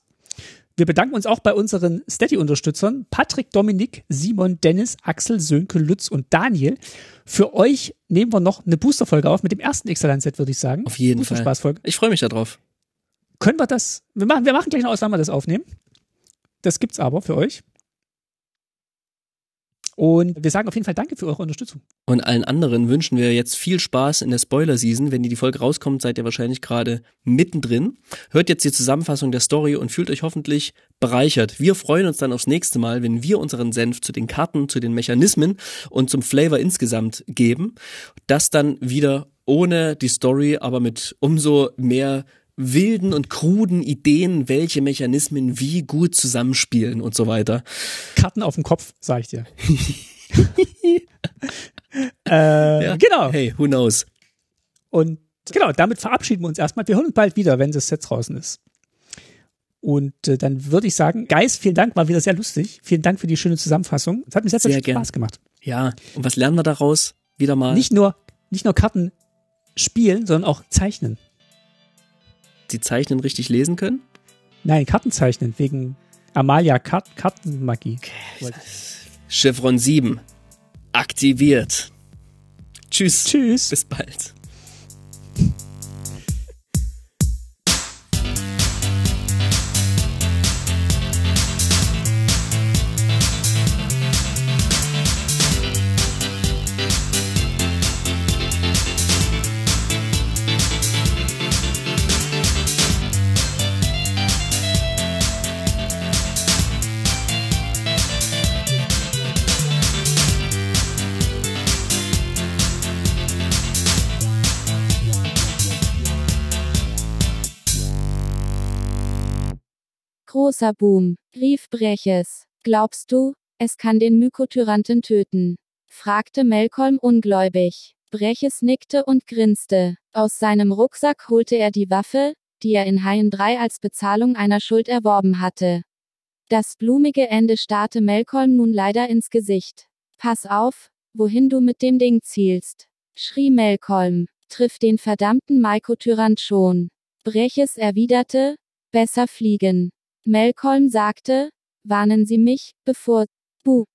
Wir bedanken uns auch bei unseren Steady-Unterstützern Patrick, Dominik, Simon, Dennis, Axel, Sönke, Lutz und Daniel. Für euch nehmen wir noch eine Booster-Folge auf mit dem ersten Excellent-Set, würde ich sagen. Auf jeden Fall. Spaßfolge. Ich freue mich darauf. Können wir das? Wir machen, wir machen gleich noch aus, wann wir das aufnehmen. Das gibt's aber für euch. Und wir sagen auf jeden Fall Danke für eure Unterstützung. Und allen anderen wünschen wir jetzt viel Spaß in der Spoiler-Season. Wenn die, die Folge rauskommt, seid ihr wahrscheinlich gerade mittendrin. Hört jetzt die Zusammenfassung der Story und fühlt euch hoffentlich bereichert. Wir freuen uns dann aufs nächste Mal, wenn wir unseren Senf zu den Karten, zu den Mechanismen und zum Flavor insgesamt geben. Das dann wieder ohne die Story, aber mit umso mehr wilden und kruden Ideen, welche Mechanismen wie gut zusammenspielen und so weiter. Karten auf dem Kopf, sag ich dir. äh, ja. Genau. Hey, who knows? Und genau, damit verabschieden wir uns erstmal. Wir hören uns bald wieder, wenn das Set draußen ist. Und äh, dann würde ich sagen, Geist, vielen Dank, war wieder sehr lustig. Vielen Dank für die schöne Zusammenfassung. Es hat mir sehr, sehr, viel Spaß gemacht. Ja, und was lernen wir daraus? Wieder mal. Nicht nur, nicht nur Karten spielen, sondern auch zeichnen. Sie zeichnen richtig lesen können? Nein, Karten zeichnen, wegen Amalia Kart Kartenmagie. Okay. Chevron 7 aktiviert. Tschüss. Tschüss. Bis bald. Großer Boom, rief Breches. Glaubst du, es kann den Mykotyranten töten? fragte Melkolm ungläubig. Breches nickte und grinste. Aus seinem Rucksack holte er die Waffe, die er in Haien 3 als Bezahlung einer Schuld erworben hatte. Das blumige Ende starrte Melkolm nun leider ins Gesicht. Pass auf, wohin du mit dem Ding zielst, schrie Melkolm. Triff den verdammten Maikotyrant schon. Breches erwiderte, besser fliegen. Malcolm sagte, warnen Sie mich, bevor, Bu,